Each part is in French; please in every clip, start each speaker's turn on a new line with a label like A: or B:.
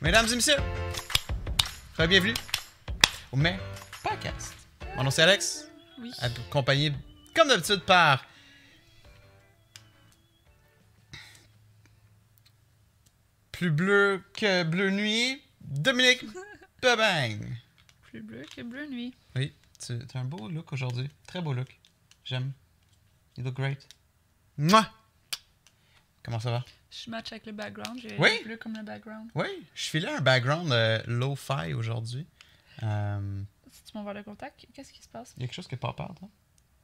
A: Mesdames et messieurs, bienvenue au Mai Podcast. Mon nom c'est Alex,
B: Oui.
A: accompagné comme d'habitude par plus bleu que bleu nuit, Dominique Bebang.
B: Plus bleu que bleu nuit.
A: Oui, tu as un beau look aujourd'hui. Très beau look. J'aime. You look great. Moi. Comment ça va?
B: Je match avec le background. J'ai
A: Oui.
B: le bleu comme le background.
A: Oui, je filais un background euh, low-fi aujourd'hui. Euh,
B: Si tu m'envoies le contact, qu'est-ce qui se passe?
A: Il y a quelque chose qui est pas peur, toi?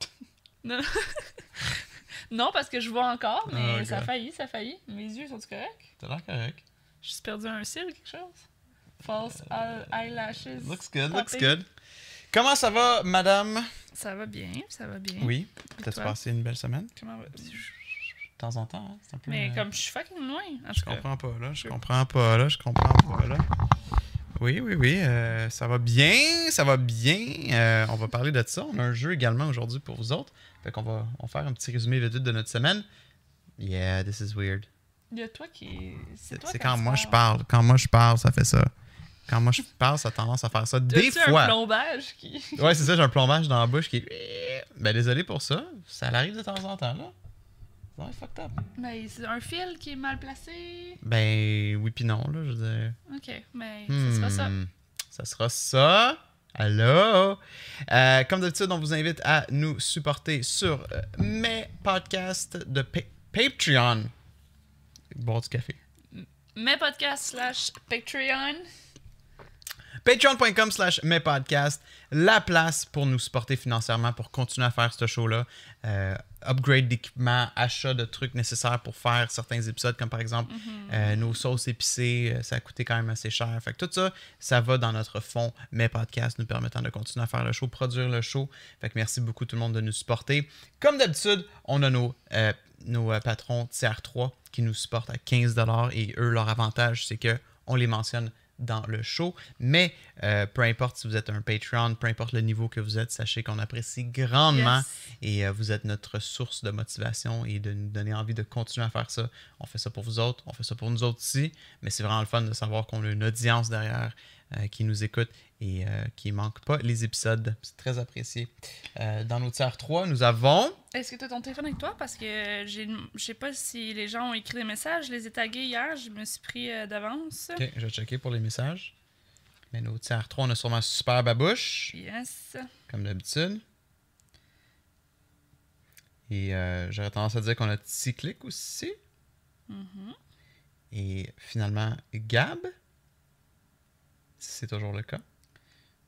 B: Non. non, parce que je vois encore, mais
A: Ah,
B: ça a failli, ça a failli. Mes yeux sont-ils corrects?
A: T'as l'air correct.
B: J'ai perdu un cil, quelque chose? False eye- eyelashes.
A: Looks good, looks
B: popping.
A: good. Comment ça va, madame?
B: Ça va bien, ça va bien.
A: Oui. T'as-tu passé une belle semaine?
B: Comment va?
A: De temps en temps, hein? C'est un peu.
B: Mais
A: euh,
B: comme je suis fucking loin, en
A: Je
B: tout cas.
A: comprends pas, là. Je comprends pas, là. Je comprends pas, là. Oui, oui, oui. euh, ça va bien. Ça va bien. Euh, on va parler de ça. On a un jeu également aujourd'hui pour vous autres. Fait qu'on va, on va faire un petit résumé vite de notre semaine. Yeah, this is weird.
B: Il y a toi qui. C'est
A: quand
B: tu
A: moi je parle. Quand moi je parle, ça fait ça. Quand moi je parle, ça a tendance à faire ça. Des
B: T'as-tu un
A: fois.
B: plombage qui.
A: Ouais, c'est ça, j'ai un plombage dans la bouche qui. Ben désolé pour ça. Ça arrive de temps en temps, là. Ouais, fucked up.
B: Mais c'est un fil qui est mal placé?
A: Ben oui pis non, là, je veux dire.
B: Ok, mais ça sera ça.
A: Hmm, Ça sera ça. Allô? Euh, comme d'habitude, on vous invite à nous supporter sur euh, mes podcasts de Pa- Patreon. Boire du café.
B: Mes podcasts slash Patreon.
A: Patreon.com slash mes podcasts, la place pour nous supporter financièrement pour continuer à faire ce show-là. Euh, upgrade d'équipement, achat de trucs nécessaires pour faire certains épisodes, comme par exemple euh, nos sauces épicées, euh, ça a coûté quand même assez cher. Fait que tout ça, ça va dans notre fond, mes podcasts nous permettant de continuer à faire le show, produire le show. Fait que merci beaucoup tout le monde de nous supporter. Comme d'habitude, on a nos, euh, nos patrons tiers 3 qui nous supportent à 15$ et eux, leur avantage, c'est que on les mentionne dans le show. Mais euh, peu importe si vous êtes un Patreon, peu importe le niveau que vous êtes, sachez qu'on apprécie grandement
B: Yes.
A: et euh, vous êtes notre source de motivation et de nous donner envie de continuer à faire ça. On fait ça pour vous autres, on fait ça pour nous autres aussi, mais c'est vraiment le fun de savoir qu'on a une audience derrière euh, qui nous écoute et euh, qui manque pas les épisodes. C'est très apprécié. Euh, dans nos tiers 3, nous avons...
B: Est-ce que tu as ton téléphone avec toi? Parce que je sais pas si les gens ont écrit des messages. Je les ai tagués hier. Je me suis pris d'avance.
A: Ok, je vais checker pour les messages. Mais nos tiers 3, on a sûrement Super Babouche.
B: Yes.
A: comme d'habitude. Et j'aurais tendance à dire qu'on a Cyclic aussi.
B: Mhm.
A: Et finalement, Gab. Si c'est toujours le cas.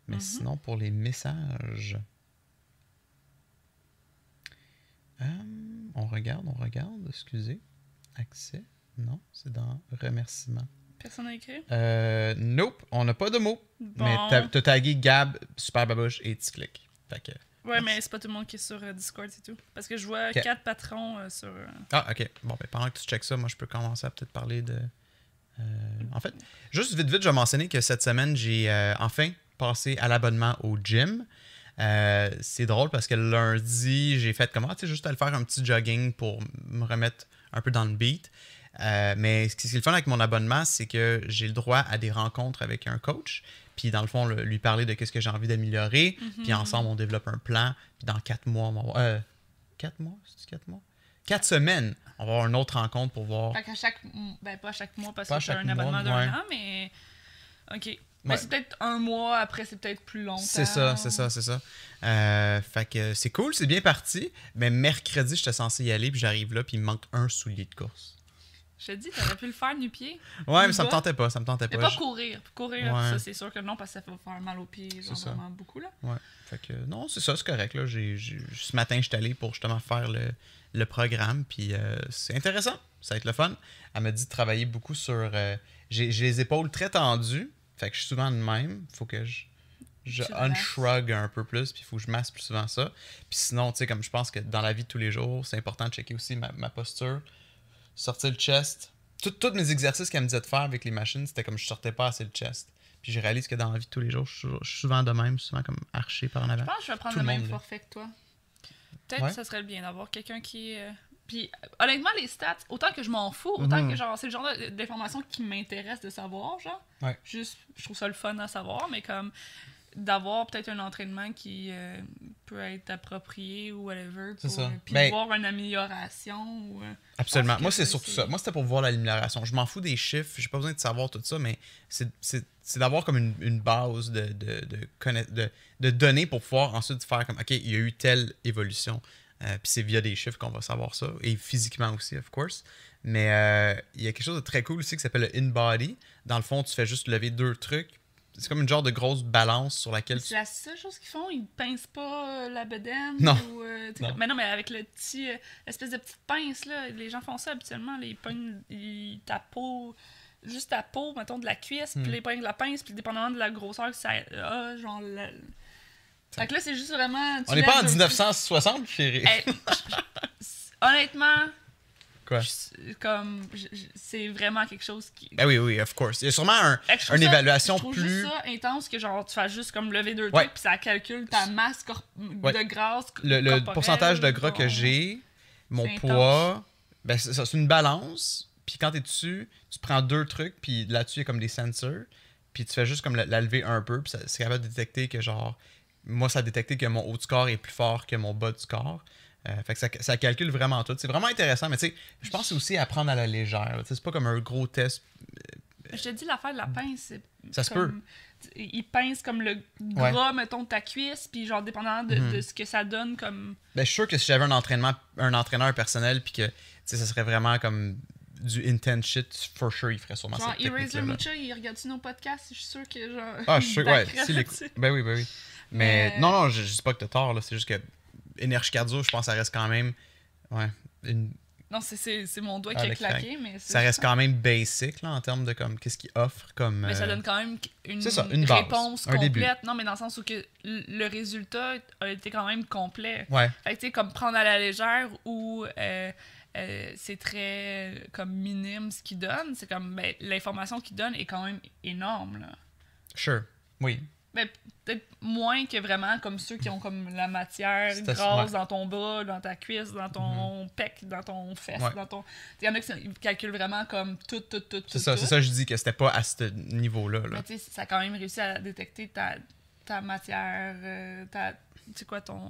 A: Mais
B: Mhm.
A: sinon, pour les messages. Euh, on regarde, on regarde. Excusez. Accès. Non, c'est dans remerciements.
B: Personne n'a écrit?
A: Euh, nope, on n'a pas de mots.
B: Bon.
A: Mais t'as tagué Gab, Super Babouche et Cyclic. Fait que.
B: Ouais, mais c'est pas tout le monde qui est sur euh, Discord, c'est tout. Parce que je vois quatre patrons euh, sur.
A: Ah, ok. Bon, ben, pendant que tu checks ça, moi, je peux commencer à peut-être parler de. Euh, en fait, juste vite, vite, je vais mentionner que cette semaine, j'ai euh, enfin passé à l'abonnement au gym. Euh, c'est drôle parce que lundi, j'ai fait comment, tu sais, juste aller faire un petit jogging pour me remettre un peu dans le beat. Mais ce qui ce est le fun avec mon abonnement, c'est que j'ai le droit à des rencontres avec un coach. Puis dans le fond, le- lui parler de qu'est-ce que j'ai envie d'améliorer. Puis ensemble, on développe un plan. Puis dans quatre mois, on va avoir. Euh, quatre mois C'est quatre mois? Quatre semaines, on va avoir une autre rencontre pour voir.
B: Fait qu'à chaque. Ben, pas à chaque mois parce
A: Pas
B: que c'est un
A: mois,
B: abonnement d'un
A: ouais.
B: an, mais. Ok.
A: Ouais.
B: c'est peut-être un mois, après, c'est peut-être plus longtemps.
A: C'est ça, c'est ça, c'est ça. Euh, fait que c'est cool, c'est bien parti. Mais mercredi, j'étais censé y aller, puis j'arrive là, puis il me manque un soulier de course.
B: Je te dis, t'aurais pu le faire nu pied.
A: Ouais, mais ça me tentait pas, ça me tentait
B: Mais
A: pas.
B: pas courir. Courir,
A: Ouais.
B: ça, c'est sûr que non, parce que ça va faire mal aux pieds, genre
A: ça.
B: vraiment beaucoup, là.
A: Ouais. Fait que non, c'est ça, c'est correct. Là. Ce matin, je suis allé pour justement faire le, le programme, puis euh, c'est intéressant. Ça va être le fun. Elle m'a dit de travailler beaucoup sur. euh, j'ai, les épaules très tendues, fait que je suis souvent de même. Faut que je. Je unshrug un peu plus, puis il faut que je masse plus souvent ça. Puis sinon, tu sais, comme je pense que dans la vie de tous les jours, c'est important de checker aussi ma, ma posture, sortir le chest. Tous mes exercices qu'elle me disait de faire avec les machines, c'était comme je sortais pas assez le chest. Puis je réalise que dans la vie de tous les jours, je suis, souvent de même, souvent comme arché par en avant.
B: Je pense que je vais prendre
A: Tout
B: le
A: le
B: même forfait que toi. Peut-être
A: Ouais.
B: que ça serait bien d'avoir quelqu'un qui. euh, Puis, euh, honnêtement, les stats, autant que je m'en fous, autant
A: Mhm.
B: que genre, c'est le genre d'information qui m'intéresse de savoir, genre.
A: Ouais.
B: Juste, je trouve ça le fun à savoir, mais comme d'avoir peut-être un entraînement qui euh, peut être approprié ou whatever. Pour,
A: ça.
B: euh, Puis
A: Ben-
B: voir une amélioration ou. euh,
A: Absolument. Moi, c'est surtout ça. Moi, c'était pour voir l'amélioration. Je m'en fous des chiffres. J'ai pas besoin de savoir tout ça, mais c'est- d'avoir comme une, une base de, de, de, conna- de, de données pour pouvoir ensuite faire comme, OK, il y a eu telle évolution. Euh, Puis c'est via des chiffres qu'on va savoir ça. Et physiquement aussi, of course. Mais euh, il y a quelque chose de très cool aussi qui s'appelle le in-body. Dans le fond, tu fais juste lever deux trucs. C'est comme une genre de grosse balance sur laquelle tu
B: C'est la seule chose qu'ils font, ils pincent pas euh, la bedaine.
A: Non.
B: Ou, euh,
A: Non.
B: comme- Mais non, mais avec le petit, euh, espèce de petite pince, là, les gens font ça habituellement. là, ils pognent ils- ta peau, juste ta peau, mettons, de la cuisse,
A: Hmm.
B: puis les pognent de la pince, puis dépendamment de la grosseur que ça a, genre. la- Fait que là, c'est juste vraiment.
A: On n'est pas en
B: deux-
A: 1960, chérie.
B: Hey, honnêtement,
A: Quoi?
B: je- comme, c'est vraiment quelque chose qui.
A: Ben oui, oui, of course. Il y a sûrement un, une
B: ça-
A: évaluation
B: je trouve
A: plus.
B: juste ça intense que genre tu fais juste comme lever deux trucs puis ça calcule ta masse
A: Ouais.
B: de grâce
A: le, pourcentage de gras que j'ai, mon poids, ben c'est une balance. Puis quand tu es dessus, tu prends deux trucs, puis là-dessus, il y a comme des sensors. Puis tu fais juste comme la, la lever un peu, puis ça- c'est capable de détecter que genre. Moi, ça a détecté que mon haut du corps est plus fort que mon bas du corps. Euh, fait que ça, ça calcule vraiment tout. C'est vraiment intéressant, mais tu sais, je pense que c'est aussi à prendre à la légère. C'est pas comme un gros test.
B: Je te dis l'affaire de la pince, c'est
A: Ça se
B: comme- Il pince comme le gras, mettons, de ta cuisse, puis genre dépendant de,
A: Mhm.
B: de ce que ça donne comme.
A: Ben, je suis sûr que si j'avais un entraînement, un entraîneur personnel, puis que tu sais, ça serait vraiment comme du intense shit, for sure, il ferait sûrement
B: Genre,
A: cette technique
B: Eraser Mucha, il regarde-tu nos podcasts? Je suis sûr que genre.
A: Ah, je suis sûr, ouais. si les-. Ben oui, ben oui. Mais
B: Mais-
A: non, non, je, je dis pas que t'as tort, là. C'est juste que énergie cardio, je pense que ça reste quand même. Ouais. une-
B: Non, c'est- mon doigt
A: Ah,
B: qui a claqué, mais c'est
A: ça reste quand même basic, là, en termes de comme qu'est-ce qu'il offre comme.
B: Mais ça
A: euh,
B: donne quand même une,
A: c'est ça, une base,
B: réponse
A: un
B: complète.
A: début.
B: Non, mais dans le sens où que le résultat a été quand même complet.
A: Ouais.
B: Fait que, tu sais, comme prendre à la légère ou euh, euh, c'est très comme minime ce qu'il donne, c'est comme ben, l'information qu'il donne est quand même énorme. Là.
A: Sure. Oui.
B: Ben, peut-être moins que vraiment comme ceux qui ont comme la matière
A: C'est
B: grasse dans ton bras, dans ta cuisse, dans ton pec, dans ton fesse,
A: Ouais.
B: dans ton. Il y en a qui calculent vraiment comme tout, tout, tout, tout.
A: C'est ça, c'est ça, je dis que c'était pas à ce niveau-là. Là.
B: Mais tu sais, ça a quand même réussi à détecter ta, ta matière, euh, ta. Tu sais quoi, ton.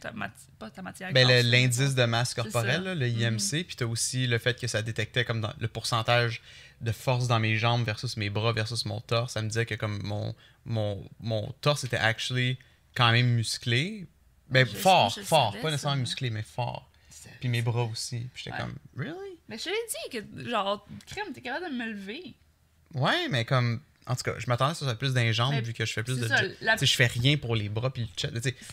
B: Ta mati- pas ta matière.
A: Ben, l'indice de masse
B: C'est
A: corporelle, là, le IMC, puis t'as aussi le fait que ça détectait comme dans le pourcentage de force dans mes jambes versus mes bras versus mon torse. Ça me disait que comme mon, mon, mon torse était actually quand même musclé. Ben,
B: Je-
A: fort,
B: je
A: fort.
B: savais,
A: Pas nécessairement musclé, mais fort. Puis mes bras aussi. Puis j'étais
B: Ouais.
A: comme, really?
B: Mais je l'ai dit que, genre, crème, t'es capable de me lever.
A: Ouais, mais comme. En tout cas, je m'attendais à ce que ça soit plus les jambes vu que je fais plus de.
B: ça, la-
A: Tu sais, je fais rien pour les bras puis le chat.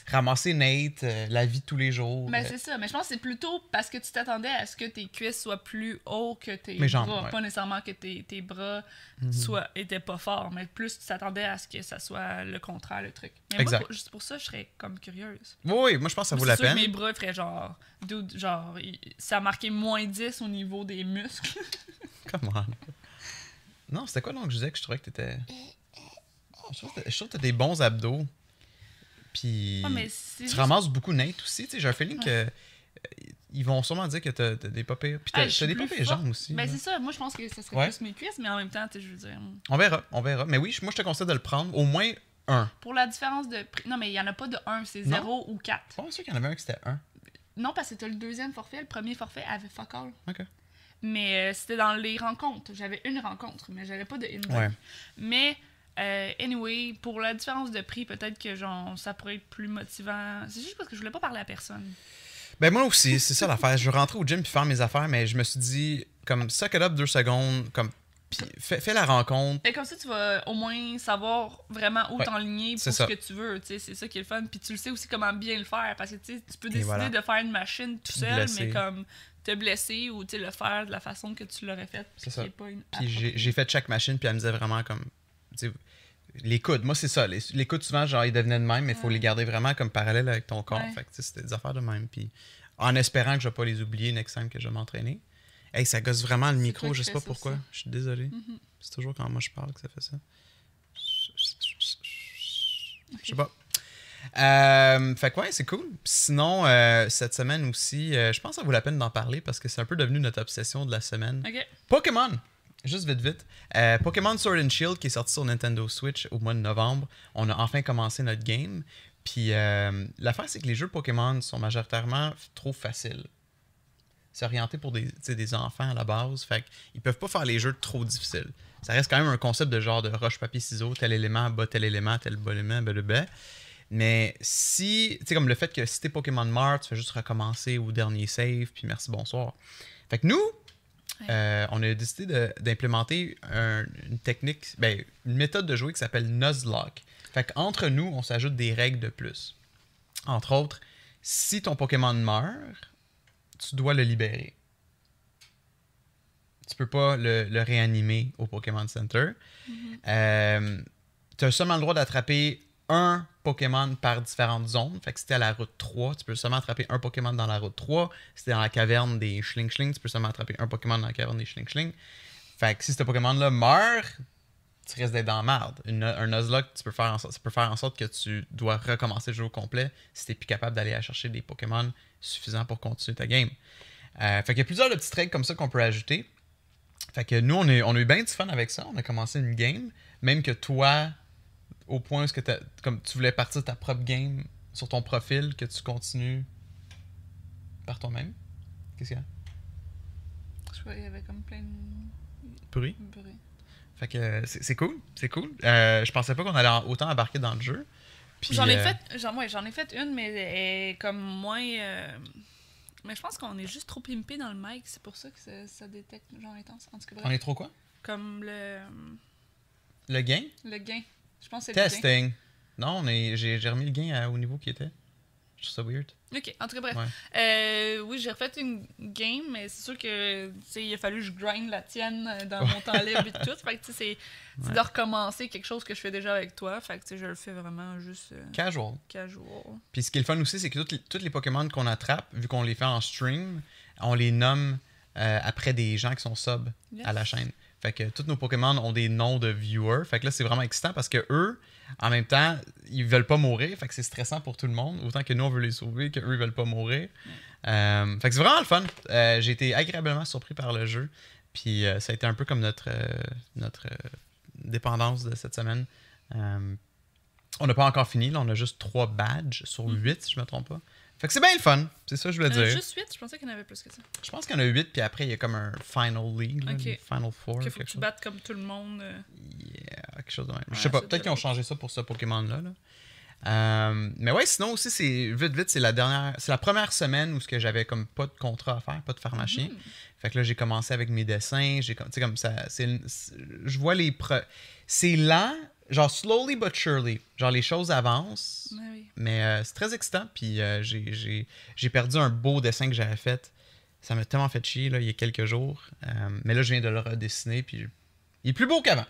A: Ramasser Nate, euh, la vie de tous les jours.
B: Mais
A: euh,
B: c'est ça. Mais je pense que c'est plutôt parce que tu t'attendais à ce que tes cuisses soient plus hauts que tes
A: Mes jambes,
B: bras.
A: ouais.
B: Pas nécessairement que tes, tes bras soient, étaient pas forts, mais plus tu t'attendais à ce que ça soit le contraire, le truc. Mais
A: Exact.
B: moi, pour- juste pour ça, je serais comme curieuse.
A: Oui, moi je pense que ça vaut la
B: sûr
A: peine.
B: que mes bras feraient genre. dude, genre, ça a marqué moins 10 au niveau des muscles.
A: Come on. Non, c'était quoi donc que je disais que je trouvais que t'étais? Je trouve que t'as- je trouve que t'as des bons abdos. Puis.
B: Ouais, mais c'est
A: tu
B: juste-
A: ramasses beaucoup Nate aussi. Tu sais, j'ai un feeling que. euh, Ils vont sûrement dire que t'as t'as des pas pires. Puis t'as
B: Ah, je suis
A: t'as des
B: plus
A: pas pires
B: forte.
A: jambes aussi.
B: Ben,
A: là.
B: c'est ça. Moi, je pense que ça serait
A: Ouais.
B: plus mes cuisses, mais en même temps, tu sais, je veux dire.
A: On verra, on verra. Mais oui, je- moi je te conseille de le prendre. Au moins un.
B: Pour la différence de prix. Non, mais il n'y en a pas de 1, c'est
A: Non.
B: 0 ou 4.
A: Je suis pas sûr qu'il y en avait un qui c'était un.
B: Non, parce que t'as le deuxième forfait. Le premier forfait avait fuck all.
A: Ok.
B: Mais euh, c'était dans les rencontres. J'avais une rencontre, mais j'avais pas de invite.
A: Ouais.
B: Mais, euh, anyway, pour la différence de prix, peut-être que genre, ça pourrait être plus motivant. C'est juste parce que je voulais pas parler à personne.
A: Ben moi aussi, c'est ça l'affaire. Je rentrer au gym puis faire mes affaires, mais je me suis dit, comme, suck it up deux secondes, comme, puis fais, fais la rencontre.
B: Et comme ça, tu vas au moins savoir vraiment où
A: Ouais,
B: t'enligner pour ce
A: ça.
B: que tu veux. tu sais, C'est ça qui est le fun. Puis tu le sais aussi comment bien le faire. Parce que tu sais, tu peux décider
A: voilà.
B: de faire une machine tout seul, mais comme te blesser ou le faire de la façon que tu l'aurais fait.
A: C'est
B: puis
A: ça.
B: qui est pas une
A: Puis j'ai fait chaque machine, puis elle me disait vraiment comme. Les coudes, moi c'est ça. Les, les coudes, souvent, genre, ils devenaient de même, mais il faut les garder vraiment comme parallèle avec ton corps.
B: Ouais.
A: Fait c'était des affaires de même. Puis en espérant que je vais pas les oublier next time que je vais m'entraîner. Hey, ça gosse vraiment le micro, je sais pas
B: ça,
A: pourquoi.
B: ça.
A: Je suis désolé.
B: Mhm.
A: C'est toujours quand moi je parle que ça fait ça. Je sais pas. Euh, fait que ouais, c'est cool. Sinon, euh, cette semaine aussi, euh, je pense que ça vaut la peine d'en parler parce que c'est un peu devenu notre obsession de la semaine.
B: Ok.
A: Pokémon! Juste vite vite. Pokémon Sword and Shield qui est sorti sur Nintendo Switch au mois de novembre. On a enfin commencé notre game. Puis l'affaire, c'est que les jeux Pokémon sont majoritairement trop faciles. C'est orienté pour des, enfants à la base. Fait qu'ils peuvent pas faire les jeux trop difficiles. Ça reste quand même un concept de genre de roche-papier-ciseaux, tel élément, bas tel élément, tel bas élément, blablabla. Mais si, tu sais, comme le fait que si t'es Pokémon Mart, tu fais juste recommencer au dernier save, puis merci, bonsoir. Fait que nous, euh, on a décidé d'implémenter un- une technique, ben, une méthode de jouer qui s'appelle Nuzlocke. Fait qu'entre nous, on s'ajoute des règles de plus. Entre autres, si ton Pokémon meurt, tu dois le libérer. Tu peux pas le, le réanimer au Pokémon Center. Euh, tu as seulement le droit d'attraper un Pokémon par différentes zones. Fait que si à la route 3, tu peux seulement attraper un Pokémon dans la route 3. Si dans la caverne des Schling Schling, tu peux seulement attraper un Pokémon dans la caverne des Schling Schling. Fait que si ce Pokémon-là meurt, tu risques d'être dans la merde. Une- un Nuzlocke, tu peux faire en ça peut faire en sorte que tu dois recommencer le jeu au complet si t'es plus capable d'aller chercher des Pokémon suffisants pour continuer ta game. Euh, fait qu'il y a plusieurs petites règles comme ça qu'on peut ajouter. Fait que nous, on, est, on a eu bien du fun avec ça. On a commencé une game. Même que toi, au point où ce que comme tu voulais partir de ta propre game sur ton profil, que tu continues par toi-même? Qu'est-ce qu'il y a?
B: Je pas, il y avait comme plein de
A: Bruit.
B: bruit.
A: Fait que c'est cool. C'est cool. Euh, je pensais pas qu'on allait autant embarquer dans le jeu.
B: J'en ai
A: euh,
B: fait, j'en, ouais, j'en ai fait une, mais elle est comme moins. euh, Mais je pense qu'on est juste trop pimpé dans le mic, c'est pour ça que ça, ça détecte genre intense. En tout cas, bref.
A: On est trop quoi?
B: Comme le,
A: Le gain?
B: le gain. Je pense que c'est le gain.
A: Testing. Non, j'ai remis le gain à- au niveau qui était. Je trouve ça weird.
B: Ok, en tout cas, bref.
A: Ouais.
B: Euh, oui, j'ai refait une game, mais c'est sûr que il a fallu que je grind la tienne euh, dans mon temps libre et tout. Fait que tu sais, c'est
A: Ouais.
B: de recommencer quelque chose que je fais déjà avec toi. Fait que tu sais, je le fais vraiment juste euh,
A: Casual.
B: casual.
A: Puis ce qui est le fun aussi, c'est que toutes les, toutes les Pokémon qu'on attrape, vu qu'on les fait en stream, on les nomme euh, après des gens qui sont sub
B: Yes.
A: à la chaîne. Fait que tous nos Pokémon ont des noms de viewers. Fait que là, c'est vraiment excitant parce que eux, en même temps, ils veulent pas mourir. Fait que c'est stressant pour tout le monde. Autant que nous, on veut les sauver, que eux, ils veulent pas mourir. Euh, fait que c'est vraiment le fun. Euh, J'ai été agréablement surpris par le jeu. Puis euh, ça a été un peu comme notre, notre dépendance de cette semaine. On n'a pas encore fini. Là, on a juste 3 badges sur 8, si je me trompe pas. Fait que c'est bien le fun. C'est ça que je voulais
B: Euh,
A: dire.
B: juste 8, je pensais qu'il y en avait plus que ça.
A: Je pense qu'il y en a 8, puis après, il y a comme un Final League, là, Final Four,
B: Qu'il faut que tu battes comme tout le monde. euh.
A: Yeah, quelque chose de même. je sais pas, peut-être qu'ils ont changé ça pour ce Pokémon-là. là. Euh, mais ouais, sinon aussi, c'est vite, vite, c'est la dernière, c'est la première semaine où ce que j'avais comme pas de contrat à faire, pas de pharmacien.
B: Mhm.
A: Fait que là, j'ai commencé avec mes dessins, j'ai comme, tu sais, comme ça, c'est, je vois les, c'est lent, genre slowly but surely, genre les choses avancent.
B: Oui.
A: Mais euh, c'est très excitant. Puis euh, j'ai- j'ai j'ai perdu un beau dessin que j'avais fait. Ça m'a tellement fait chier là, il y a quelques jours. Euh, mais là, je viens de le redessiner. Puis il est plus beau qu'avant.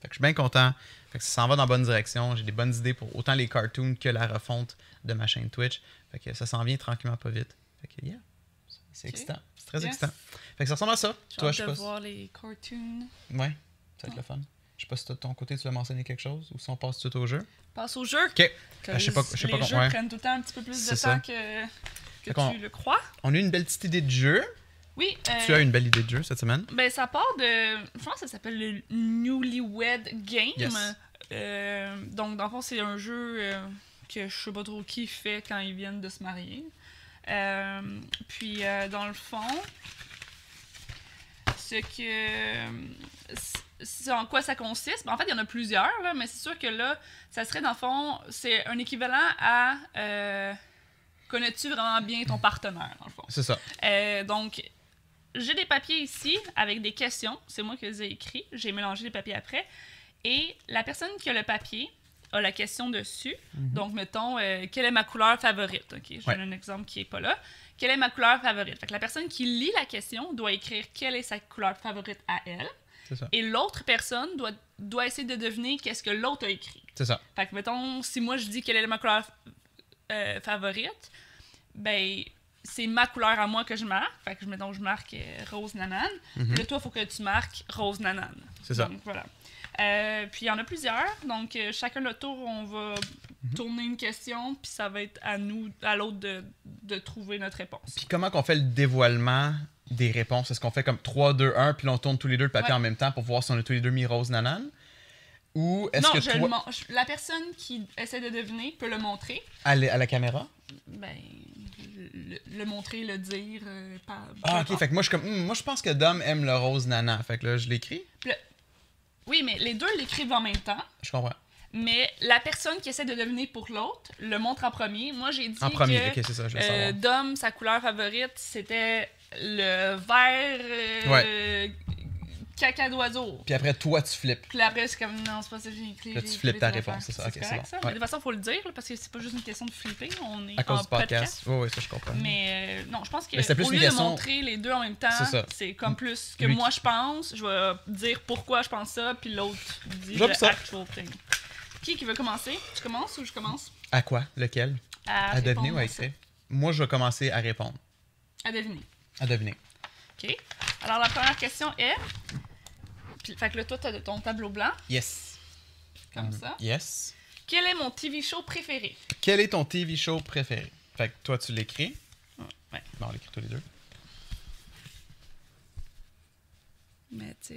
A: Fait que je suis bien content. Fait que ça s'en va dans la bonne direction. J'ai des bonnes idées pour autant les cartoons que la refonte de ma chaîne Twitch. Fait que ça s'en vient tranquillement pas vite. Fait que yeah. C'est excitant. C'est très
B: Yes.
A: excitant. Fait que ça ressemble à ça.
B: J'ai
A: Toi, je
B: de
A: pas.
B: voir les cartoons.
A: Ouais, ça va être le fun. Je sais pas si de ton côté, tu veux mentionner quelque chose ou si on passe tout au jeu?
B: Passe au jeu.
A: Ok. Ben, je sais pas- je sais
B: les
A: pas
B: jeux
A: ouais.
B: prennent tout le temps un petit peu plus de temps que, que tu le crois.
A: On a eu une belle petite idée de jeu.
B: Oui.
A: Tu
B: euh,
A: as une belle idée de jeu cette semaine.
B: Ben, ça part de. Je pense que ça s'appelle le Newlywed Game.
A: Yes.
B: Euh, donc, dans le fond, c'est un jeu euh, que je sais pas trop qui fait quand ils viennent de se marier. Euh, puis, euh, dans le fond, ce que. En quoi ça consiste? Ben, en fait, il y en a plusieurs, là, mais c'est sûr que là, ça serait dans le fond, c'est un équivalent à. euh, Connais-tu vraiment bien ton partenaire, dans le fond?
A: C'est ça.
B: Euh, donc, j'ai des papiers ici avec des questions. C'est moi qui les ai écrits. J'ai mélangé les papiers après. Et la personne qui a le papier a la question dessus. Donc, mettons, euh, quelle est ma couleur favorite? OK, je
A: Mhm. Ouais.
B: donne un exemple qui n'est pas là. Quelle est ma couleur favorite? Fait que la personne qui lit la question doit écrire quelle est sa couleur favorite à elle.
A: Ça.
B: Et l'autre personne doit, doit essayer de deviner qu'est-ce que l'autre a écrit.
A: C'est ça.
B: Fait que, mettons, si moi je dis quelle est ma couleur euh, favorite, ben, c'est ma couleur à moi que je marque. Fait que, mettons, je marque euh, rose nanane. Là, toi, il faut que tu marques rose nanane.
A: C'est ça.
B: Donc, voilà. Euh, puis, il y en a plusieurs. Donc, euh, chacun notre tour, on va
A: Mhm.
B: tourner une question, puis ça va être à nous, à l'autre, de, de trouver notre réponse.
A: Puis comment qu'on fait le dévoilement des réponses? Est-ce qu'on fait comme 3, 2, 1, puis on tourne tous les deux le papier
B: Ouais.
A: en même temps pour voir si on a tous les deux mis rose nanan? Ou est-ce
B: non,
A: que
B: je
A: toi,
B: le la personne qui essaie de deviner peut le montrer.
A: à, la- à la caméra?
B: Ben, le, le montrer, le dire. euh, par,
A: Ah, ok. Fait que moi, je comme, Hmm, moi, je pense que Dom aime le rose nanan. Fait que là, je l'écris.
B: Oui, mais les deux l'écrivent en même temps.
A: Je comprends.
B: Mais la personne qui essaie de deviner pour l'autre le montre en premier. Moi, j'ai dit
A: En premier,
B: que
A: ça, je
B: euh. Dom, sa couleur favorite, c'était le vert euh, caca d'oiseau.
A: Puis après, toi, tu flippes.
B: Puis après, c'est comme, non, c'est pas ça j'ai écrit.
A: Là, tu flippes ta réponse, c'est ça,
B: correct,
A: c'est bon.
B: ça.
A: Ouais.
B: Mais de toute façon, il faut le dire, parce que c'est pas juste une question de flipper. On est
A: À cause
B: en
A: du podcast. Oui, oui, ça, je comprends.
B: Mais euh, non, je pense que
A: plus
B: au lieu
A: question-
B: de montrer les deux en même temps,
A: C'est
B: comme plus que
A: Lui
B: moi je pense, je vais dire pourquoi je pense ça, puis l'autre dit le
A: ça.
B: actual thing. Qui qui veut commencer? Tu commences ou je commence?
A: À quoi? Lequel?
B: À,
A: À deviner ou à écrire? Moi, je vais commencer à répondre.
B: À deviner.
A: À deviner.
B: OK. Alors la première question est. Puis, fait que là, toi, t'as ton tableau blanc,
A: Yes.
B: comme
A: Um,
B: ça.
A: Yes.
B: Quel est mon TV show préféré?
A: Quel est ton TV show préféré? Fait que toi, tu l'écris.
B: Ouais.
A: Bon, on l'écrit tous les deux.
B: Mais tu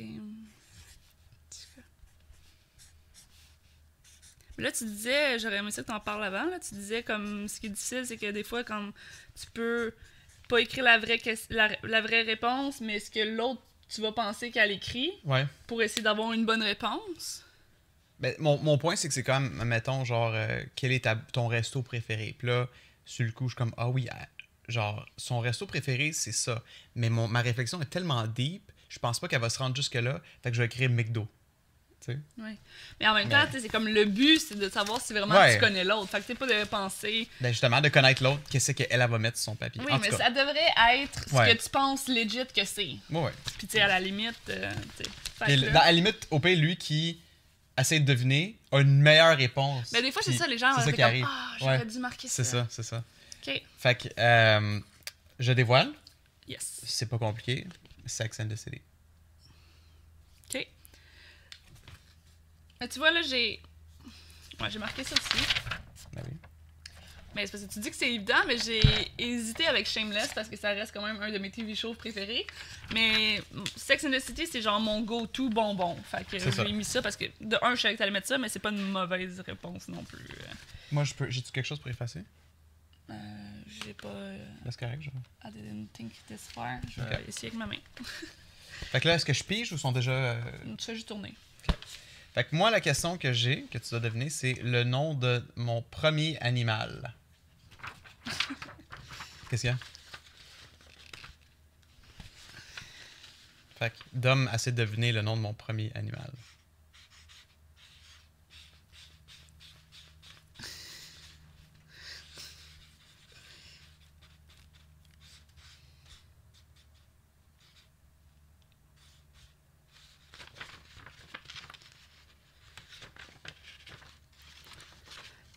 B: Là, tu disais, j'aurais aimé ça que tu en parles avant. Là, tu disais comme ce qui est difficile, c'est que des fois, quand tu peux pas écrire la vraie, la, la vraie réponse, mais ce que l'autre, tu vas penser qu'elle écrit
A: Ouais.
B: pour essayer d'avoir une bonne réponse.
A: Ben, mon, mon point, c'est que c'est comme, mettons, genre, euh, quel est ta- ton resto préféré? Puis là, sur le coup, je suis comme, ah oui, ah, genre, son resto préféré, c'est ça. Mais mon, ma réflexion est tellement deep, je pense pas qu'elle va se rendre jusque-là. Fait que je vais écrire McDo.
B: Mais en même temps, c'est comme le but, c'est de savoir si vraiment
A: Ouais.
B: tu connais l'autre. Fait que c'est pas de penser.
A: Ben, justement, de connaître l'autre, qu'est-ce qu'elle elle va mettre sur son papier.
B: Oui,
A: en
B: mais
A: tout cas.
B: ça devrait être ce
A: Ouais.
B: que tu penses legit que c'est.
A: Ouais.
B: Puis tu sais, à la limite, euh, là-
A: dans- à la limite, au pire, lui qui essaie de deviner a une meilleure réponse.
B: Mais des fois, c'est ça, les gens
A: C'est ça qui arrive.
B: Ah, j'aurais dû marquer
A: C'est
B: ça.
A: ça, c'est ça.
B: Ok,
A: Fait que, euh, je dévoile.
B: yes.
A: C'est pas compliqué. Sex and the City.
B: Ok. Mais tu vois, là, j'ai. Ouais, j'ai marqué ça aussi.
A: Ben oui.
B: Mais c'est parce que tu dis que c'est évident, mais j'ai hésité avec Shameless parce que ça reste quand même un de mes TV shows préférés. Mais Sex and the City, c'est genre mon go-to bonbon. Fait que j'ai mis ça parce que de un, je savais que t'allais mettre ça, mais c'est pas une mauvaise réponse non plus.
A: Moi, je peux. J'ai-tu quelque chose pour effacer?
B: Euh, j'ai pas. euh,
A: c'est correct. je-
B: I didn't think this far. Je vais essayer avec ma main.
A: Fait que là, est-ce que je pige ou sont déjà. euh,
B: Tu fais juste tourner.
A: Fait que moi, la question que j'ai, que tu dois deviner, c'est le nom de mon premier animal. Qu'est-ce qu'il y a? Fait que Dom essaie de deviner le nom de mon premier animal.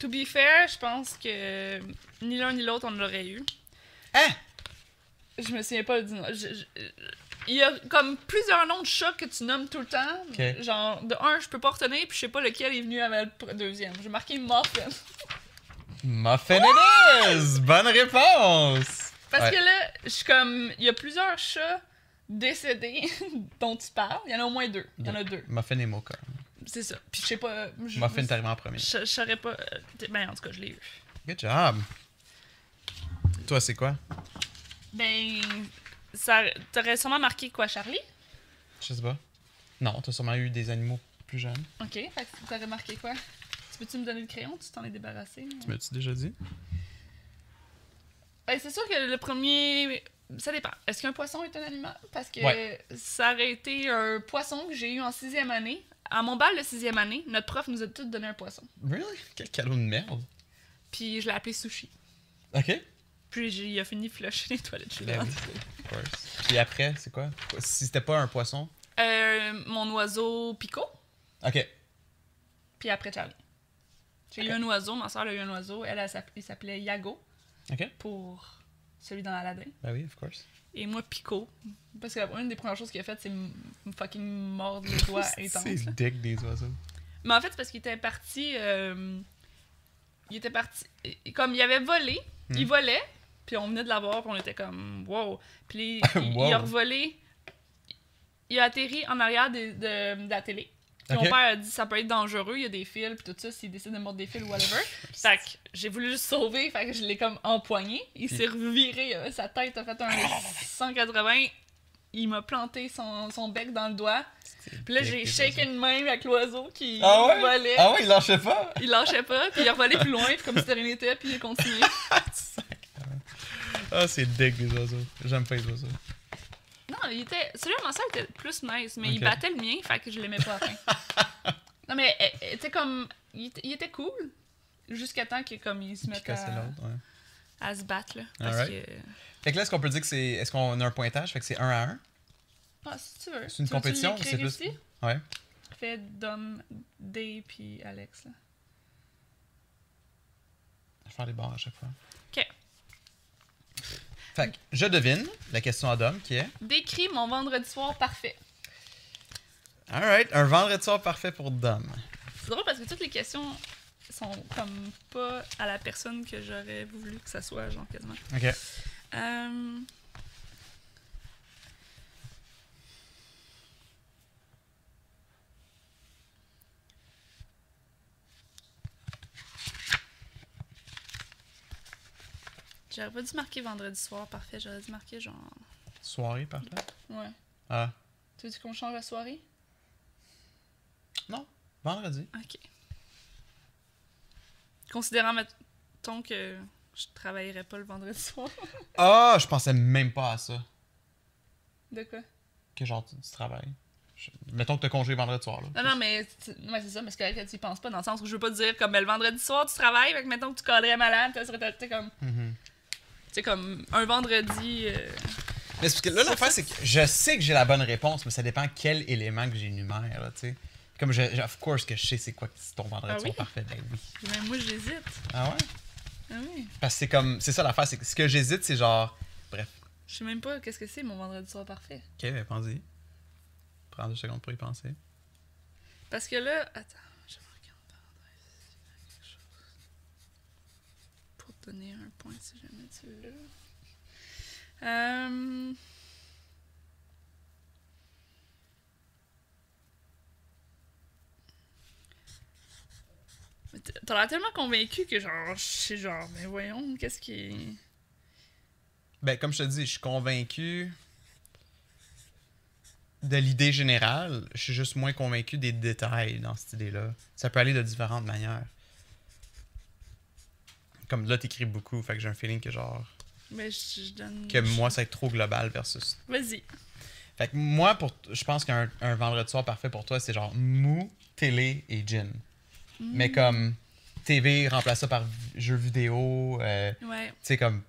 B: To be fair, je pense que ni l'un ni l'autre on l'aurait eu.
A: Hein?
B: Je me souviens pas du nom. Je- je- Il y a comme plusieurs noms de chats que tu nommes tout le temps.
A: Ok.
B: Genre, de un, je peux pas retenir, puis je sais pas lequel est venu avec le pr- deuxième. J'ai marqué Muffin.
A: Muffin it is! Bonne réponse!
B: Parce
A: Ouais.
B: que là, je suis comme. Il y a plusieurs chats décédés dont tu parles. Il y en a au moins deux. Il y en a deux.
A: Muffin et Mocha.
B: C'est ça. Puis je sais pas. Je,
A: Muffin est arrivé en premier.
B: Je, je saurais pas. euh, Ben, en tout cas, je l'ai eu.
A: Good job! Toi, c'est quoi?
B: Ben. Ça, t'aurais sûrement marqué quoi, Charlie?
A: Je sais pas. Non, t'as sûrement eu des animaux plus jeunes.
B: Ok, fait que t'aurais marqué quoi? Tu peux-tu me donner le crayon? Tu t'en es débarrassé?
A: Tu m'as-tu déjà dit?
B: Ben, c'est sûr que le premier. Ça dépend. Est-ce qu'un poisson est un animal? Parce que
A: Ouais.
B: ça aurait été un poisson que j'ai eu en sixième année. À mon bal de sixième année, notre prof nous a tous donné un poisson.
A: Really? Quel cadeau de merde!
B: Puis je l'ai appelé sushi.
A: Ok.
B: Puis j'ai- il a fini de flusher les toilettes
A: Ben oui, of course. Puis après, c'est quoi? Si c'était pas un poisson?
B: Euh, mon oiseau Pico,
A: Ok.
B: puis après Charlie. J'ai eu un oiseau, ma soeur a eu un oiseau. Elle, elle s'app- il s'appelait Yago
A: Ok.
B: pour celui dans Aladdin.
A: Ben oui, of course.
B: Et moi, Pico. Parce que une des premières choses qu'il a faites, c'est me fucking mordre le doigt intense.
A: C'est dick des oiseaux.
B: Mais en fait, c'est parce qu'il était parti. euh, il était parti. Comme il avait volé, il
A: Hmm.
B: volait, puis on venait de l'avoir, puis on était comme wow. Puis il,
A: Wow.
B: il a revolé. Il a atterri en arrière de, de, de la télé. Mon père a dit ça peut être dangereux, il y a des fils, puis tout ça, s'il décide de mordre des fils ou whatever. fait que j'ai voulu juste sauver, fait que je l'ai comme empoigné. Il s'est reviré, euh, sa tête a fait un 180. Il m'a planté son, son bec dans le doigt. Puis là, j'ai shaké une main avec l'oiseau qui
A: Ah ouais?
B: volait.
A: Ah ouais, il lâchait pas?
B: Il lâchait pas, puis il revolait plus loin, puis comme si de rien n'était, puis il a continué.
A: Ah, c'est dégueu, les oiseaux. J'aime pas les oiseaux.
B: Non, il était. Celui à ma soeur était plus nice, mais il battait le mien, fait que je l'aimais pas à la fin. non, mais elle- elle était comme. Il était, il était cool. Jusqu'à temps qu'il comme, il se mette à,
A: ouais.
B: à se battre, là. Parce que.
A: Fait que là, est-ce qu'on peut dire que c'est. Est-ce qu'on a un pointage? Fait que c'est 1 à 1?
B: Ah, si tu veux.
A: C'est une
B: Tu
A: compétition ou c'est plus-? Ouais.
B: Fais Dom, Day, puis Alex, là.
A: Je vais faire des barres à chaque fois. Fait que je devine la question à Dom qui est?
B: Décris mon vendredi soir parfait.
A: Alright, un vendredi soir parfait pour Dom.
B: C'est drôle parce que toutes les questions sont comme pas à la personne que j'aurais voulu que ça soit, genre quasiment.
A: Ok.
B: Euh... J'aurais pas dû marquer vendredi soir, parfait. J'aurais dû marquer genre.
A: Soirée parfait?
B: Ouais.
A: Ah.
B: Tu veux qu'on change la soirée?
A: Non, vendredi.
B: Ok. Considérant, mettons, que je travaillerais pas le vendredi soir.
A: Ah, je pensais même pas à ça.
B: De quoi?
A: Que genre tu, tu travailles. Je- Mettons que t'as congé vendredi soir. Là.
B: Non, non, mais tu- ouais, c'est ça, mais c'est correct que tu y penses pas, dans le sens où je veux pas te dire comme ben, le vendredi soir tu travailles, fait que mettons que tu collerais malade, tu serais t'sais, comme.
A: Mhm.
B: Tu sais, comme un vendredi. euh,
A: Mais parce que là, l'affaire, c'est que je sais que j'ai la bonne réponse, mais ça dépend quel élément que j'énumère, là, tu sais. Comme, je, je- of course, que je sais c'est quoi que ton vendredi
B: Ah
A: soir
B: oui?
A: parfait. Ben oui.
B: Même moi, j'hésite.
A: Ah ouais?
B: Ah oui.
A: Parce que c'est comme, c'est ça l'affaire, c'est que ce que j'hésite, c'est genre, bref.
B: Je sais même pas qu'est-ce que c'est mon vendredi soir parfait.
A: Ok, ben pense-y. Prends deux secondes pour y penser.
B: Parce que là. Attends, je vais regarder quelque chose. Pour te donner un point si jamais tu l'as. Euh... T'as l'air tellement convaincu que genre, je sais genre, mais voyons, qu'est-ce qui.
A: Ben, comme je te dis, je suis convaincu de l'idée générale. Je suis juste moins convaincu des détails dans cette idée-là. Ça peut aller de différentes manières. Comme là, t'écris beaucoup, fait que j'ai un feeling que genre.
B: Mais je, je donne.
A: que moi, ça va être trop global versus.
B: Vas-y.
A: Fait que moi, pour, je pense qu'un un vendredi soir parfait pour toi, c'est genre mou, télé et gin. Mais comme TV, remplace ça par jeux vidéo. euh,
B: Ouais.
A: tu sais, comme.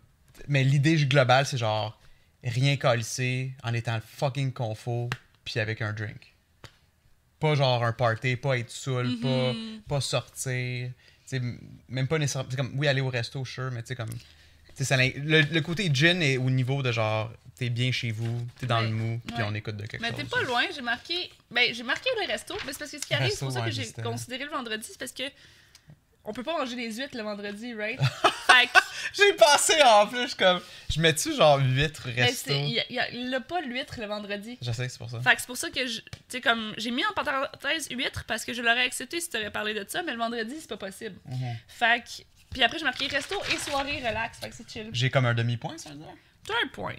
A: Mais l'idée globale, c'est genre rien calisser en étant fucking confort, puis avec un drink. Pas genre un party, pas être saoul, pas, pas sortir. Sais, même pas nécessairement. c'est comme, oui, aller au resto, sure, mais tu sais, comme. tu sais, ça le, le côté gin est au niveau de genre, t'es bien chez vous, t'es dans
B: Ouais.
A: le mou, puis
B: Ouais.
A: on écoute de quelque
B: Mais
A: chose.
B: t'es pas loin, j'ai marqué. Ben, j'ai marqué le resto, mais c'est parce que ce qui arrive, c'est pour ça que j'ai considéré le vendredi, c'est parce que on peut pas manger des huîtres le vendredi, right? fait que,
A: J'ai pensé en plus, je comme. Je mets-tu genre 8
B: ben,
A: resto?
B: il y a- pas l'huître le vendredi.
A: Je sais que c'est pour ça.
B: Fait que c'est pour ça que je, tu sais, comme, j'ai mis en parenthèse huître parce que je l'aurais accepté si t'aurais parlé de ça, mais le vendredi, c'est pas possible.
A: Mhm.
B: Fait que, puis après, j'ai marqué resto et soirée relax, fait que c'est chill.
A: J'ai comme un demi-point, ça veut dire?
B: T'as un point.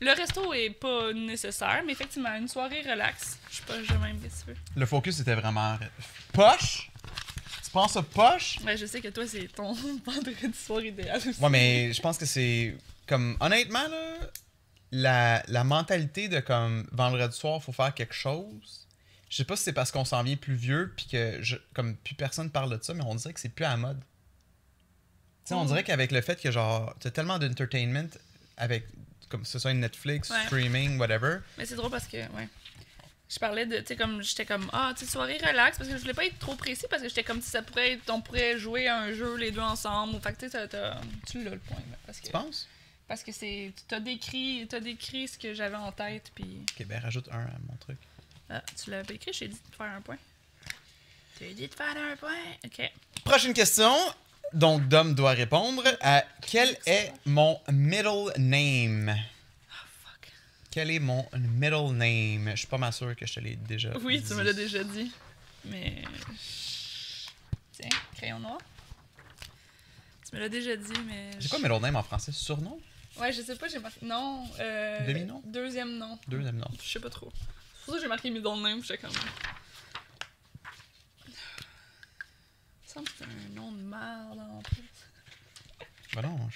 B: Le resto est pas nécessaire, mais effectivement, une soirée relax. Je sais pas, je qu'est-ce que tu veux.
A: Le focus était vraiment. Poche? Penses poche?
B: Ouais, je sais que toi, c'est ton vendredi soir idéal aussi.
A: Ouais, mais je pense que c'est. Comme. Honnêtement, là. La, la mentalité de comme vendredi soir, faut faire quelque chose. Je sais pas si c'est parce qu'on s'en vient plus vieux, puis que je, comme plus personne parle de ça, mais on dirait que c'est plus à la mode. Tu sais, on
B: Oh.
A: dirait qu'avec le fait que genre, t'as tellement d'entertainment avec, comme que ce soit une Netflix,
B: Ouais.
A: streaming, whatever.
B: Mais c'est drôle parce que, ouais. Je parlais de, tu sais, comme, j'étais comme, ah, tu sais, soirée relax, parce que je voulais pas être trop précis, parce que j'étais comme si ça pourrait être, on pourrait jouer à un jeu les deux ensemble, ou fait que, tu sais, tu l'as le point, là, parce que,
A: Tu penses?
B: parce que c'est, t'as décrit, t'as décrit ce que j'avais en tête, puis,
A: Ok, ben rajoute un à mon truc.
B: ah, tu l'avais écrit, j'ai dit de faire un point. T'as dit de faire un point, ok.
A: Prochaine question. Donc, Dom doit répondre à quel est mon middle name? Quel est mon middle name? Je suis pas mal sûr que je te l'ai déjà
B: Oui,
A: dit.
B: tu me l'as déjà dit. Mais. Tiens, crayon noir. Tu me l'as déjà dit, mais.
A: C'est quoi middle name en français? Surnom?
B: Ouais, je sais pas, j'ai marqué. Non. Euh...
A: Demi-nom?
B: Deuxième nom.
A: Deuxième nom.
B: Je sais pas trop. C'est pour ça que j'ai marqué middle name, j'étais comme. Il me semble que c'est un nom de merde en plus.
A: Va donc, mon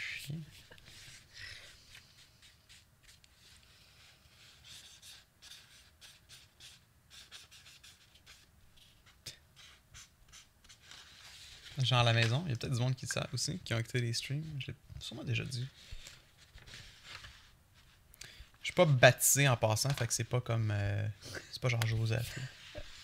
A: Genre à la maison, il y a peut-être du monde qui le savent aussi, qui ont écouté les streams. Je l'ai sûrement déjà dit. Je suis pas baptisé en passant, fait que c'est pas comme. euh, c'est pas genre Joseph. là.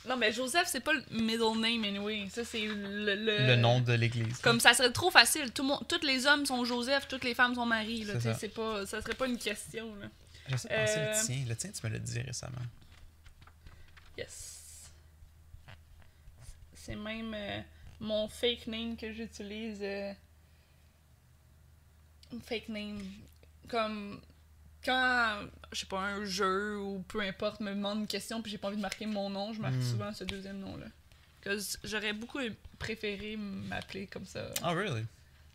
B: Non, mais Joseph, c'est pas le middle name anyway. Ça, c'est le, le.
A: Le nom de l'église.
B: Euh, Comme ça serait trop facile. Tout le monde, tous les hommes sont Joseph, toutes les femmes sont Marie. Là,
A: C'est
B: tu sais,
A: ça.
B: c'est pas, ça serait pas une question. Là.
A: J'essaie de penser
B: Euh,
A: le tien. Le tien, tu me l'as dit récemment.
B: Yes. C'est même euh, mon fake name que j'utilise. euh, fake name. Comme quand, je sais pas, un jeu ou peu importe me demande une question puis j'ai pas envie de marquer mon nom, je marque
A: Hmm.
B: souvent ce deuxième nom-là. J'aurais beaucoup préféré m'appeler comme ça.
A: Oh, really?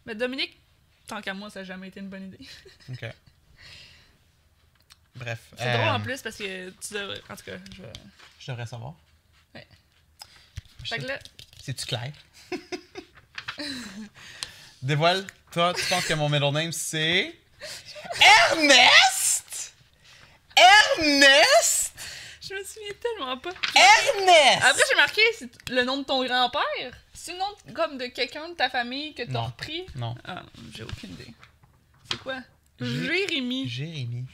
B: Mais Dominique, tant qu'à moi, ça n'a jamais été une bonne idée.
A: Ok. Bref.
B: C'est
A: euh,
B: drôle en plus parce que tu devrais. En tout cas, je.
A: Je devrais savoir.
B: Ouais. Fait que là,
A: C'est-tu clair? Dévoile, toi, tu penses que mon middle name c'est. Ernest! Ernest!
B: je me souviens tellement pas.
A: Ernest!
B: Après, j'ai marqué c'est le nom de ton grand-père. C'est le nom de- comme de quelqu'un de ta famille que t'as
A: Non.
B: repris?
A: Non.
B: Ah, j'ai aucune idée. C'est quoi?
A: Jé-
B: Jérémy.
A: Jérémy.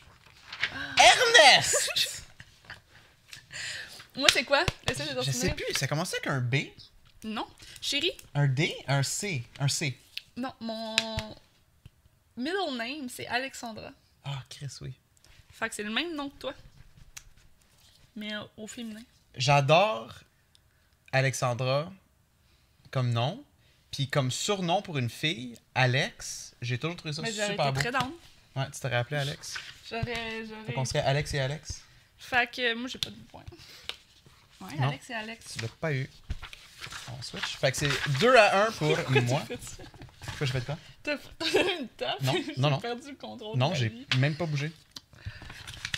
A: Ernest!
B: Moi, c'est quoi? Essaye de
A: Je sais
B: souvenir.
A: plus, ça commençait avec un B,
B: Non. Chérie?
A: un D, un C. Un C.
B: Non, mon middle name, c'est Alexandra.
A: Ah, Chris, oui.
B: Fait que c'est le même nom que toi. Mais euh, au féminin.
A: J'adore Alexandra comme nom. Puis comme surnom pour une fille, Alex, j'ai toujours trouvé ça
B: Mais
A: super
B: été
A: beau.
B: très down.
A: Ouais, tu t'aurais appelé Alex.
B: J'aurais.
A: Fait
B: j'aurais...
A: qu'on serait Alex et Alex.
B: Fait que euh, moi, j'ai pas de point. Ouais,
A: Non.
B: Alex et Alex.
A: Tu l'as pas eu. On switch. Fait que c'est 2 à 1 pour
B: Pourquoi
A: moi.
B: fait?
A: Pourquoi j'ai fait quoi?
B: T'as t'as une tape?
A: Non,
B: J'ai
A: non, non.
B: perdu le contrôle.
A: Non, j'ai même pas bougé.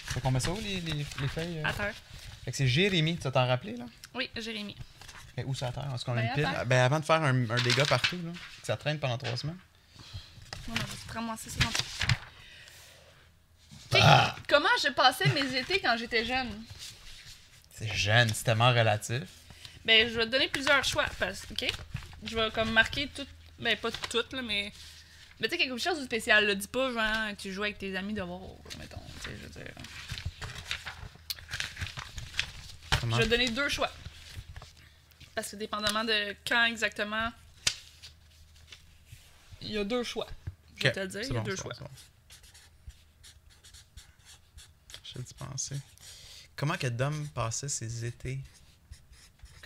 A: Fait qu'on met ça où les, les, les feuilles? euh?
B: À terre.
A: Fait que c'est Jérémy, tu vas t'en rappeler là?
B: Oui, Jérémy.
A: Fait où ça à terre? Est-ce qu'on a
B: Ben,
A: une
B: à
A: pile?
B: terre.
A: Ben avant de faire un, un dégât partout, là, que ça traîne pendant 3 semaines.
B: Non, non, ramasser ça dans- Tu sais,
A: Ah!
B: Comment je passais mes étés quand j'étais jeune?
A: C'est jeune, c'est tellement relatif.
B: Ben, je vais te donner plusieurs choix. Parce, OK? Je vais comme marquer tout. Ben, pas toutes, là, mais. Mais tu sais, quelque chose de spécial. Là. Dis pas, genre, tu joues avec tes amis de voir, mettons. Tu sais, je veux dire.
A: Comment?
B: Je vais te donner deux choix. Parce que dépendamment de quand exactement. Il y a deux choix. Je vais te le dire, il y a
A: bon,
B: deux choix.
A: bon, bon. J'ai dû penser. Comment que Dom passait ses étés?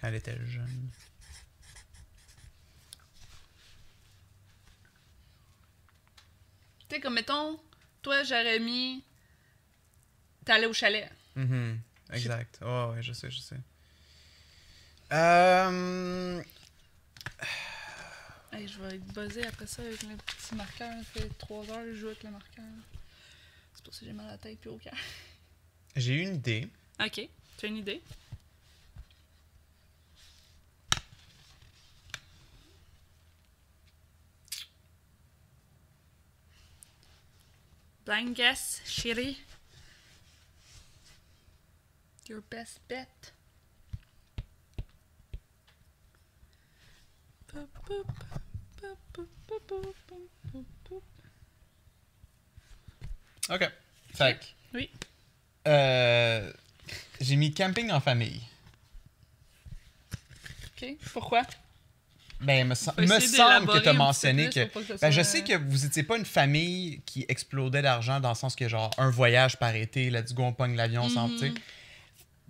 A: Elle était jeune?
B: Tu sais, comme mettons, toi, Jérémy, t'allais au chalet.
A: Mhm, Exact. Oh, ouais, je sais, je sais. Euh...
B: Hey, je vais être buzzé après ça avec le petit marqueur. Ça fait trois heures que je joue avec le marqueur. C'est pour ça que j'ai mal à la tête puis au cœur.
A: J'ai une idée.
B: Ok, tu as une idée? Blind guess, chérie. Your best bet.
A: OK. Fait
B: Oui.
A: euh, j'ai mis camping en famille.
B: Ok. Pourquoi?
A: Ben, me, me semble que tu as mentionné que. Ben, je sais que vous étiez pas une famille qui explodait d'argent dans le sens que, genre, un voyage par été, let's go, on pogne l'avion tu sais.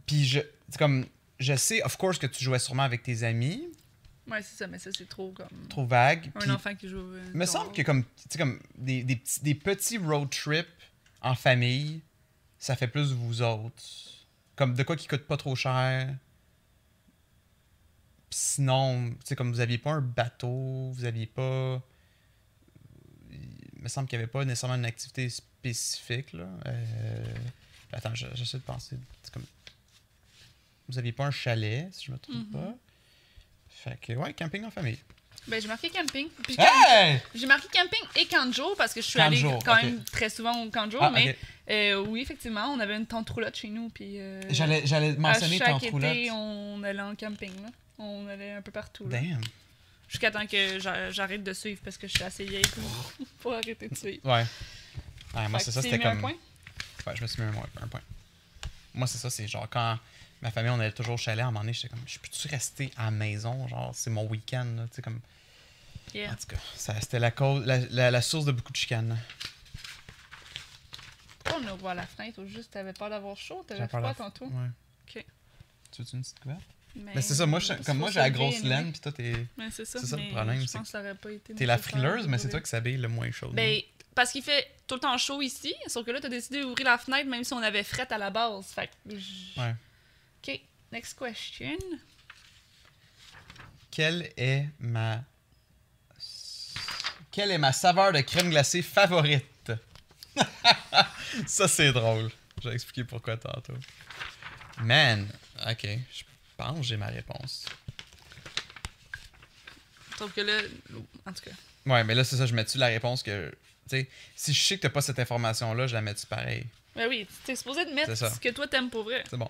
A: Puis, je, comme, je sais, of course, que tu jouais sûrement avec tes amis,
B: Ouais, c'est ça, mais ça, c'est trop comme.
A: Trop vague.
B: Un enfant qui joue. euh,
A: il me semble que comme, tu sais, comme des, des, petits, des petits road trips en famille, ça fait plus vous autres. Comme de quoi qui coûte pas trop cher. Sinon, tu sais, comme vous aviez pas un bateau, vous aviez pas. Il me semble qu'il y avait pas nécessairement une activité spécifique, là. Euh, Attends, je- j'essaie de penser. C'est comme. Vous aviez pas un chalet, si je me trompe
B: Mhm.
A: pas. Fait que, ouais, camping en famille.
B: Ben, j'ai marqué camping. Puis
A: Hey!
B: J'ai marqué camping et jour parce que je suis allée quand même très souvent au jour.
A: Ah,
B: mais euh, oui, effectivement, on avait une tente roulotte chez nous. Puis, euh,
A: J'allais, j'allais
B: à
A: mentionner
B: chaque
A: ton
B: été,
A: roulotte.
B: on allait en camping. Là. On allait un peu partout. là.
A: Damn.
B: Jusqu'à temps que j'a- j'arrête de suivre parce que je suis assez vieille pour, pour arrêter de suivre.
A: Ouais. Ouais, moi, c'est ça, c'était comme.
B: un point?
A: Ouais, je me suis mis un, un point. Moi, c'est ça, c'est genre quand ma famille, on allait toujours au chalet, à un moment donné, j'étais comme, je peux-tu rester à la maison? Genre, c'est mon week-end, là, tu sais, comme.
B: Yeah.
A: En tout cas, ça, c'était la, cause, la, la, la source de beaucoup de chicanes.
B: Pourquoi on ouvre la fenêtre ou juste t'avais peur d'avoir chaud? T'avais froid tantôt?
A: Ouais.
B: Ok.
A: Tu veux-tu une petite couverte?
B: Mais,
A: Mais c'est ça, moi, je- comme moi, j'ai la grosse laine, pis toi, t'es,
B: Mais c'est ça,
A: c'est ça le problème,
B: Je pense que ça aurait pas été
A: t'es la frileuse, mais c'est toi qui s'habille le moins chaud.
B: Ben, parce qu'il fait tout le temps chaud ici, sauf que là, t'as décidé d'ouvrir la fenêtre même si on avait fret à la base. Fait que.
A: Ouais.
B: Ok, next question.
A: Quelle est ma. Quelle est ma saveur de crème glacée favorite? ça, c'est drôle. Je vais expliquer pourquoi tantôt. Man, ok. Je pense que j'ai ma réponse.
B: Sauf que là, en tout cas.
A: Ouais, mais là, c'est ça. Je mets-tu la réponse que. Tu sais, si je sais que t'as pas cette information-là, je la mets-tu pareil?
B: Ben oui, t'es supposé de mettre ce que toi t'aimes pour vrai.
A: C'est bon.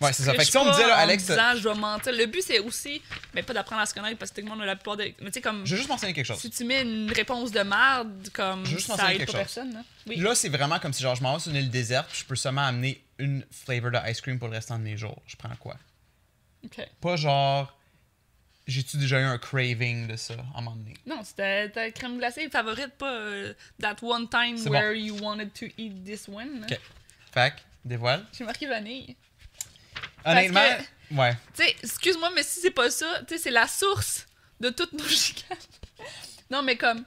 A: Ouais, c'est ça. Fait que si on me disait, là,
B: en
A: Alex,
B: disant, je vais mentir. Le but, c'est aussi, mais pas d'apprendre à se connaître parce que tout le monde a la plupart des. Mais tu sais, comme.
A: je veux juste mentionner quelque chose.
B: Si tu mets une réponse de merde, comme.
A: Je veux juste
B: Ça aide pas
A: chose.
B: personne, là. Oui.
A: Là, c'est vraiment comme si genre je m'en vais sur une île déserte, puis je peux seulement amener une flavor de ice cream pour le restant de mes jours. Je prends quoi?
B: Ok.
A: Pas genre. J'ai-tu déjà eu un craving de ça à un moment donné?
B: Non, c'était ta crème glacée favorite, pas euh, that one time where you wanted to eat this one. là.
A: Ok. Fait que, dévoile.
B: J'ai marqué vanille.
A: Honnêtement,
B: que-
A: ouais.
B: Tu sais, excuse-moi, mais si c'est pas ça, tu sais, c'est la source de toutes nos chicanes. non, mais comme,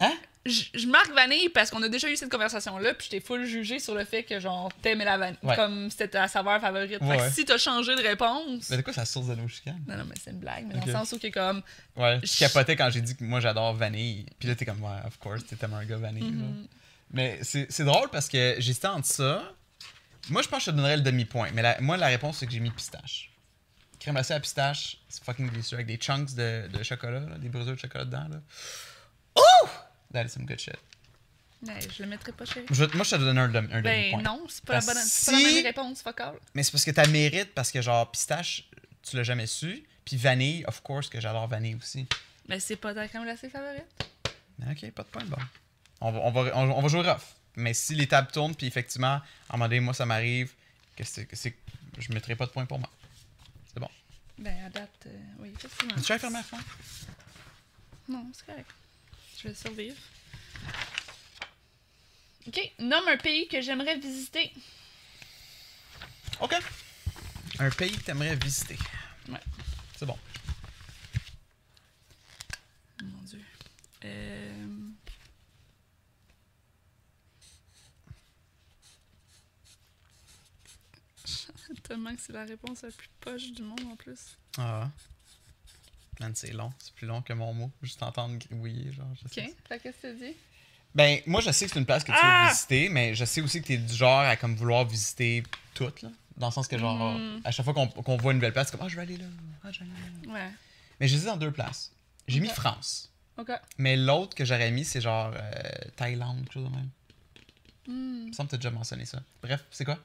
A: Hein?
B: je je marque vanille parce qu'on a déjà eu cette conversation-là, puis je t'ai full jugé sur le fait que, genre, t'aimais la vanille.
A: Ouais.
B: Comme c'était ta saveur favorite. Fait que
A: ouais.
B: si t'as changé de réponse.
A: Mais de quoi ça source de nos chicanes?
B: Non, non, mais c'est une blague, mais
A: Ok.
B: dans le sens où, que comme,
A: Ouais. Je capotais quand j'ai dit que moi j'adore vanille. Puis là, t'es comme, ouais, of course, t'es tellement un gars vanille.
B: Mhm.
A: genre. Mais c'est c'est drôle parce que j'hésitais entre ça. Moi, je pense que je te donnerais le demi-point. Mais la- moi, la réponse, c'est que j'ai mis pistache. Crème glacée à pistache, c'est fucking délicieux. Avec des chunks de, de chocolat, là, des brûlures de chocolat dedans. Là. Oh! That is some good shit.
B: Ouais, je le mettrais pas.
A: Je- moi, je te donne un,
B: Ben
A: demi-point.
B: non, c'est pas, la bonne,
A: si-
B: pas la même réponse, fuck all.
A: Mais c'est parce que t'as mérite, parce que genre, pistache, tu l'as jamais su. Puis vanille, of course, que j'adore vanille aussi.
B: Mais c'est pas ta crème glacée favorite.
A: Ok, pas de point, bon. On va, on va, on, on va jouer rough. Mais si les tables tournent, puis effectivement, à un moment donné, moi, ça m'arrive, que c'est, que c'est, je mettrai pas de point pour moi. C'est bon.
B: Ben, à date, euh, oui, effectivement.
A: Tu vas fermer la fenêtre?
B: Non, c'est correct. Je vais survivre. Ok, nomme un pays que j'aimerais visiter.
A: Ok. Un pays que t'aimerais visiter.
B: Ouais.
A: C'est bon.
B: Mon dieu. Euh... Tellement que c'est la réponse la plus poche du monde en plus.
A: Ah. Man, c'est long. C'est plus long que mon mot. Juste entendre gribouiller, genre. Je sais.
B: Ok, fait qu'est-ce que tu dis?
A: Ben, moi, je sais que c'est une place que tu
B: Ah!
A: veux visiter, mais je sais aussi que t'es du genre à comme vouloir visiter toute, là. Dans le sens que, genre,
B: Mhm.
A: à chaque fois qu'on, voit une nouvelle place, c'est comme, ah, je vais aller là. Ah, je vais aller là.
B: Ouais.
A: Mais j'hésite dans deux places. J'ai mis. France.
B: Ok.
A: Mais l'autre que j'aurais mis, c'est genre euh, Thaïlande, quelque chose de même.
B: Hmm.
A: Il me semble que t'as déjà mentionné ça. Bref, c'est quoi?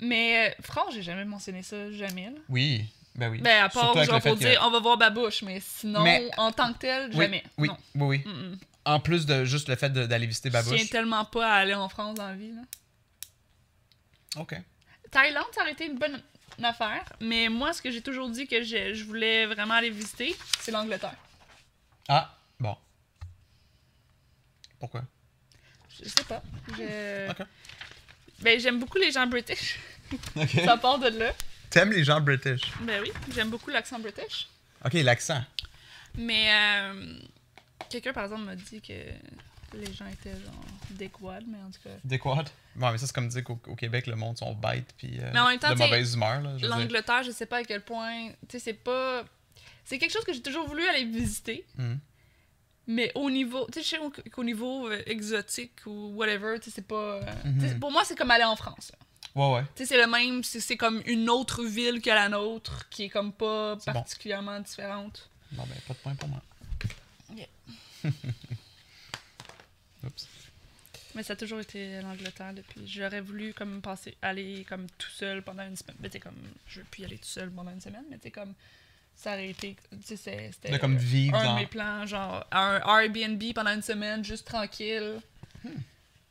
B: Mais euh, France, j'ai jamais mentionné ça, jamais. Là.
A: Oui. Ben oui.
B: Ben, à part
A: Surtout
B: genre pour
A: que-
B: dire on va voir Babouche, mais sinon,
A: Mais-
B: en tant que tel,
A: Oui,
B: jamais.
A: Oui,
B: Non.
A: oui, oui. En plus de juste le fait d'aller visiter
B: Je tiens
A: Babouche.
B: tellement pas à aller en France dans la vie. Là.
A: Ok.
B: Thaïlande, ça aurait été une bonne affaire, mais moi, ce que j'ai toujours dit que je, je voulais vraiment aller visiter, c'est l'Angleterre.
A: Ah, bon. Pourquoi?
B: Je sais pas. Je...
A: Ok.
B: Ben, j'aime beaucoup les gens british.
A: Ok.
B: ça part de là.
A: T'aimes les gens british?
B: Ben oui, j'aime beaucoup l'accent british.
A: Ok, l'accent.
B: Mais euh, quelqu'un, par exemple, m'a dit que les gens étaient genre déquads, mais en tout cas.
A: Des? Ouais, mais ça, c'est comme dire qu'au au Québec, le monde sont bêtes puis euh,
B: Mais en même temps,
A: de mauvaise humeur.
B: L'Angleterre, je sais pas à quel point. Tu sais, c'est pas. C'est quelque chose que j'ai toujours voulu aller visiter.
A: Mhm.
B: Mais au niveau. Tu sais, qu'au- niveau euh, exotique ou whatever, tu sais, c'est pas. euh,
A: Mhm.
B: Pour moi, c'est comme aller en France. là.
A: Ouais, ouais.
B: Tu sais, c'est le même. C'est c'est comme une autre ville que la nôtre, qui est comme pas
A: bon.
B: particulièrement différente.
A: Bon, ben, pas de point pour moi.
B: Yeah.
A: Oups.
B: Mais ça a toujours été l'Angleterre depuis. J'aurais voulu comme passer aller comme tout seul pendant une semaine. Mais tu comme je veux plus y aller tout seul pendant une semaine, mais tu comme ça aurait été tu sais c'était
A: De comme vivre
B: un
A: dans-
B: de mes plans genre un Airbnb pendant une semaine juste tranquille,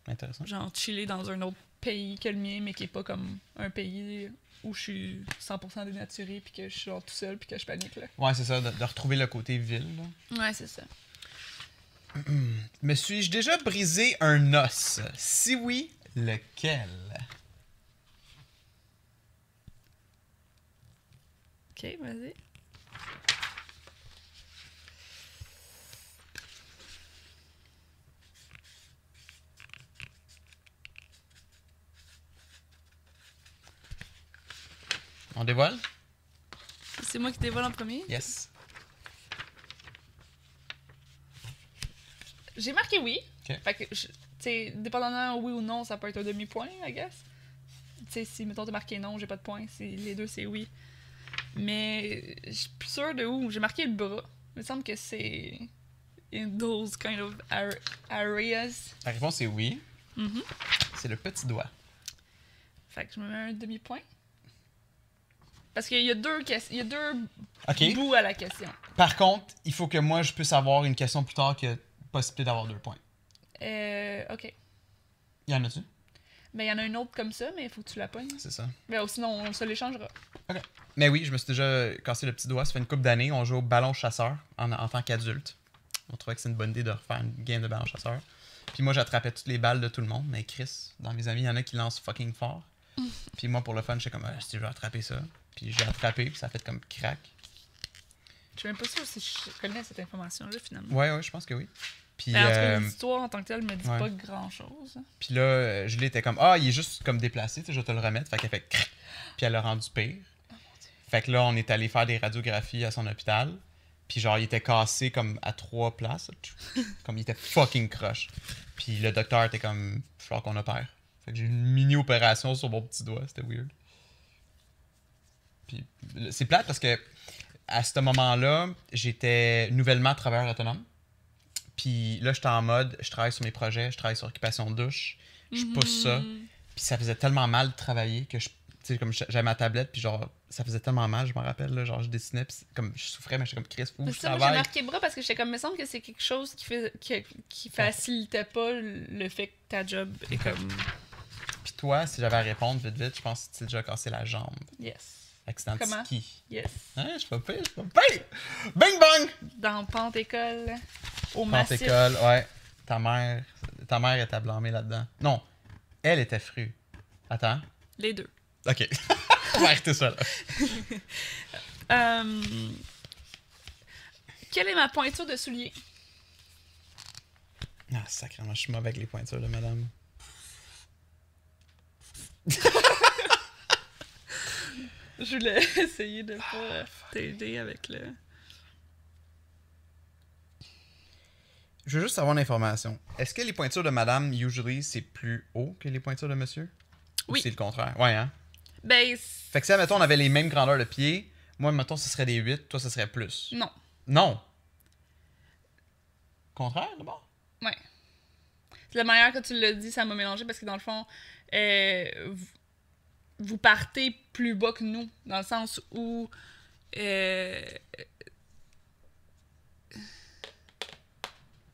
A: Intéressant.
B: genre chiller dans un autre pays que le mien mais qui est pas comme un pays où je suis 100% dénaturée puis que je suis genre tout seul puis que je panique là.
A: Ouais, c'est ça, de, de retrouver le côté ville. là.
B: Ouais, c'est ça.
A: Me suis-je déjà brisé un os? Si oui, lequel?
B: OK, vas-y.
A: On dévoile?
B: C'est moi qui dévoile en premier?
A: Yes.
B: J'ai marqué oui.
A: Ok.
B: Fait que, tu sais, dépendamment oui ou non, ça peut être un demi-point, I guess. Tu sais, si, mettons, t'as marqué non, j'ai pas de point. Si les deux, c'est oui. Mais je suis plus sûre de où. J'ai marqué le bras. Il me semble que c'est in those kind of ar- areas.
A: La réponse est oui.
B: Mhm.
A: C'est le petit doigt.
B: Fait que je me mets un demi-point. Parce qu'il y a deux, il y a deux
A: OK.
B: bouts à la question.
A: Par contre, il faut que moi, je puisse avoir une question plus tard que possibilité d'avoir deux points.
B: Euh, ok.
A: Y en a-tu?
B: Ben, il y en a une autre comme ça, mais il faut que tu la pognes.
A: C'est ça.
B: Mais sinon, on se l'échangera.
A: Mais oui, je me suis déjà cassé le petit doigt. Ça fait une couple d'années. On joue au ballon chasseur en, en tant qu'adulte. On trouvait que c'est une bonne idée de refaire une game de ballon chasseur. Puis moi, j'attrapais toutes les balles de tout le monde. Mais Chris, dans mes amis, il y en a qui lancent fucking fort. Puis moi, pour le fun, j'étais comme, ah, si je vais attraper ça. Puis j'ai attrapé, puis ça a fait comme crack.
B: Je suis même pas sûre si je connais cette information-là, finalement.
A: Ouais, ouais, je pense que oui. Puis,
B: en tout cas,
A: euh,
B: l'histoire en tant que telle me dit
A: ouais.
B: pas grand-chose.
A: puis là, euh, Julie était comme, ah, il est juste comme déplacé, tu sais, je vais te le remettre. Fait qu'elle fait crack. Puis elle l'a rendu pire. Fait que là, on est allé faire des radiographies à son hôpital. Puis genre, il était cassé comme à trois places. Comme il était fucking croche. Puis le docteur était comme, va falloir qu'on opère. Fait que j'ai eu une mini-opération sur mon petit doigt. C'était weird. Puis c'est plate parce que à ce moment-là, j'étais nouvellement travailleur autonome. Puis là, j'étais en mode, je travaille sur mes projets, je travaille sur occupation de douche, je pousse ça. Puis ça faisait tellement mal de travailler que je. Tu sais, comme j'avais ma tablette, puis genre, ça faisait tellement mal, je m'en rappelle, là, genre, je dessinais, puis comme, je souffrais, mais j'étais comme Chris, où je
B: ça, moi, j'ai
A: travaille?
B: marqué bras parce que j'étais comme, il me semble que c'est quelque chose qui, fait, qui, qui facilitait pas le fait que ta job est comme.
A: Puis toi, si j'avais à répondre vite, vite, je pense que tu t'es déjà cassé la jambe.
B: Yes.
A: Accident de
B: Comment?
A: ski.
B: Yes.
A: Hein, je suis pas pire, je suis pas pire. Bing bang!
B: Dans Pente École, au
A: Quand
B: massif.
A: école, ouais. Ta mère, ta mère était blâmée là-dedans. Non, elle était frue. Attends.
B: Les deux.
A: Ok. On va arrêter ça là.
B: Euh, Quelle est ma pointure de soulier?
A: Ah, sacrément, je suis mauvais avec les pointures, là, madame.
B: Je voulais essayer de pas t'aider avec le.
A: Je veux juste avoir l'information. Est-ce que les pointures de madame, usually, c'est plus haut que les pointures de monsieur? Ou
B: Oui.
A: c'est le contraire? Ouais, hein?
B: Ben,
A: Fait que si, admettons, on avait les mêmes grandeurs de pieds, moi, mettons, ce serait des 8, toi, ce serait plus.
B: non.
A: Non! Contraire, d'abord?
B: Ouais. C'est la manière que tu l'as dit, ça m'a mélangé parce que dans le fond, euh, vous, partez plus bas que nous, dans le sens où. euh,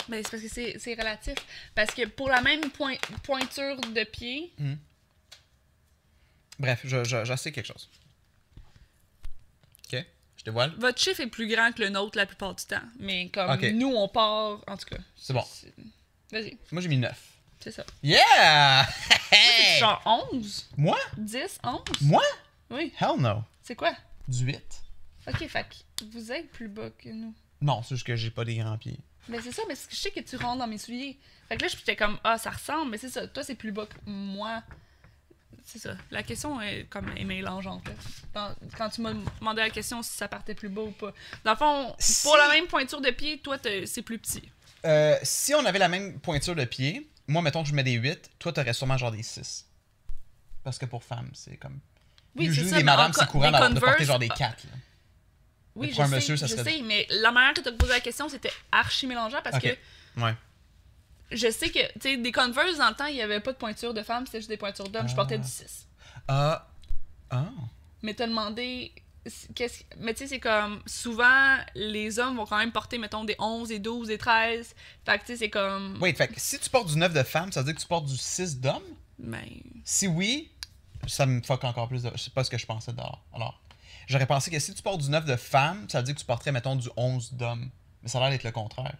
B: ben, c'est parce que c'est relatif. Parce que pour la même point- pointure de pied,
A: Bref, je, je, je sais quelque chose. Ok? Je dévoile?
B: votre chiffre est plus grand que le nôtre la plupart du temps. Mais comme nous, on part. En tout cas.
A: C'est bon.
B: Vas-y,
A: Moi, j'ai mis 9.
B: C'est ça.
A: Yeah! Hey!
B: Genre 11,
A: Moi?
B: 10, 11.
A: Moi?
B: Oui.
A: Hell no.
B: C'est quoi?
A: 18.
B: Ok, fait que vous êtes plus bas que nous.
A: Non, c'est juste que j'ai pas des grands pieds.
B: Mais c'est ça, mais je sais que tu rentres dans mes souliers. Fait que là, j'étais comme, ah, ça ressemble, mais c'est ça. Toi, c'est plus bas que moi. C'est ça. La question est comme est mélangeante. Dans- quand tu m'as demandé la question si ça partait plus bas ou pas. Dans le fond,
A: Si-
B: pour la même pointure de pied, toi, c'est plus petit.
A: Euh, si on avait la même pointure de pied, moi, mettons que je mets des 8, toi, t'aurais sûrement genre des 6. Parce que pour femmes, c'est comme.
B: Oui, c'est ça.
A: les madames, c'est
B: co-
A: courant de porter genre des 4.
B: Oui,
A: pour
B: je
A: un
B: sais,
A: monsieur, ça
B: je
A: serait-
B: sais, mais la manière que tu as posé la question, c'était archi mélangeant parce que
A: Ouais.
B: je sais que, tu sais, des Converse, dans le temps, il n'y avait pas de pointure de femmes, c'était juste des pointures d'hommes. Je portais
A: Ah.
B: du 6.
A: Ah. Ah.
B: Mais t'as demandé. Mais tu sais, c'est comme. Souvent, les hommes vont quand même porter, mettons, des 11, des 12, des 13. Fait que tu sais, c'est comme.
A: Wait, fait que si tu portes du 9 de femme, ça veut dire que tu portes du 6 d'homme?
B: Ben.
A: Si oui, ça me fuck encore plus. De... C'est pas ce que je pensais d'abord. Alors, j'aurais pensé que si tu portes du 9 de femme, ça veut dire que tu porterais, mettons, du 11 d'homme. Mais ça a l'air d'être le contraire.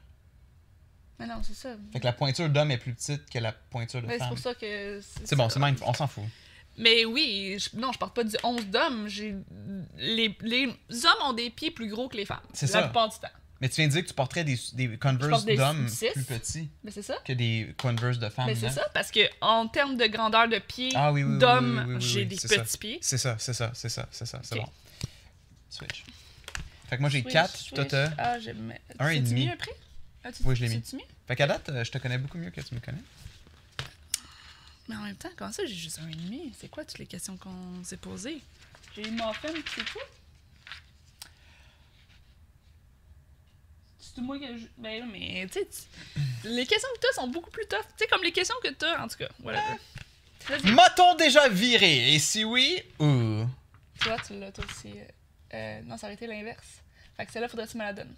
B: Mais non, c'est ça.
A: Fait que la pointure d'homme est plus petite que la pointure de
B: Mais c'est
A: femme.
B: pour ça que.
A: C'est bon, c'est même, on s'en fout.
B: Mais oui, je- non, je porte pas du 11 d'hommes. J'ai... Les... les hommes ont des pieds plus gros que les femmes.
A: C'est
B: la
A: ça.
B: plupart du temps.
A: Mais tu viens de dire que tu porterais des, des Converse d'hommes plus petits
B: Mais c'est ça.
A: que des Converse de femmes.
B: Mais c'est
A: hein?
B: ça, parce que en termes de grandeur de pied
A: Ah oui, oui, oui,
B: d'homme,
A: oui, oui, oui,
B: j'ai des
A: ça.
B: petits pieds.
A: C'est ça, c'est ça, c'est ça, c'est ça, c'est bon. Switch. Fait que moi j'ai
B: Switch,
A: 4,
B: switch.
A: toi t'as.
B: Ah, j'aime.
A: Un et
B: C'est-tu
A: demi.
B: mis un prix? Ah, tu-
A: Oui, je l'ai mis? Fait qu'à date, euh, je te connais beaucoup mieux que tu me connais.
B: Mais en même temps, comment ça, j'ai juste un et demi? C'est quoi toutes les questions qu'on s'est posées? J'ai eu muffin, c'est tout? C'est moi que je... Ben, mais, tu sais, les questions que t'as sont beaucoup plus tough. Tu sais, comme les questions que t'as, en tout cas, voilà. Vas-y.
A: M'a-t-on déjà viré? Et si oui, ou.
B: Tu vois, tu l'as, toi aussi. euh, non, ça aurait été l'inverse. Fait que celle-là, faudrait que tu me la donnes.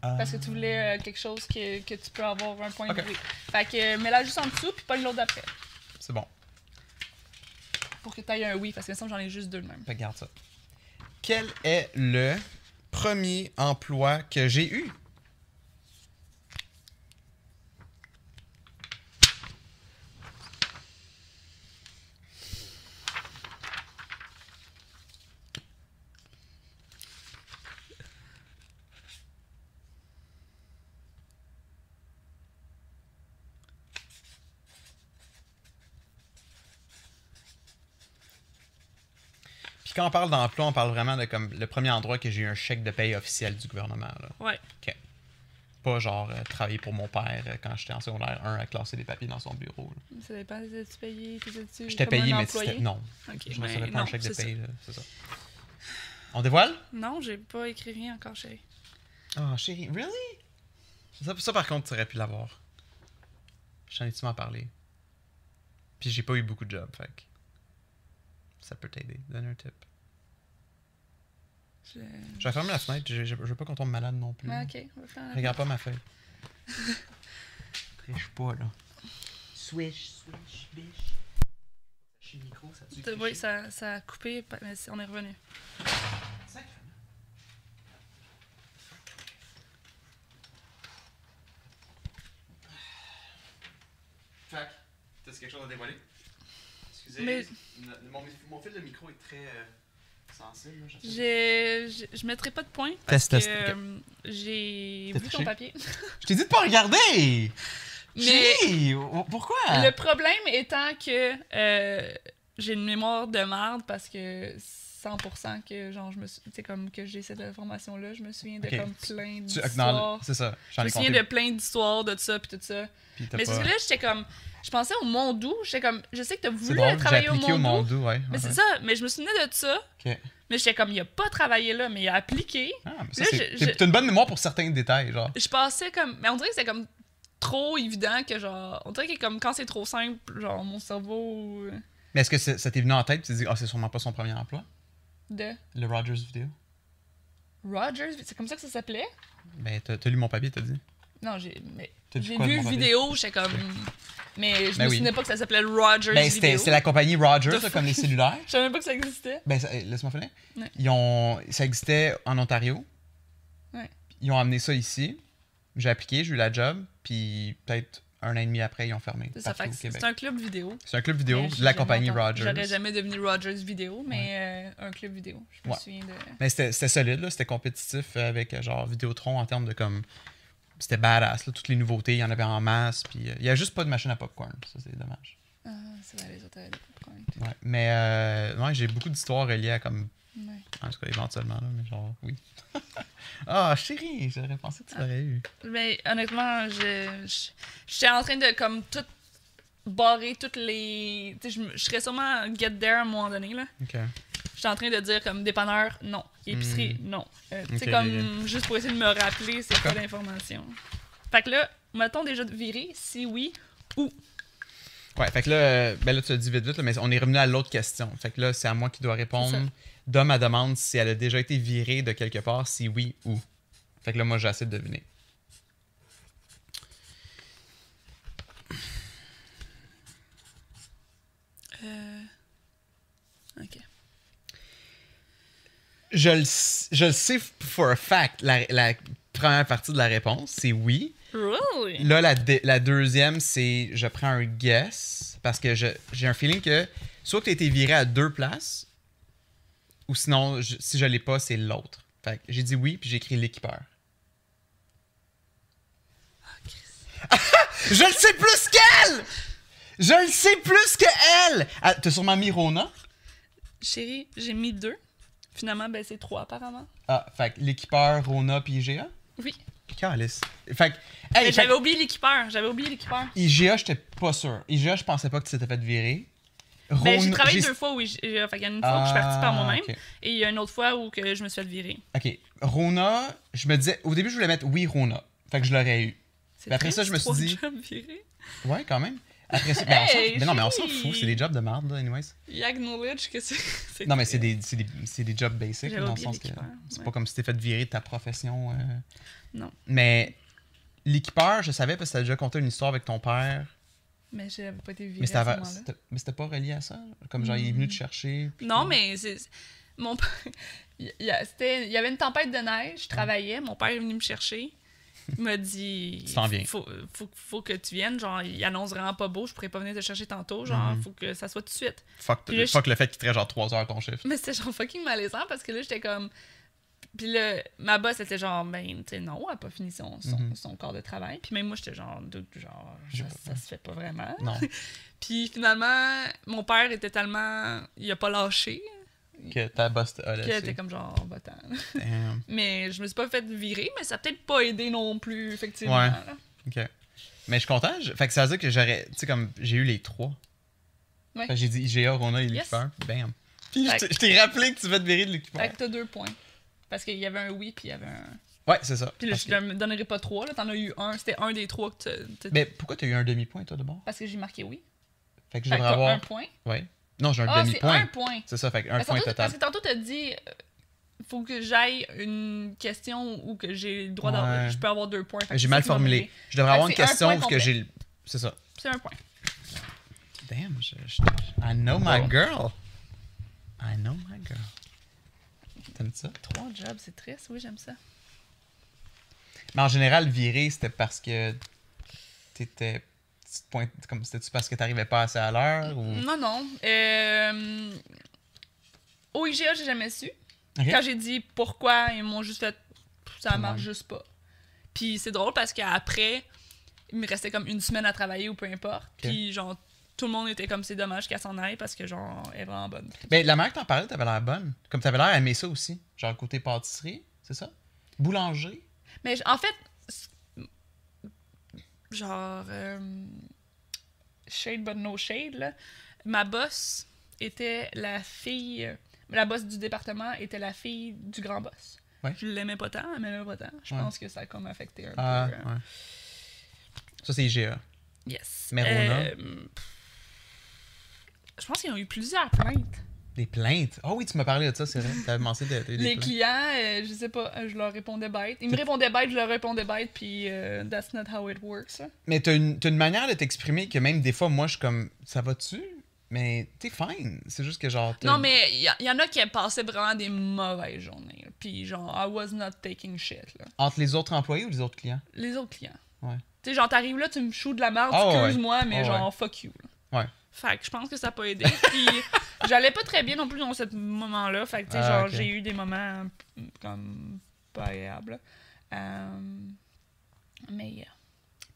B: Parce que tu voulais euh, quelque chose que, que tu peux avoir un point
A: Ok.
B: de oui. Fait que euh, mets-la juste en dessous, puis pas l'autre d'après.
A: C'est bon.
B: Pour que tu aies un oui, parce que sinon j'en ai juste deux de même.
A: Fait que garde ça. Quel est le premier emploi que j'ai eu? Quand on parle d'emploi, on parle vraiment de comme le premier endroit que j'ai eu un chèque de paye officiel du gouvernement. Là.
B: Ouais.
A: OK. Pas genre euh, travailler pour mon père euh, quand j'étais en secondaire 1 à classer des papiers dans son bureau. là.
B: Ça dépend, t'es-tu payé,
A: J'étais payé, mais c'était. Non.
B: Ok,
A: je recevais pas un chèque de paye, c'est ça. On dévoile?
B: Non, j'ai pas écrit rien encore, chérie.
A: Ah, chérie, really? Ça, ça, par contre, tu aurais pu l'avoir. J'en ai-tu m'en parlé? Puis j'ai pas eu beaucoup de jobs, fait que Ça peut t'aider. Donne un tip.
B: Je...
A: Je vais fermer la fenêtre, je, je, je veux pas qu'on tombe malade non plus.
B: Ah, ok, on va faire un-
A: Regarde pas ma feuille. Triche pas, là. Swish, swish, biche. Chez le micro, ça tue.
B: Oui, ça, ça a coupé, mais c'est- on est revenu.
A: Fac, t'as quelque chose à dévoiler? Excusez,
B: Mais-
A: mon fil de micro est très euh, sensible. Là,
B: j'ai- je mettrai pas de points parce
A: Test,
B: que euh, j'ai vu ton papier.
A: Je t'ai dit de pas regarder!
B: Mais
A: pourquoi?
B: le problème étant que euh, j'ai une mémoire de merde parce que 100% que genre je me suis, comme que j'ai cette information là, je me souviens de comme plein d'histoires.
A: C'est ça,
B: Je me souviens
A: compté.
B: de plein d'histoires de ça puis tout ça. Mais
A: pas-
B: c'est là j'étais comme je pensais au Mondou, j'étais comme je sais que t'as voulu
A: drôle,
B: travailler au
A: appliqué au
B: Mondou.
A: Mondou, ouais.
B: Mais
A: ouais,
B: c'est ça, mais je me souvenais de ça,
A: Ok.
B: mais j'étais comme il a pas travaillé là, mais il a appliqué.
A: Ah, mais ça, T'as une bonne mémoire pour certains détails, genre.
B: je passais comme mais on dirait que c'est comme trop évident que genre on dirait que comme quand c'est trop simple genre mon cerveau euh,
A: Mais est-ce que c'est- ça t'est venu en tête, tu t'es dit, ah, c'est sûrement pas son premier emploi?
B: de
A: Le Rogers vidéo?
B: Rogers c'est comme ça que ça s'appelait?
A: Ben, t'as lu mon papier, t'as dit.
B: non j'ai j'ai vu
A: papier?
B: vidéo j'étais comme mais je
A: Ben
B: me souvenais pas que ça s'appelait Rogers
A: Ben, c'était
B: vidéo
A: c'est la compagnie Rogers, comme les cellulaires.
B: je savais même pas que ça existait
A: Ben, ça- laisse-moi finir.
B: Ouais.
A: Ils ont, ça existait en Ontario.
B: Ouais.
A: Ils ont amené ça ici. J'ai appliqué, j'ai eu la job. Puis peut-être un an et demi après, ils ont fermé.
B: C'est un club vidéo.
A: C'est un club vidéo
B: Mais
A: de la compagnie
B: entendu-
A: Rogers.
B: J'aurais jamais devenu Rogers vidéo, mais euh, un club vidéo. Je me
A: Ouais.
B: souviens de.
A: Mais c'était c'était solide, là. C'était compétitif avec euh, genre Vidéotron en termes de comme. C'était badass, là. Toutes les nouveautés, il y en avait en masse. Puis euh, il y a juste pas de machine à popcorn. Ça, c'est dommage.
B: Ah, c'est vrai, les autres avaient des popcorn.
A: Ouais. Mais euh, ouais, j'ai beaucoup d'histoires reliées à comme.
B: Ouais.
A: En tout cas, éventuellement, là. Mais genre, oui. Ah, chérie, j'aurais pensé que tu l'aurais eu.
B: Mais honnêtement, je, je- j'étais en train de comme tout barrer toutes les. Tu sais, je, je serais sûrement get there à un moment donné, là.
A: Ok.
B: J'étais en train de dire comme dépanneur, non. Épicerie, non. Euh, tu sais,
A: Ok,
B: comme juste pour essayer de me rappeler c'est quoi l'information. Fait que là, mettons déjà de virer, si oui, où?
A: Ouais, fait que là, euh, ben là, tu as dit vite vite, là, mais on est revenu à l'autre question. Fait que là, c'est à moi qui dois répondre. Dom elle demande si elle a déjà été virée de quelque part, si oui, où. Fait que là, moi, j'essaie de deviner.
B: Euh... Ok.
A: Je le, je le sais for a fact. La, la première partie de la réponse, c'est oui.
B: Really?
A: Là, la, de- la deuxième, c'est je prends un guess parce que j'ai un feeling que soit que tu as été viré à deux places, ou sinon, je- si je l'ai pas, c'est l'autre. Fait j'ai dit oui, puis j'ai écrit l'équipeur. je le sais plus qu'elle! Je le sais plus que elle! Ah, T'as sûrement mis Rona?
B: Chérie, j'ai mis deux. Finalement, ben c'est trois apparemment.
A: Ah, fait que l'équipeur, Rona, puis IGA?
B: Oui.
A: Calice. Fait que,
B: Mais
A: hey, fait
B: j'avais oublié l'équipeur. J'avais oublié l'équipeur.
A: IGA, j'étais pas sûr. IGA, je pensais pas que tu t'étais fait virer.
B: Ben, j'ai travaillé deux fois où qu'il y a une fois où je suis partie par
A: Ah,
B: moi-même et il y a une autre fois où que je me suis fait virer.
A: Ok. Rona, je me disais. Au début, je voulais mettre oui, Rona. Fait que je l'aurais eu. Mais après
B: triste,
A: ça, je me suis dit-
B: virés.
A: Ouais, quand même. Après ben, on
B: Hey,
A: mais non, mais on s'en fout. C'est des jobs de merde, anyways.
B: Il acknowledge que c'est.
A: Non, mais c'est des, des, des jobs basic, dans le sens que c'est
B: ouais.
A: pas comme si t'es fait virer de ta profession. euh.
B: Non.
A: Mais l'équipeur, je savais parce que t'as déjà conté une histoire avec ton père.
B: Mais j'avais pas été virée
A: Mais c'était pas relié à ça? Comme genre, il est venu te chercher. puis
B: Non, mais c'est. Mon père. Il y avait une tempête de neige, je travaillais, mon père est venu me chercher. Il m'a dit.
A: Tu t'en viens.
B: Faut, faut, faut que tu viennes. Genre, il annonce vraiment pas beau, je pourrais pas venir te chercher tantôt. Genre,
A: Mhm.
B: faut que ça soit tout de suite.
A: Fuck,
B: là,
A: fuck le fait qu'il te reste genre 3 heures ton chiffre.
B: Mais c'était genre fucking malaisant parce que là, j'étais comme. Puis là, ma boss était genre, ben, tu sais, non, elle a pas fini son, son,
A: Mhm.
B: son corps de travail. Puis même moi, j'étais genre, genre,
A: Je-
B: ça, ça se fait pas vraiment.
A: Non.
B: Puis finalement, mon père était tellement. Il a pas lâché.
A: Que ta boss t'a laissé.
B: était comme genre.
A: Damn.
B: Mais je me suis pas fait virer, mais ça a peut-être pas aidé non plus, effectivement.
A: Ouais.
B: là.
A: Ok. Mais je suis content. je- Fait que ça veut dire que j'aurais. Tu sais, comme j'ai eu les trois.
B: Ouais.
A: Fait que j'ai dit IGA, Rona et
B: Yes.
A: l'équipeur. Bam. Puis je
B: Fait
A: t'ai- je t'ai rappelé que tu vas te virer de l'équipeur.
B: Fait que t'as deux points. Parce qu'il y avait un oui, puis il y avait un.
A: Ouais, c'est ça.
B: Puis là, je
A: que-
B: te donnerai pas trois, là. T'en as eu un. C'était un des trois que t'as-
A: Mais pourquoi t'as eu un demi-point, toi, de bord?
B: Parce que j'ai marqué oui.
A: Fait que je
B: que
A: devrais avoir.
B: un point.
A: Ouais. Non, j'ai un
B: Ah,
A: demi-point.
B: un point.
A: C'est ça, fait un
B: Parce,
A: point
B: tantôt-
A: total.
B: parce que tantôt, t'as dit, euh, faut que j'aille une question où que j'ai le droit
A: Ouais.
B: d'avoir. Je peux avoir deux points.
A: J'ai mal formulé. Je devrais
B: Fait
A: avoir une
B: un
A: question
B: point
A: parce que j'ai. le- C'est ça.
B: C'est un point.
A: Damn, je, je- I know my girl. I know my girl. T'aimes ça?
B: Trois jobs, c'est triste. Oui, j'aime ça.
A: Mais en général, virer, c'était parce que t'étais. Tu te pointes- Comme c'était-tu parce que t'arrivais pas assez à l'heure ou?
B: Non, non. Euh, Au IGA, j'ai jamais su. Quand j'ai dit pourquoi, ils m'ont juste fait ça
A: Tout
B: marche juste pas. Puis c'est drôle parce qu'après, il me restait comme une semaine à travailler ou peu importe. Puis genre, tout le monde était comme c'est dommage qu'elle s'en aille parce que genre, elle est vraiment bonne.
A: Ben, la manière que t'en parlais, t'avais l'air bonne. Comme t'avais l'air aimer ça aussi. Genre côté pâtisserie, c'est ça? Boulanger?
B: Mais en fait, genre, euh, shade but no shade, là, ma boss était la fille, la boss du département était la fille du grand boss.
A: Ouais.
B: Je l'aimais pas tant, elle m'aimait pas tant. Je
A: Ouais.
B: pense que ça a comme affecté un
A: Ah,
B: peu. euh,
A: ouais. Ça, c'est IGA.
B: Yes.
A: Mais Rona?
B: Euh, je pense qu'ils ont eu plusieurs plaintes.
A: Des plaintes. Oh oui, tu m'as parlé de ça, c'est vrai. Mentionné des, des
B: Les
A: plaintes.
B: clients, euh, je sais pas, euh, je leur répondais bête. Ils me répondaient bête, je leur répondais bête, puis euh, that's not how it works.
A: Mais t'as une, t'as une manière de t'exprimer que même des fois, moi, je suis comme, ça va-tu? Mais t'es fine. C'est juste que genre.
B: Non, mais il y, y en a qui passaient vraiment des mauvaises journées. là. Puis genre, I was not taking shit. Là.
A: Entre les autres employés ou les autres clients?
B: Les autres clients.
A: Ouais.
B: Tu Tu sais, genre, t'arrives là, tu me choues de la merde,
A: Ah ouais.
B: excuse-moi, mais
A: Ah
B: genre, fuck you. là.
A: Ouais.
B: Fait que je pense que ça n'a pas aidé. Puis j'allais pas très bien non plus dans ce moment-là. Fait que, tu sais,
A: Ah,
B: genre, j'ai eu des moments comme pas agréables. Euh, mais euh,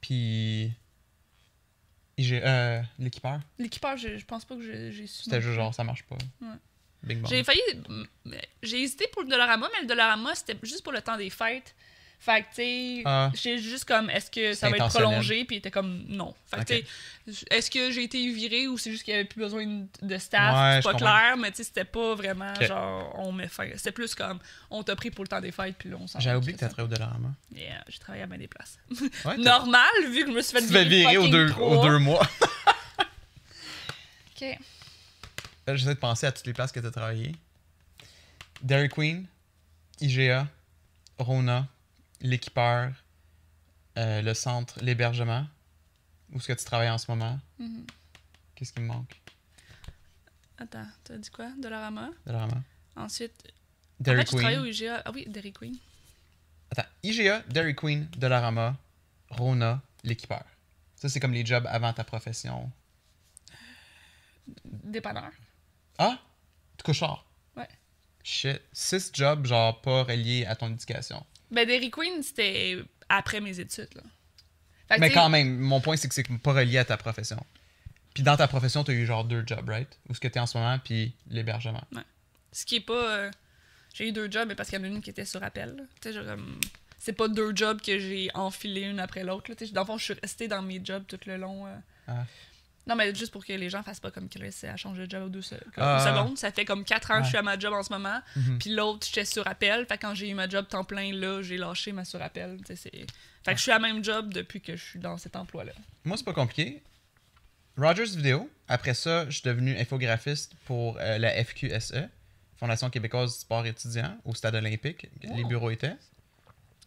A: Puis. Euh, l'équipeur,
B: l'équipeur, je, je pense pas que j'ai j'ai su.
A: c'était juste genre, ça marche pas.
B: Ouais.
A: Bing bang.
B: J'ai failli. J'ai hésité pour le Dollarama, mais le Dollarama, c'était juste pour le temps des fêtes. Fait que, tu sais,
A: Ah.
B: j'ai juste comme, est-ce que ça va être prolongé? Puis il était comme, non. Fait que, tu sais, est-ce que j'ai été viré ou c'est juste qu'il y avait plus besoin de staff?
A: Ouais,
B: c'est pas clair, mais tu sais, c'était pas vraiment genre, on met fin. C'était plus comme, on t'a pris pour le temps des fêtes, puis là, on s'en
A: J'avais
B: va,
A: oublié que t'as travaillé au Dollarama.
B: ça. Yeah, j'ai travaillé à bien des places.
A: Ouais,
B: Normal, vu que je me suis fait
A: Tu fais virer aux deux, aux deux mois.
B: Ok.
A: Là, J'essaie de penser à toutes les places que t'as travaillé. Dairy Queen, IGA, Rona, l'équipeur, euh, le centre, l'hébergement. Où est-ce que tu travailles en ce moment?
B: Mhm.
A: Qu'est-ce qui me manque?
B: Attends, t'as dit quoi? Dollarama?
A: Dollarama.
B: Ensuite, en
A: Dairy
B: fait, je travaillais au
A: Queen.
B: IGA. Ah oui, Dairy Queen.
A: Attends, IGA, Dairy Queen, Dollarama, Rona, l'équipeur. Ça, c'est comme les jobs avant ta profession.
B: Dépanneur.
A: Ah! Tu couches tard.
B: Ouais.
A: Shit. Six jobs, genre, pas reliés à ton éducation.
B: Ben, Dairy Queen, c'était après mes études, là. Fait que,
A: Mais quand même, mon point, c'est que c'est pas relié à ta profession. Puis dans ta profession, t'as eu genre deux jobs, right? Où ce que t'es en ce moment, puis l'hébergement.
B: Ce qui est pas. euh, J'ai eu deux jobs, mais parce qu'il y en a une qui était sur appel. là. Tu sais, genre, comme, C'est pas deux jobs que j'ai enfilés une après l'autre. là. Tu sais, Dans le fond, je suis restée dans mes jobs tout le long. euh.
A: Ah.
B: Non, mais juste pour que les gens fassent pas comme Chris, elle change de job aux deux se- comme
A: Ah.
B: une seconde. Ça fait comme quatre ans que
A: Ouais.
B: je suis à ma job en ce moment.
A: Mhm.
B: Puis l'autre, j'étais sur appel. Fait que quand j'ai eu ma job temps plein, là, j'ai lâché ma sur appel. Fait que je suis à la même job depuis que je suis dans cet emploi-là.
A: Moi, c'est pas compliqué. Rogers Vidéo. Après ça, je suis devenu infographiste pour euh, la FQSE, Fondation québécoise du sport étudiant, au stade olympique. Les
B: Oh.
A: bureaux étaient.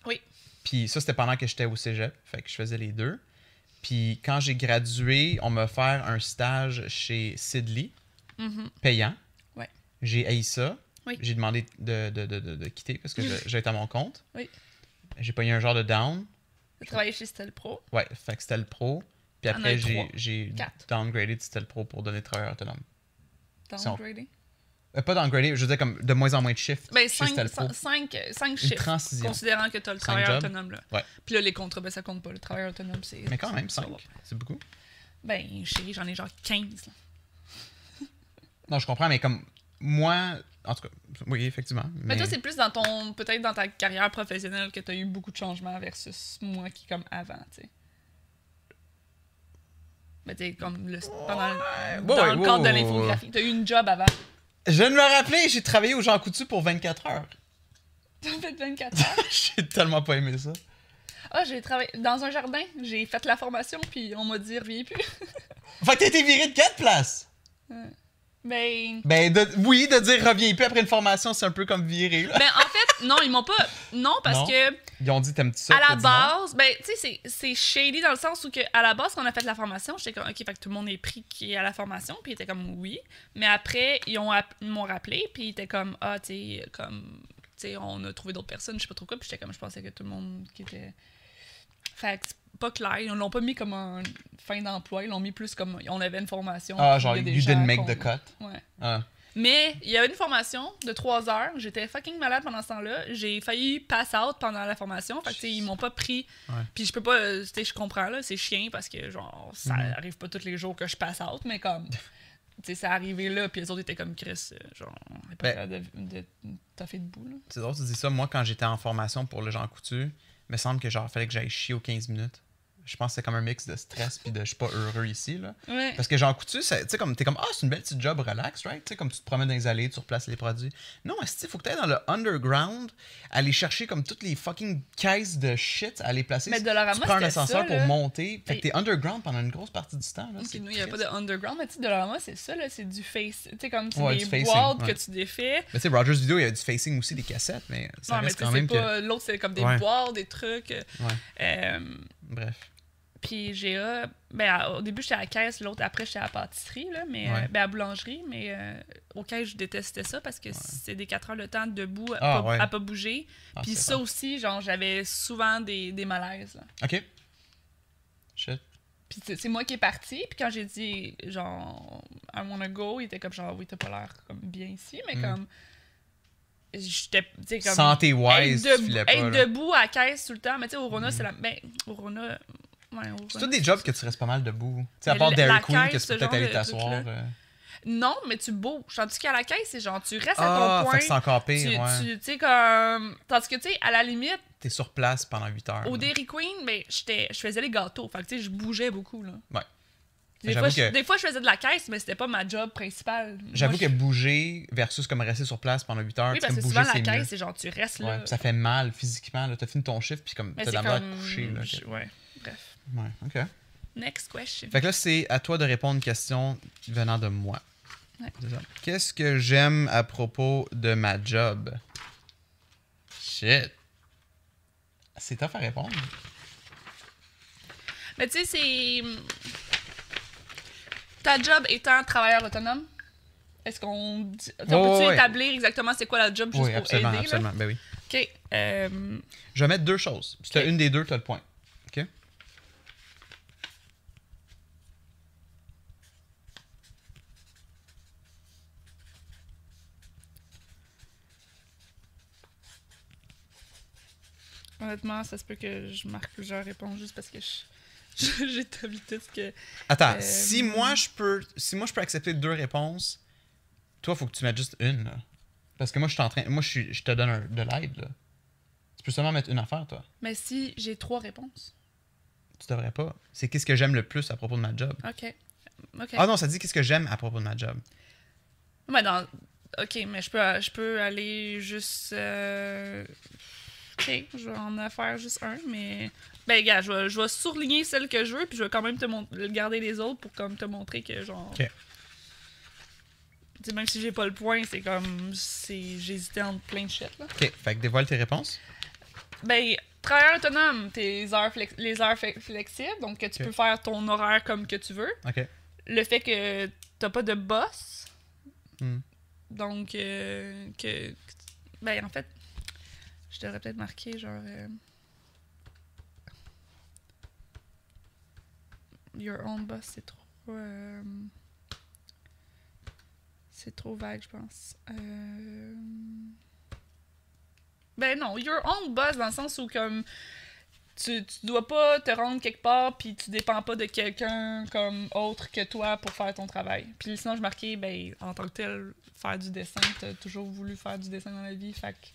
B: Oui.
A: Puis ça, c'était pendant que j'étais au cégep. Fait que je faisais les deux. Puis quand j'ai gradué, on m'a offert un stage chez Sidley,
B: Mhm.
A: payant.
B: Ouais.
A: J'ai haï ça.
B: Oui.
A: J'ai demandé de, de, de, de- de quitter parce que j'étais à mon compte.
B: Oui.
A: J'ai pas eu un genre de down.
B: J'ai travaillé chez Stell Pro.
A: Ouais, fait que le pro. Puis après, j'ai, downgradé de le pro pour donner travailleur autonome.
B: Downgradé?
A: Euh, pas downgradé, je veux dire comme de moins en moins de shifts
B: Ben,
A: chez
B: 5,
A: C'était le pro. Une
B: chiffres.
A: transition.
B: Considérant que tu as le
A: jobs.
B: autonome. Là.
A: Ouais.
B: Puis là, les contrats, ben, ça compte pas. Le travailleur autonome, c'est.
A: Mais quand même,
B: ça
A: 5.
B: va.
A: C'est beaucoup.
B: Ben, chérie, j'en ai genre 15. là.
A: Non, je comprends, mais comme moi, en tout cas, oui, effectivement.
B: Mais, toi, c'est plus dans ton. Peut-être dans ta carrière professionnelle que tu as eu beaucoup de changements versus moi qui, comme avant, tu sais. Mais tu sais, comme le, pendant
A: Ouais,
B: dans
A: ouais,
B: le cadre de l'infographie. Tu as eu une job avant.
A: Je de me rappeler, j'ai travaillé au Jean Coutu pour 24 heures.
B: T'as fait 24 heures?
A: j'ai tellement pas aimé ça.
B: Ah, j'ai travaillé dans un jardin. J'ai fait la formation, puis on m'a dit, reviens plus.
A: Fait que t'as été viré de 4 places.
B: ben.
A: Ben, de- oui, de dire reviens plus après une formation, c'est un peu comme virer. Là.
B: Ben, en fait, non, ils m'ont pas. Non, parce
A: Non.
B: que.
A: Ils ont dit t'aimes-tu ça?
B: à la base, ben, tu sais, c'est- shady dans le sens où, que, à la base, quand on a fait la formation, j'étais comme, OK, fait que tout le monde est pris qui est à la formation, puis ils étaient comme, oui. Mais après, ils m'ont rappelé, puis ils étaient comme, ah, tu sais, comme, tu sais, on a trouvé d'autres personnes, je sais pas trop quoi, puis j'étais comme, je pensais que tout le monde qui était. Fait que c'est pas clair, ils l'ont pas mis comme un fin d'emploi, ils l'ont mis plus comme, on avait une formation.
A: Ah, genre, you didn't make the cut?
B: Ouais.
A: Ah.
B: Mais il y avait une formation de 3 heures. J'étais fucking malade pendant ce temps-là. J'ai failli pass out pendant la formation. Fait que, ils m'ont pas pris.
A: Ouais.
B: Puis je peux pas. euh, Tu sais, je comprends, là. C'est chiant parce que, genre, ça
A: Mhm.
B: arrive pas tous les jours que je passe out, mais comme. Tu sais, ça arrivé là. Puis les autres étaient comme Chris. euh, Genre, on est pas
A: Ben-
B: de, de taffer debout, là.
A: C'est drôle, tu dis ça. Moi, quand j'étais en formation pour le Jean Coutu, il me semble que genre, fallait que j'aille chier aux 15 minutes. Je pense que c'est comme un mix de stress puis de je suis pas heureux ici. Là.
B: Ouais.
A: Parce que Jean Coutu, tu sais, comme, t'es comme, ah, c'est une belle petite job relax, right? Tu sais, comme tu te promènes dans les allées, tu replaces les produits. Non, il faut que tu ailles dans le underground, aller chercher comme toutes les fucking caisses de shit à les placer?
B: Mais
A: tu prends un ascenseur
B: ça,
A: pour
B: là.
A: monter. Fait que t'es underground pendant une grosse partie du temps. Là,
B: nous, il n'y a pas de underground, mais tu sais, Dollarama, c'est ça, là. C'est du face. Tu sais, comme c'est
A: Ouais,
B: des
A: facing, ouais.
B: que tu défais.
A: Mais tu sais, Rogers Video, il y a du facing aussi, des cassettes, mais ça
B: Non, mais
A: reste
B: tu sais,
A: quand
B: c'est
A: même que.
B: L'autre, c'est comme des boîtes, des trucs. euh, euh,
A: bref.
B: Puis GA, ben, au début, j'étais à la caisse, l'autre, après, j'étais à la pâtisserie, là, mais,
A: Ouais.
B: euh, ben, à la boulangerie. Mais euh, au caisse, je détestais ça parce que c'est des 4 heures de temps debout à,
A: Ah,
B: pas,
A: ouais.
B: à pas bouger.
A: Ah,
B: Puis ça aussi, genre, j'avais souvent des, des malaises. là.
A: Ok.
B: Puis c'est c'est moi qui est parti. Puis quand j'ai dit, genre, I wanna go, il était comme, genre, oui, t'as pas l'air comme bien ici, mais
A: Mm.
B: comme. J'étais, comme. Être debout,
A: filais pas.
B: être
A: là.
B: debout à la caisse tout le temps. Mais tu sais, au Rona, c'est la. Ben, au Rona. Ouais,
A: C'est tous des jobs que tu restes pas mal debout. Tu sais, à
B: Mais
A: part Dairy Queen, que tu peux peut-être aller t'asseoir. euh?
B: Non, mais tu bouges. Tandis qu'à la caisse, c'est genre, tu restes à
A: Ah,
B: ton
A: fait
B: point.
A: que c'est encore
B: Tu
A: pire, ouais.
B: tu- tu sais, comme. Tandis que, tu sais, à la limite,
A: T'es sur place pendant 8 heures.
B: au
A: là.
B: Dairy Queen, ben, j'étais- je faisais les gâteaux. Fait que, tu sais, je bougeais beaucoup, là.
A: Ouais.
B: Des fois, je,
A: que-
B: des fois, je faisais de la caisse, mais c'était pas ma job principale.
A: J'avoue que
B: je-
A: bouger versus comme rester sur place pendant 8 heures,
B: Oui,
A: tu
B: parce que
A: bouger,
B: souvent, la caisse, c'est genre, tu restes là.
A: Ouais, ça fait mal physiquement. T'as fini ton chiffre, puis comme
B: mais
A: t'as la
B: comme...
A: à coucher. Là,
B: je- Ouais,
A: Ouais, ok.
B: Next question.
A: Fait que là, c'est à toi de répondre à une question venant de moi.
B: Ouais.
A: Qu'est-ce que j'aime à propos de ma job? Shit. C'est tough à répondre.
B: Mais tu sais, c'est... Ta job étant travailleur autonome, est-ce qu'on dit... on
A: Ouais,
B: peut-tu
A: ouais,
B: établir exactement c'est quoi la job juste
A: Oui,
B: pour
A: absolument,
B: aider?
A: absolument. Ben oui.
B: OK. euh,
A: Je vais mettre deux choses. Si t'as
B: Ok.
A: une des deux, t'as le point. OK?
B: Honnêtement, ça se peut que je marque plusieurs réponses juste parce que j'ai établi tout ce que...
A: Attends,
B: Euh,
A: si moi je peux si moi je peux accepter deux réponses, toi faut que tu mettes juste une là. Parce que moi je suis en train moi je suis je te donne un- de l'aide là. Tu peux seulement mettre une affaire toi.
B: Mais si j'ai trois réponses.
A: Tu devrais pas. C'est qu'est-ce que j'aime le plus à propos de ma job.
B: OK.
A: Ah non, ça dit qu'est-ce que j'aime à propos de ma job.
B: Mais dans... OK, mais je peux, je peux aller juste... euh, OK, je vais en faire juste un, mais... Ben, gars, je vais, je vais surligner celle que je veux, puis je vais quand même te garder les autres pour comme te montrer que, genre...
A: OK.
B: Tu sais, même si j'ai pas le point, c'est comme... c'est J'hésitais entre plein de shit, là.
A: OK, fait que dévoile tes réponses.
B: Ben, travailleur autonome, tes heures flex- les heures fle- flexibles, donc que tu peux faire ton horaire comme que tu veux.
A: OK.
B: Le fait que t'as pas de boss,
A: Hmm.
B: donc euh, que- Ben, en fait, je devrais peut-être marquer genre. euh, Your own boss, c'est trop. euh, c'est trop vague, je pense. Euh, Ben non, your own boss dans le sens où comme. Tu, tu dois pas te rendre quelque part puis tu dépends pas de quelqu'un comme autre que toi pour faire ton travail. Puis sinon je marquais ben en tant que tel faire du dessin, t'as toujours voulu faire du dessin dans la vie, fait que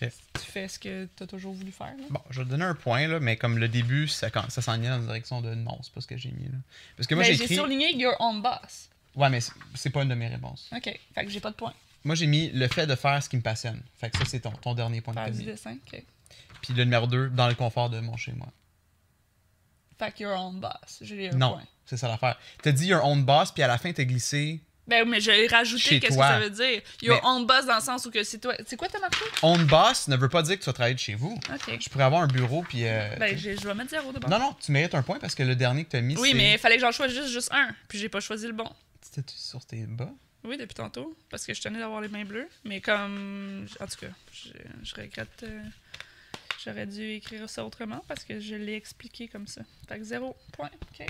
B: Tu fais ce que t'as toujours voulu faire. là?
A: Bon, je vais te donner un point là, mais comme le début, ça, quand- ça s'en vient dans la direction de non, c'est pas ce que j'ai mis là. Parce que moi
B: Ben,
A: j'ai
B: j'ai
A: écrit.
B: surligné your own boss.
A: Ouais, mais c'est- pas une de mes réponses.
B: Ok, fait que j'ai pas de point.
A: Moi j'ai mis le fait de faire ce qui me passionne. Fait que ça c'est ton, ton dernier point
B: Faire
A: t'as
B: du dessin, ok.
A: Puis le numéro 2, dans le confort de mon chez moi.
B: Fait que your own boss, j'ai un
A: Non,
B: point.
A: c'est ça l'affaire. T'as dit your own boss, puis à la fin t'as glissé
B: Ben mais j'ai rajouté
A: Chez
B: qu'est-ce que ça veut dire. Your
A: Mais-
B: own boss dans le sens où que c'est toi. C'est quoi t'as marqué?
A: own boss ne veut pas dire que tu vas travailler de chez vous.
B: Ok.
A: Je pourrais avoir un bureau puis. euh,
B: Ben
A: tu
B: je vais mettre zéro de bon.
A: non, non, tu mérites un point parce que le dernier que t'as mis,
B: Oui, mais il fallait que j'en choisisse juste un. Puis j'ai pas choisi le bon.
A: C'était sur tes bas?
B: Oui, depuis tantôt. Parce que je tenais d'avoir les mains bleues. Mais comme. En tout cas, je, je regrette. euh, J'aurais dû écrire ça autrement parce que je l'ai expliqué comme ça. Fait que zéro point. Ok?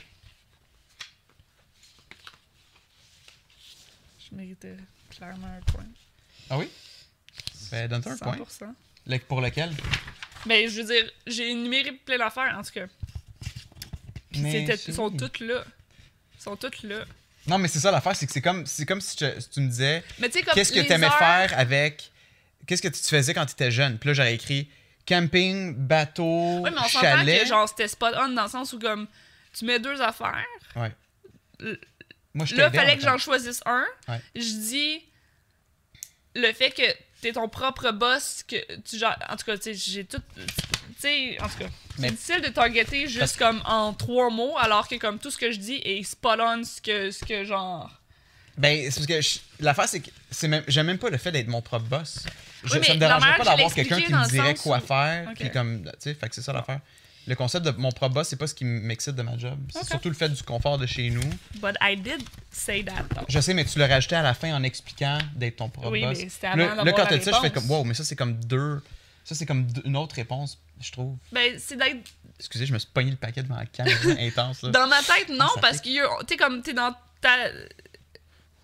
B: Je méritais clairement un point.
A: Ah oui? Ben, donne-toi un point.
B: 100%.
A: Le- pour lequel?
B: Mais je veux dire, j'ai énuméré plein d'affaires en tout cas. Puis ils sont toutes là. Ils sont toutes là.
A: Non, mais c'est ça l'affaire, c'est que c'est comme, c'est comme si, tu- si tu me disais
B: Mais tu sais, comme.
A: qu'est-ce que t'aimais
B: heures-
A: faire avec. Qu'est-ce que tu faisais quand t'étais jeune? Puis là, j'aurais écrit camping, bateau,
B: Oui, mais on
A: chalet.
B: que genre c'était spot on dans le sens où comme tu mets deux affaires.
A: Ouais.
B: Le-
A: Moi, je
B: Là,
A: en
B: fallait que j'en choisisse un.
A: Ouais.
B: Je dis le fait que t'es ton propre boss, que tu genre. En tout cas, tu sais, j'ai tout. Tu sais, en tout cas, c'est difficile de targeter juste
A: Parce-
B: comme en trois mots, alors que comme tout ce que je dis est spot on ce que, ce que genre.
A: Ben, c'est parce que je- l'affaire, c'est que c'est même, j'aime même pas le fait d'être mon propre boss. Je,
B: Oui,
A: ça me dérangerait pas d'avoir quelqu'un qui me dirait quoi
B: où-
A: faire.
B: Ok.
A: Puis comme, tu sais, fait que c'est ça l'affaire. Le concept de mon propre boss, c'est pas ce qui m'excite de ma job. C'est surtout le fait du confort de chez nous.
B: But I did say that though.
A: Je sais, mais tu l'as rajouté à la fin en expliquant d'être ton propre
B: Oui,
A: boss.
B: mais c'était avant
A: Là, là, quand t'as dit ça, je fais comme, wow, mais ça, c'est comme deux. Ça, c'est comme deux- une autre réponse je trouve.
B: Ben, c'est d'être.
A: Excusez, je me suis pogné le paquet devant la caméra intense. Là.
B: Dans ma tête, non, parce que t'es comme. T'es dans ta.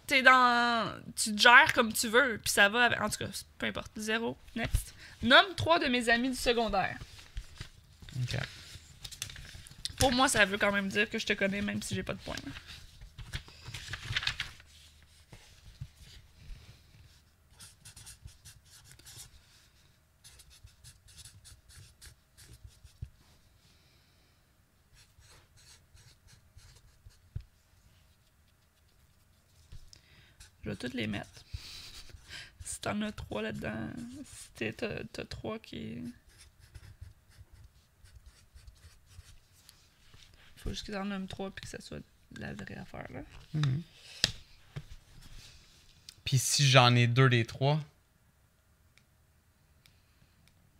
B: T'es dans. Tu te gères comme tu veux, puis ça va. avec- En tout cas, peu importe. Zéro. Next. Nomme trois de mes amis du secondaire. Pour moi, ça veut quand même dire que je te connais, même si j'ai pas de points. Je vais toutes les mettre. Si t'en as trois là-dedans, si t'as trois qui. Faut juste que t'en nommes trois puis que ça soit la vraie affaire là.
A: Mhm. Puis si j'en ai deux des trois,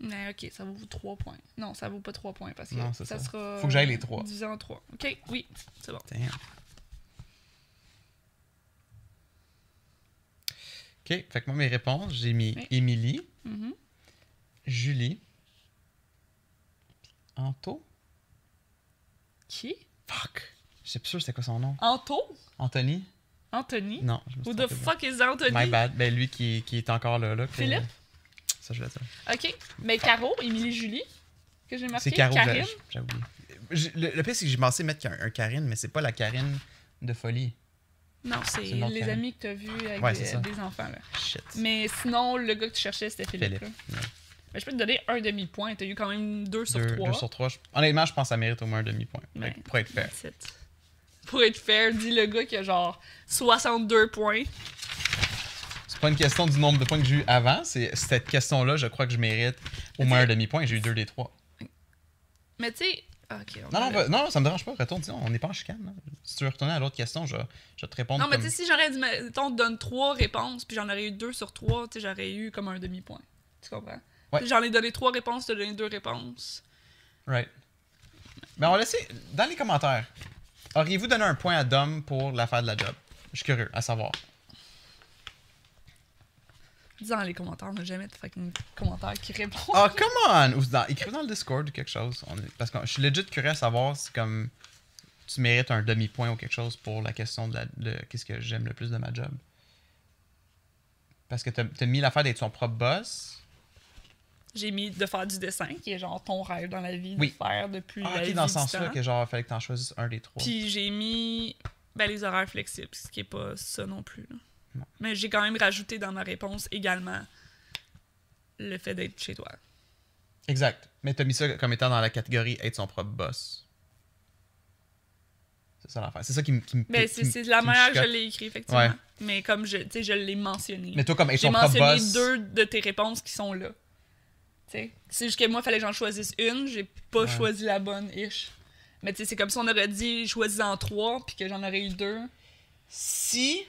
B: Mais ok, ça vaut 3 points. Non, ça vaut pas 3 points parce que
A: Non, c'est
B: ça,
A: ça.
B: sera.
A: Faut que j'aille les trois.
B: Divisé en 3. Ok, oui, c'est bon.
A: damn. Ok, fait que moi, mes réponses, j'ai mis
B: Oui.
A: Émilie,
B: Mhm.
A: Julie, Anto.
B: Qui?
A: Fuck! J'étais plus sûr c'était quoi son nom.
B: Anto?
A: Anthony?
B: Anthony?
A: Non, je me
B: Who the fuck is Anthony?
A: My bad. Ben lui qui, qui est encore là. là
B: Philippe?
A: Ça, je vais dire.
B: Ok, mais Caro, Émilie, Julie, que j'ai marqué?
A: C'est Caro,
B: Karine?
A: j'ai- j'ai oublié. J'ai- Le, le pire, c'est que j'ai pensé mettre un, un Karine, mais c'est pas la Karine de folie.
B: Non, c'est
A: C'est
B: les
A: Karine.
B: amis que t'as vus avec
A: Ouais,
B: des,
A: c'est ça.
B: des enfants là.
A: Shit.
B: Mais sinon, le gars que tu cherchais, c'était Philippe.
A: Philippe.
B: Ben, je peux te donner un demi-point. T'as eu quand même deux sur
A: Deux,
B: trois.
A: deux sur trois. Honnêtement, je pense que ça mérite au moins un demi-point. Que Pour être fair.
B: Pour être fair, dis le gars qui a genre 62 points.
A: C'est pas une question du nombre de points que j'ai eu avant. C'est cette question-là, je crois que je mérite au moins un demi-point. J'ai eu deux des trois.
B: Mais tu sais.
A: Non, non, ça me dérange pas. Retourne, on n'est pas en chicane. là. Si tu veux retourner à l'autre question, je, je vais te répondre.
B: Non, mais
A: comme-
B: tu sais, si j'aurais dit, mettons, te donne trois réponses, puis j'en aurais eu deux sur trois, tu sais, j'aurais eu comme un demi-point. Tu comprends?
A: Ouais.
B: J'en ai donné trois réponses, t'as donné deux réponses.
A: Right. Mais on va laisser dans les commentaires. Auriez-vous donné un point à Dom pour l'affaire de la job? Je suis curieux à savoir.
B: Dis dans les commentaires, on n'a jamais de fucking commentaires qui répondent.
A: Oh, come on! Ou dans, écrivez dans le Discord ou quelque chose. On est- parce que je suis legit curieux à savoir si comme tu mérites un demi-point ou quelque chose pour la question de qu'est-ce que j'aime le plus de ma job. Parce que t'as as mis l'affaire d'être son propre boss.
B: J'ai mis de faire du dessin, qui est genre ton rêve dans la vie
A: Oui.
B: de faire depuis
A: Ah,
B: la vie
A: dans ce sens-là, que genre, fallait que t'en choisisses un des trois.
B: Puis j'ai mis ben, les horaires flexibles, ce qui est pas ça non plus. là.
A: Non.
B: Mais j'ai quand même rajouté dans ma réponse également le fait d'être chez toi.
A: Exact. Mais t'as mis ça comme étant dans la catégorie être son propre boss. C'est ça l'affaire. C'est ça qui me.
B: Mais
A: qui
B: c'est de la manière que je l'ai écrit, effectivement.
A: Ouais.
B: Mais comme je, tu sais, je l'ai mentionné.
A: Mais toi, comme être
B: J'ai
A: son propre
B: mentionné
A: boss.
B: deux de tes réponses qui sont là. C'est juste que moi, il fallait que j'en choisisse une. J'ai pas
A: Ouais.
B: choisi la bonne, ish. Mais tu sais, c'est comme si on aurait dit choisis en trois, puis que j'en aurais eu deux.
A: Si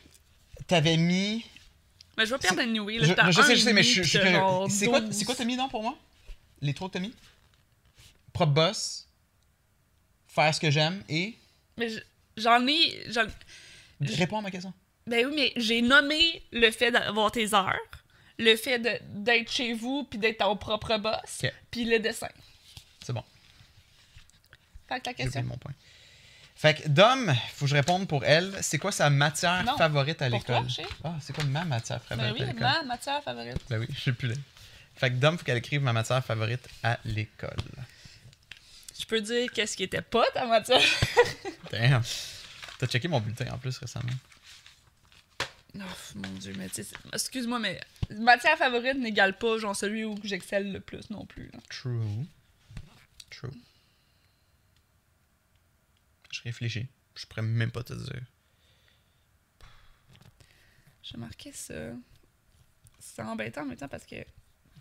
A: t'avais mis.
B: Mais je vais perdre anyway. Là,
A: Je,
B: t'as
A: je
B: un
A: sais, je sais,
B: et
A: mais je, suis C'est quoi,
B: 12.
A: c'est quoi t'as mis donc pour moi? Les trois que t'as mis? Propre boss, faire ce que j'aime et.
B: Mais je- j'en ai.
A: Réponds à ma question.
B: Ben oui, mais j'ai nommé le fait d'avoir tes heures, le fait de- d'être chez vous, puis d'être ton propre boss,
A: Ok.
B: puis le dessin.
A: C'est bon.
B: Fait que
A: J'ai
B: question.
A: mon point. Fait que Dom, faut que je réponde pour elle. C'est quoi sa matière
B: Non,
A: favorite à l'école? Ah, c'est quoi ma matière
B: Ben
A: favorite
B: oui,
A: à l'école?
B: ma matière favorite.
A: Ben oui, je sais plus là. Fait que Dom, faut qu'elle écrive ma matière favorite à l'école.
B: Je peux dire qu'est-ce qui était pas ta matière?
A: Damn. T'as checké mon bulletin en plus récemment.
B: Oh, mon dieu, mais excuse-moi, mais matière favorite n'égale pas genre celui où j'excelle le plus non plus. là.
A: True. True. Je réfléchis. Je pourrais même pas te dire.
B: J'ai marqué ça. C'est embêtant en même temps parce que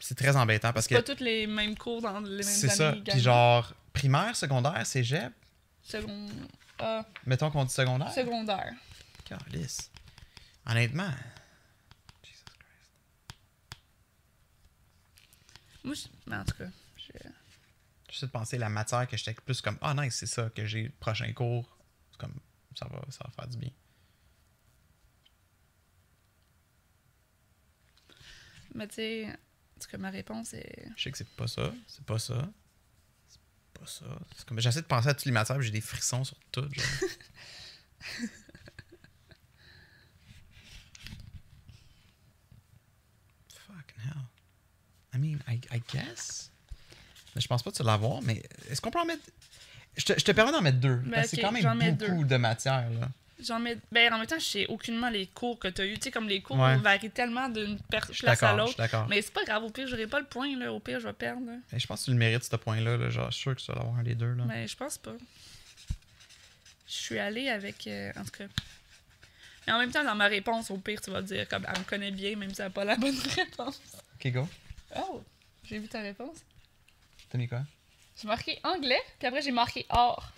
A: C'est très embêtant parce que
B: pas tous les mêmes cours dans les mêmes
A: c'est ça. Puis genre, primaire, secondaire, cégep?
B: Second... ah,
A: Mettons qu'on dit secondaire?
B: secondaire.
A: Calisse. Honnêtement. Jesus Christ.
B: Moi, je- en tout cas, je-
A: J'essaie de penser la matière que j'étais plus comme Ah nice, c'est ça que j'ai le prochain cours. C'est comme ça va, ça va faire du bien.
B: Mais tu sais, en tout cas, ma réponse est.
A: Je sais que c'est pas ça, c'est pas ça. pas ça. C'est comme... J'essaie de penser à toutes les matières, j'ai des frissons sur tout. Genre. Fucking hell. I mean, I, I guess. Mais je pense pas que tu vas l'avoir, mais est-ce qu'on peut en mettre. Je te, je te permets d'en mettre deux.
B: Ben,
A: parce que
B: ok,
A: c'est quand même beaucoup
B: deux.
A: de matière. Là.
B: J'en mets. Ben, en même temps, je sais aucunement les cours que tu as eu. Tu sais, comme les cours
A: Ouais.
B: varient tellement d'une place à l'autre. Mais c'est pas grave, au pire, j'aurai pas le point, là. Au pire, je vais perdre.
A: Je pense que tu le mérites, ce point-là. Là. Genre, je suis sûr que tu vas l'avoir les deux. Là.
B: Mais je pense pas. Je suis allée avec. euh, en tout cas. Mais en même temps, dans ma réponse, au pire, tu vas dire comme elle me connaît bien, même si elle n'a pas la bonne réponse.
A: Ok, go.
B: Oh, j'ai vu ta réponse.
A: T'as mis quoi?
B: J'ai marqué anglais, puis après j'ai marqué or.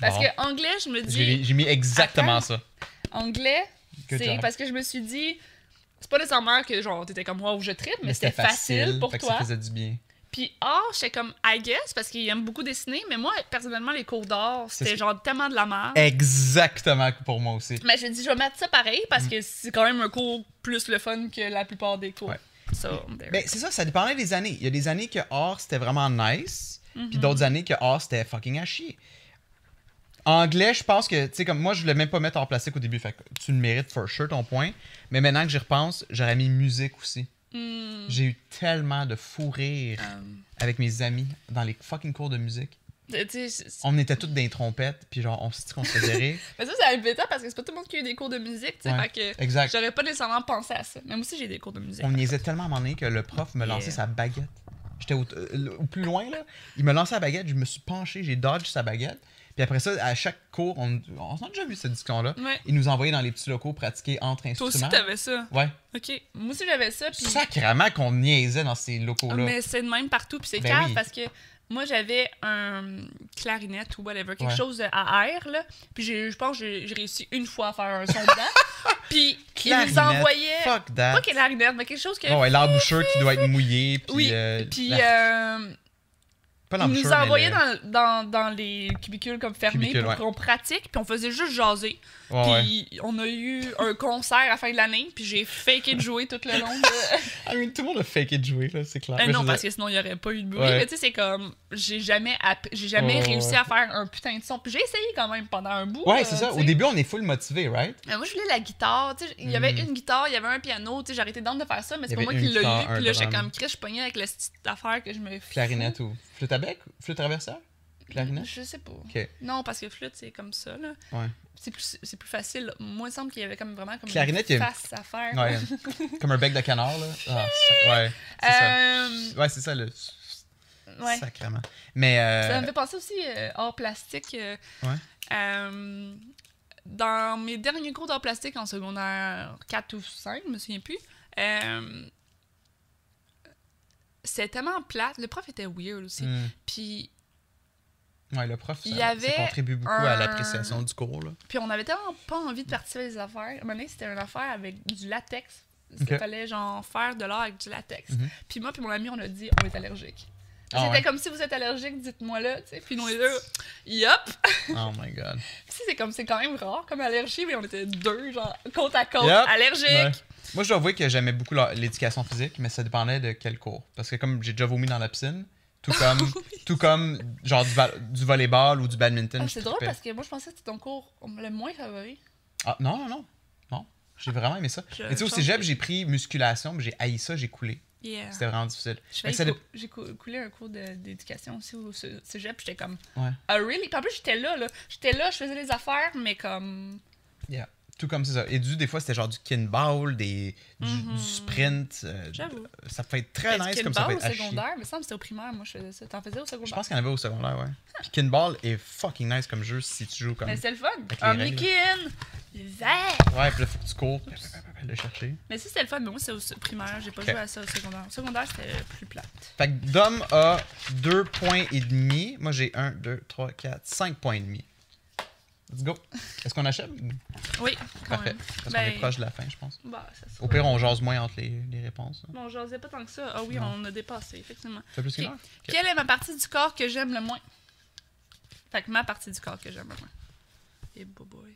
B: Parce
A: Bon.
B: que anglais, je me
A: J'ai
B: dis.
A: j'ai mis exactement
B: Attends.
A: ça.
B: Anglais, c'est parce que je me suis dit. C'est pas nécessairement que genre t'étais comme moi où je tripe, mais, c'était facile, pour
A: fait que
B: toi.
A: Ça faisait du bien.
B: Puis or, j'étais comme I guess parce qu'il aime beaucoup dessiner, mais moi personnellement les cours d'or,
A: C'est
B: c'était genre tellement de la merde.
A: Exactement pour moi aussi.
B: Mais je me dis je vais mettre ça pareil parce que c'est quand même un cours plus le fun que la plupart des cours.
A: Ouais.
B: So.
A: Ben, c'est ça, ça dépendait des années. Il y a des années que or c'était vraiment nice, puis d'autres années que or c'était fucking à chier. Anglais, je pense que, tu sais, comme moi, je voulais même pas mettre en plastique au début, fait que tu le mérites for sure ton point. Mais maintenant que j'y repense, j'aurais mis musique aussi.
B: Hmm,
A: J'ai eu tellement de fou rire
B: euh,
A: avec mes amis dans les fucking cours de musique. On était toutes des trompettes, puis genre, on se dit qu'on se faisait rire?
B: Mais ça, c'est embêtant parce que c'est pas tout le monde qui a eu des cours de musique, tu sais.
A: Ouais.
B: Que
A: Exact.
B: j'aurais pas nécessairement pensé à ça. Même aussi, j'ai des cours de musique.
A: On niaisait tellement à un moment donné que le prof me lançait
B: Yeah.
A: sa baguette. J'étais au, euh, au plus loin, là. Il me lançait la baguette, je me suis penché, j'ai dodge sa baguette. Puis après ça, à chaque cours, on, on a déjà vu cette discussion-là.
B: Ouais.
A: Il nous envoyait dans les petits locaux pratiquer entre
B: Toi aussi,
A: instruments.
B: t'avais ça.
A: Ouais.
B: Ok. Moi aussi, j'avais ça. Puis...
A: Sacrément qu'on niaisait dans ces locaux-là.
B: Mais c'est de même partout. Puis c'est
A: Ben
B: grave
A: oui.
B: parce que moi, j'avais un clarinette ou whatever, quelque
A: Ouais.
B: chose à air, là. Puis j'ai- je pense que j'ai réussi une fois à faire un son dedans. Puis il nous
A: Clarinette,
B: envoyait.
A: Fuck that.
B: Pas clarinette, mais quelque chose que.
A: Oh, ouais, l'embouchure qui doit être mouillée. Puis,
B: oui.
A: euh,
B: Puis
A: la-
B: euh,
A: pas
B: il
A: l'embouchure,
B: nous envoyait
A: le-
B: dans, dans, dans les cubicules comme fermés
A: Cubicules,
B: pour
A: ouais.
B: qu'on pratique. Puis on faisait juste jaser.
A: Ouais.
B: Puis on a eu un concert à la fin de l'année. Puis j'ai faké de jouer tout le long de.
A: I mean, tout le monde a faké de jouer, là, c'est clair.
B: Euh,
A: Mais
B: non, parce que sinon, il n'y aurait pas eu de bruit.
A: Ouais.
B: Mais tu sais, c'est comme. J'ai jamais, j'ai jamais réussi
A: ouais.
B: à faire un putain de son. Puis j'ai essayé quand même pendant un bout.
A: Ouais, c'est ça. Au début, on est full motivé, right?
B: Mais moi, je voulais la guitare. Il y avait
A: Mm.
B: une guitare, il y avait un piano. J'ai arrêté d'en de faire ça, mais c'est pas moi qui l'ai eu. Puis là, j'étais comme Chris, je pognais avec la petite affaire que je me. fous.
A: Clarinette ou flûte à bec? Flûte traversière? Clarinette?
B: Je sais pas. Non, parce que flûte, c'est comme ça. là.
A: Ouais.
B: C'est plus, plus facile. Moi, il semble qu'il y avait comme vraiment comme
A: Clarinette,
B: une face à faire.
A: Ouais. Comme un bec de canard, là. Ah, ouais. C'est ça.
B: Euh,
A: Ouais, c'est ça, le.
B: Ouais.
A: Sacrement. Mais. euh,
B: Ça me fait penser aussi euh, hors plastique. euh,
A: Ouais.
B: euh, dans mes derniers cours d'art plastique en secondaire 4 ou 5, je me souviens plus, c'était tellement plate. Le prof était weird aussi.
A: hmm.
B: Puis,
A: Ouais, le prof, ça,
B: Il y avait
A: ça contribue beaucoup à l'appréciation du cours, là.
B: puis on avait tellement pas envie de participer à des affaires. À un c'était une affaire avec du latex. Il fallait genre faire de l'art avec du latex.
A: Mhm.
B: Puis moi puis mon ami, on a dit on est allergique.
A: Ah
B: C'était
A: ouais.
B: comme si vous êtes allergique, dites-moi là, tu sais. Puis nous les deux, yup!
A: Oh my god.
B: Tu sais, c'est comme c'est quand même rare comme allergie, mais on était deux, genre, côte à côte,
A: Yep.
B: allergiques.
A: Ouais. Moi, je dois avouer que j'aimais beaucoup l'éducation physique, mais ça dépendait de quel cours. Parce que comme j'ai déjà vomi dans la piscine, tout comme, tout comme genre du, du volleyball ou du badminton.
B: Ah, c'est drôle parce que moi, je pensais que c'était ton cours le moins favori.
A: Ah, non, non, non. Non. J'ai vraiment aimé ça.
B: Je-
A: Mais tu sais, au cégep, j'ai pris musculation, mais j'ai haï ça, j'ai coulé.
B: Yeah.
A: C'était vraiment difficile.
B: Cou- J'ai cou- coulé un cours d'éducation aussi au cé- cégep, puis j'étais comme,
A: Ouais.
B: ah, really? Puis en plus, j'étais là, là. J'étais là, je faisais les affaires, mais comme.
A: Yeah. Tout comme c'est ça. Et du, des fois, c'était genre du kinball, des, du,
B: Mhm.
A: du sprint. euh,
B: J'avoue.
A: ça peut être très nice comme ça peut être
B: au secondaire, mais ça me semble que c'était au primaire, moi, je faisais ça. T'en faisais au
A: Je
B: secondaire?
A: pense qu'il y en avait au secondaire, ouais. Puis kinball est fucking nice comme jeu si tu joues comme.
B: Mais c'est le fun.
A: Avec
B: Un. Mikin! Vert!
A: Ouais, puis là, faut que tu cours, le chercher.
B: Mais si c'était le fun, mais moi, c'est au primaire. J'ai pas
A: Ok.
B: joué à ça au secondaire. Au secondaire, c'était plus plate.
A: Fait que Dom a 2 points et demi. Moi, j'ai 1, 2, 3, 4, 5 points et demi. Let's go. Est-ce qu'on achève?
B: Oui, quand
A: Parfait.
B: même.
A: Parce qu'on
B: Ben,
A: est proche de la fin, je pense.
B: Bah, ça
A: Au pire, on jase moins entre les, les réponses. hein.
B: Bon, j'osais pas tant que ça. Ah oui,
A: Non.
B: on a dépassé, effectivement.
A: Ça fait plus qu'une heure?
B: Quelle est ma partie du corps que j'aime le moins? Fait que ma partie du corps que j'aime le moins. Et boy.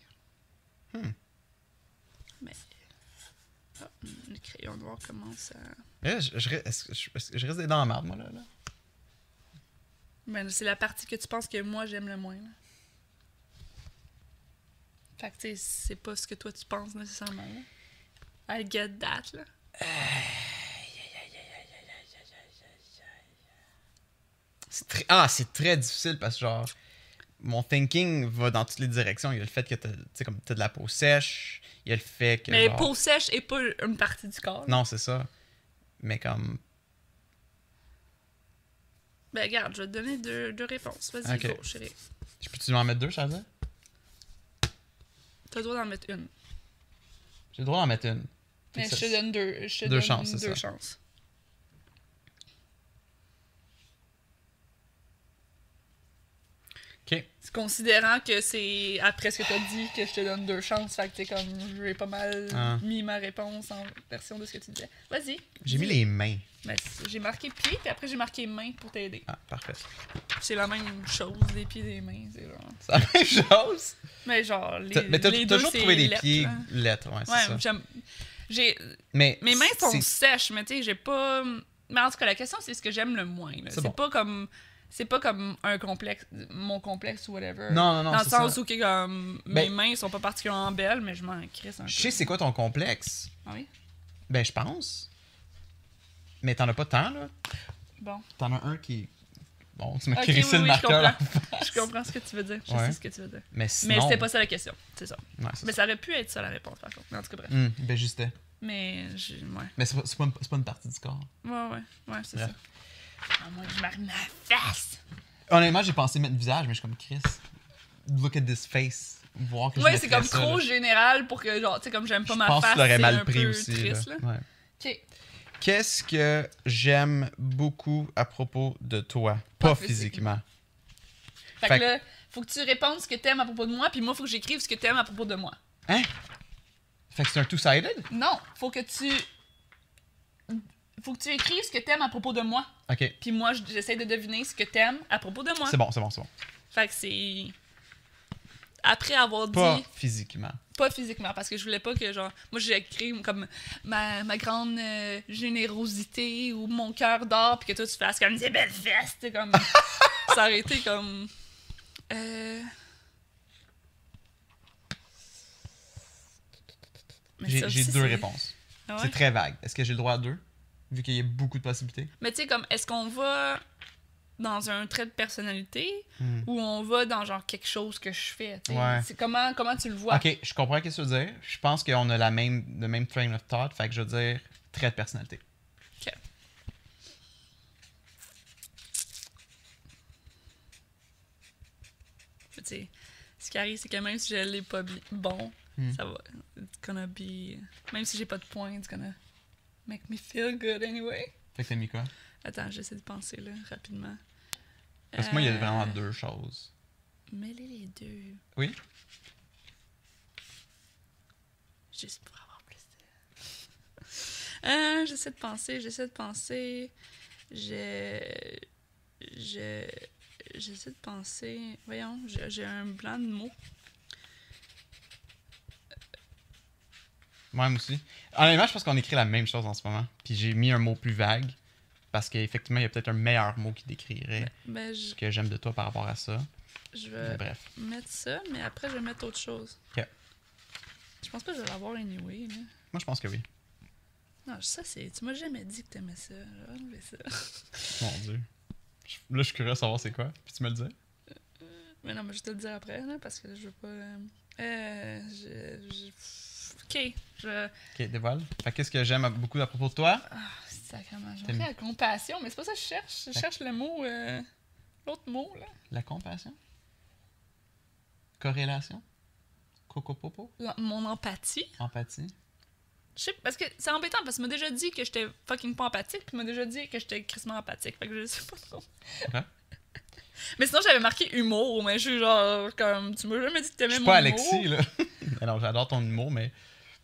A: Hmm.
B: Mais. Ah, le crayon noir commence à.
A: Eh, je, je, je, je d'être dans la merde, moi, là. là?
B: Ben, c'est la partie que tu penses que moi j'aime le moins. là. Fait que, tu sais, c'est pas ce que toi tu penses nécessairement. Là. I get that, là.
A: Très- Ah, c'est très difficile parce que, genre, mon thinking va dans toutes les directions. Il y a le fait que t'as, comme t'as de la peau sèche. Il y a le fait que.
B: Mais
A: genre-
B: peau sèche est pas une partie du corps. là.
A: Non, c'est ça. Mais comme.
B: Ben, regarde, je vais te donner deux, deux réponses. Vas-y, go, chérie.
A: Je peux-tu m'en mettre deux, Chaza?
B: T'as le droit d'en mettre une.
A: J'ai le droit d'en mettre une.
B: Mais je te donne deux. Je te
A: Deux
B: donne
A: chances, c'est
B: deux
A: ça.
B: chances. Considérant que c'est après ce que t'as dit que je te donne deux chances, fait que t'es comme j'ai pas mal
A: Ah.
B: mis ma réponse en version de ce que tu disais. Vas-y.
A: J'ai mis les mains.
B: Ben, j'ai marqué pied, puis après j'ai marqué main pour t'aider.
A: Ah, parfait.
B: C'est la même chose, des pieds des mains, c'est genre.
A: La même chose?
B: Mais genre les,
A: mais t'as
B: les deux,
A: toujours trouvé des
B: lettres,
A: pieds lettres, ouais, c'est
B: Ouais,
A: ça.
B: j'aime. J'ai
A: Mais
B: Mes mains sont sèches, mais tu sais, j'ai pas. Mais en tout cas, la question, c'est ce que j'aime le moins.
A: C'est
B: C'est
A: bon.
B: pas comme. C'est pas comme un complexe, mon complexe ou whatever.
A: Non, non, non,
B: Dans le sens
A: ça.
B: où que, comme, mes
A: Ben-
B: mains sont pas particulièrement belles, mais je m'en crisse un peu.
A: Je sais c'est quoi ton complexe.
B: Ah oui?
A: Ben, je pense. Mais t'en as pas tant, là.
B: Bon.
A: T'en as un qui. Bon, tu m'as
B: Ok,
A: crissé
B: oui,
A: le
B: oui, je
A: marqueur. là.
B: comprends. je comprends ce que tu veux dire. Je
A: Ouais.
B: sais ce que tu veux dire.
A: Mais sinon.
B: Mais c'était pas ça la question. C'est ça.
A: Ouais,
B: Mais
A: ça.
B: aurait pu être ça la réponse, par contre. Mais en tout cas, bref.
A: Hum, ben, juste.
B: Mais, j'ai- ouais.
A: Mais c'est pas, pas, une- partie du corps.
B: Ouais, ouais. Ouais, c'est ça. À moins que je marie ma face.
A: Honnêtement, j'ai pensé mettre le visage, mais je suis comme Chris. Look at this face. Voir que je
B: Ouais, c'est comme
A: ça,
B: trop
A: là.
B: général pour que, genre, tu sais, comme j'aime pas
A: Je
B: ma
A: pense
B: face.
A: que tu l'aurais mal pris aussi.
B: triste,
A: là.
B: là.
A: Ouais.
B: Ok.
A: Qu'est-ce que j'aime beaucoup à propos de toi? Pas,
B: Pas
A: physiquement.
B: Fait,
A: Fait
B: que là, faut que tu répondes ce que t'aimes à propos de moi, puis moi, faut que j'écrive ce que t'aimes à propos de moi.
A: Hein? Fait que c'est un two-sided?
B: Non, faut que tu. Faut que tu écrives ce que t'aimes à propos de moi.
A: Ok.
B: Puis moi, j'essaie de deviner ce que t'aimes à propos de moi.
A: C'est bon, c'est bon, c'est bon.
B: Fait que c'est. Après avoir
A: Pas
B: dit.
A: physiquement.
B: Pas physiquement, parce que je voulais pas que, genre. Moi, j'ai écrit comme ma, ma grande euh, générosité ou mon cœur d'or, puis que toi, tu fasses comme des belles sais, comme. ça aurait été comme. Euh.
A: J'ai deux réponses.
B: Ah ouais?
A: C'est très vague. Est-ce que j'ai le droit à deux? Vu qu'il y a beaucoup de possibilités.
B: Mais tu sais, comme, est-ce qu'on va dans un trait de personnalité
A: Hmm.
B: ou on va dans genre quelque chose que je fais?
A: Ouais.
B: Comment, comment tu le vois?
A: Ok, je comprends ce que tu veux dire. Je pense qu'on a la même, le même train of thought. Fait que je veux dire trait de personnalité.
B: Ok. Tu sais, ce qui arrive, c'est que même si je l'ai pas bon,
A: Hmm.
B: ça va. It's gonna be. Même si j'ai pas de points, it's gonna make me feel good anyway.
A: Fait que t'as mis quoi?
B: Attends, j'essaie de penser là, rapidement.
A: Parce que moi, il y a
B: Euh,
A: vraiment deux choses.
B: Mêler les deux.
A: Oui?
B: Juste pour avoir plus de. Euh, j'essaie de penser, j'essaie de penser. Je. Je. J'essaie de penser. Voyons, j'ai j'ai un blanc de mots.
A: Moi aussi. Honnêtement, je pense qu'on écrit la même chose en ce moment. Puis j'ai mis un mot plus vague. Parce qu'effectivement, il y a peut-être un meilleur mot qui décrirait
B: Ben, je,
A: ce que j'aime de toi par rapport à ça.
B: je vais
A: bref.
B: mettre ça, mais après, je vais mettre autre chose.
A: Ok.
B: Je pense pas que je vais l'avoir anyway. Là.
A: Moi, je pense que oui.
B: Non, ça, c'est. Tu m'as jamais dit que t'aimais ça. Ça.
A: Mon Dieu. Là, je suis curieux de savoir c'est quoi. Puis tu me le dis.
B: Mais non, mais je vais te le dire après, là, parce que là, je veux pas. euh, euh, je, je- Ok, je.
A: Ok, dévoile. Fait que qu'est-ce que j'aime beaucoup à propos de toi?
B: Ah, sacrément. J'ai
A: T'aimes-
B: la compassion, mais c'est pas ça que je cherche. Je cherche le mot. euh, L'autre mot, là.
A: La compassion? Corrélation? Coco-popo?
B: Mon empathie.
A: Empathie?
B: Je sais, parce que c'est embêtant, parce qu'il m'a déjà dit que j'étais fucking pas empathique, puis m'a déjà dit que j'étais crissement empathique. Fait que je sais pas trop. Mais sinon, j'avais marqué humour, mais je suis genre, comme, tu m'as jamais dit que
A: Je
B: t'aimais
A: suis
B: mon
A: pas
B: humour.
A: Alexis, là. Alors, j'adore ton humour, mais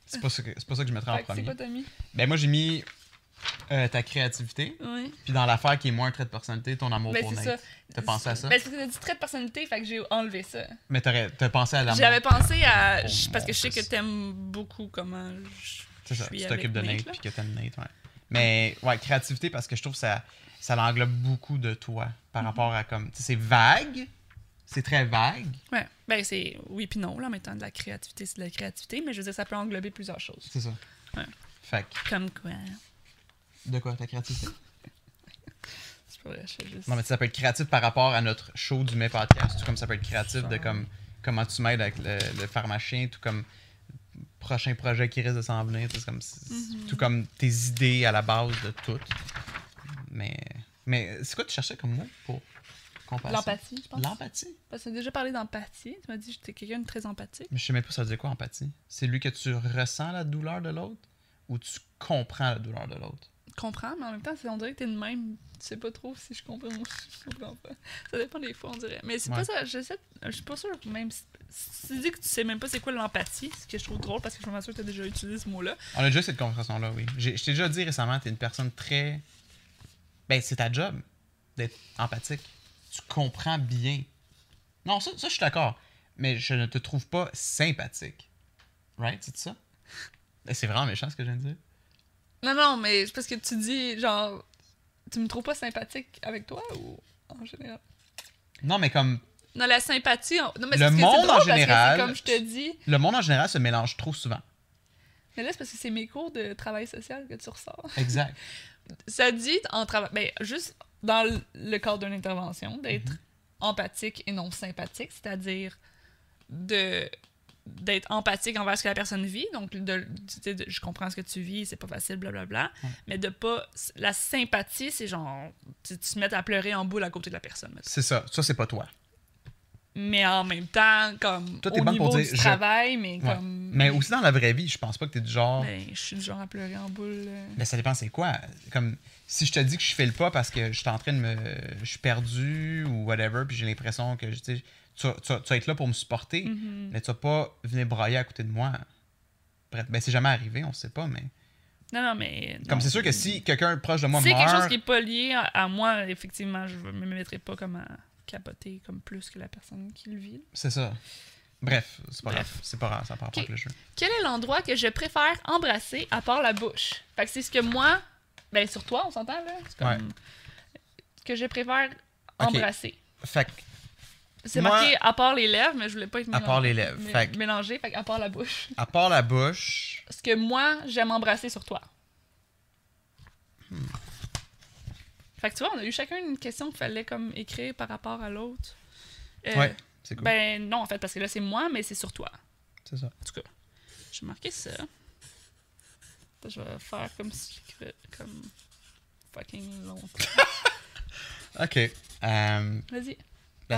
A: c'est pas, ça que, c'est pas ça que je mettrais en
B: Fait que c'est
A: premier.
B: quoi t'as mis?
A: Ben, moi, j'ai mis euh, ta créativité.
B: Oui.
A: Puis dans l'affaire qui est moins un trait de personnalité, ton amour
B: Ben,
A: pour
B: c'est
A: Nate.
B: ça.
A: T'as pensé à ça?
B: Ben, c'est que t'as dit trait de personnalité, fait que j'ai enlevé ça.
A: Mais t'aurais- t'as pensé à l'amour.
B: J'avais pensé à. Je- Parce que je sais que t'aimes beaucoup comment je
A: C'est ça,
B: suis
A: tu t'occupes de Nate,
B: là.
A: puis que t'aimes Nate, ouais. Mais ouais, créativité parce que je trouve que ça, ça englobe beaucoup de toi par
B: Mhm.
A: rapport à comme. Tu sais, c'est vague. C'est très vague.
B: Ouais. Ben, c'est oui puis non, là, en même temps, de la créativité, c'est de la créativité, mais je veux dire, ça peut englober plusieurs choses.
A: C'est ça.
B: Ouais.
A: Fait que-
B: Comme quoi?
A: De quoi ta créativité?
B: C'est pas vrai, je fais juste.
A: Non, mais ça peut être créatif par rapport à notre show du Mai Podcast. Tout comme ça peut être créatif de comme comment tu m'aides avec le, le pharmacien, tout comme prochain projet qui risque de s'en venir. c'est comme,
B: Mhm.
A: Tout comme tes idées à la base de tout. Mais, mais c'est quoi tu cherchais comme mot pour? Compassion?
B: L'empathie, je pense.
A: L'empathie?
B: Parce que tu as déjà parlé d'empathie. Tu m'as dit que j'étais quelqu'un de très empathique.
A: Mais je sais même pas ça veut dire quoi empathie. C'est lui que tu ressens la douleur de l'autre ou tu comprends la douleur de l'autre?
B: comprends, mais en même temps, on dirait que t'es de même. Tu sais pas trop si je comprends ou si je comprends pas. Ça dépend des fois, on dirait. Mais c'est
A: Ouais.
B: pas ça. Je, sais, je suis pas sûre, même si, tu dis que tu sais même pas c'est quoi l'empathie, ce que je trouve drôle parce que je suis sûre que t'as déjà utilisé ce mot-là.
A: On a déjà cette conversation-là, oui. J'ai- Je t'ai déjà dit récemment, t'es une personne très. Ben, c'est ta job d'être empathique. Tu comprends bien. Non, ça, ça je suis d'accord. Mais je ne te trouve pas sympathique. Right? C'est ça? Ben, c'est vraiment méchant ce que je viens de dire.
B: Non, non, mais c'est parce que tu dis, genre, tu me trouves pas sympathique avec toi ou en général?
A: Non, mais comme
B: Non, la sympathie. on- Non, mais
A: Le monde, en général,
B: comme je te dis.
A: le monde en général se mélange trop souvent.
B: Mais là, c'est parce que c'est mes cours de travail social que tu ressors.
A: Exact.
B: ça dit en travail ben juste dans le- cadre d'une intervention d'être
A: Mhm.
B: empathique et non sympathique c'est-à-dire de d'être empathique envers ce que la personne vit donc de, de- je comprends ce que tu vis c'est pas facile blablabla
A: Ouais.
B: mais de pas la sympathie c'est genre tu, te mets à pleurer en boule à côté de la personne.
A: C'est ça. Ça, c'est pas toi.
B: Mais en même temps comme
A: Toi, t'es
B: au
A: bonne
B: niveau
A: pour dire,
B: du
A: je-
B: travail mais
A: Ouais.
B: comme
A: Mais aussi dans la vraie vie, je pense pas que t'es du genre.
B: ben, je suis du genre à pleurer en boule euh.
A: Ben, ça dépend c'est quoi? Comme si je te dis que je fais le pas parce que je suis en train de me. Je suis perdu ou whatever, puis j'ai l'impression que tu, sais, tu, vas- tu vas- tu vas être là pour me supporter,
B: Mhm.
A: mais tu vas pas venir brailler à côté de moi. Bref, ben c'est jamais arrivé, on sait pas, mais.
B: non non mais
A: Comme c'est sûr que si quelqu'un proche de moi
B: C'est
A: meurt.
B: quelque chose qui est pas lié à, à moi, effectivement, je ne me mettrai pas comme à capoter comme plus que la personne qui le vit.
A: C'est ça. Bref, c'est pas
B: Bref.
A: grave. C'est pas grave, ça part pas
B: Ok.
A: avec le jeu.
B: Quel est l'endroit que je préfère embrasser à part la bouche? Fait que c'est ce que moi, ben sur toi, on s'entend là? Comme
A: Ouais.
B: que je préfère embrasser.
A: Fait que,
B: C'est marqué à part les lèvres, mais je voulais pas être
A: À part les lèvres. Fait que-
B: mélangé, fait que à part la bouche.
A: à part la bouche,
B: Ce que moi, j'aime embrasser sur toi.
A: Hmm.
B: Fait que tu vois, on a eu chacun une question qu'il fallait comme écrire par rapport à l'autre. Euh,
A: ouais, c'est cool.
B: Ben non, en fait, parce que là, c'est moi, mais c'est sur toi.
A: c'est ça.
B: En tout cas, je vais marquer ça. Je vais faire comme si j'écrivais comme fucking longtemps.
A: Ok. Ben,
B: Vas-y.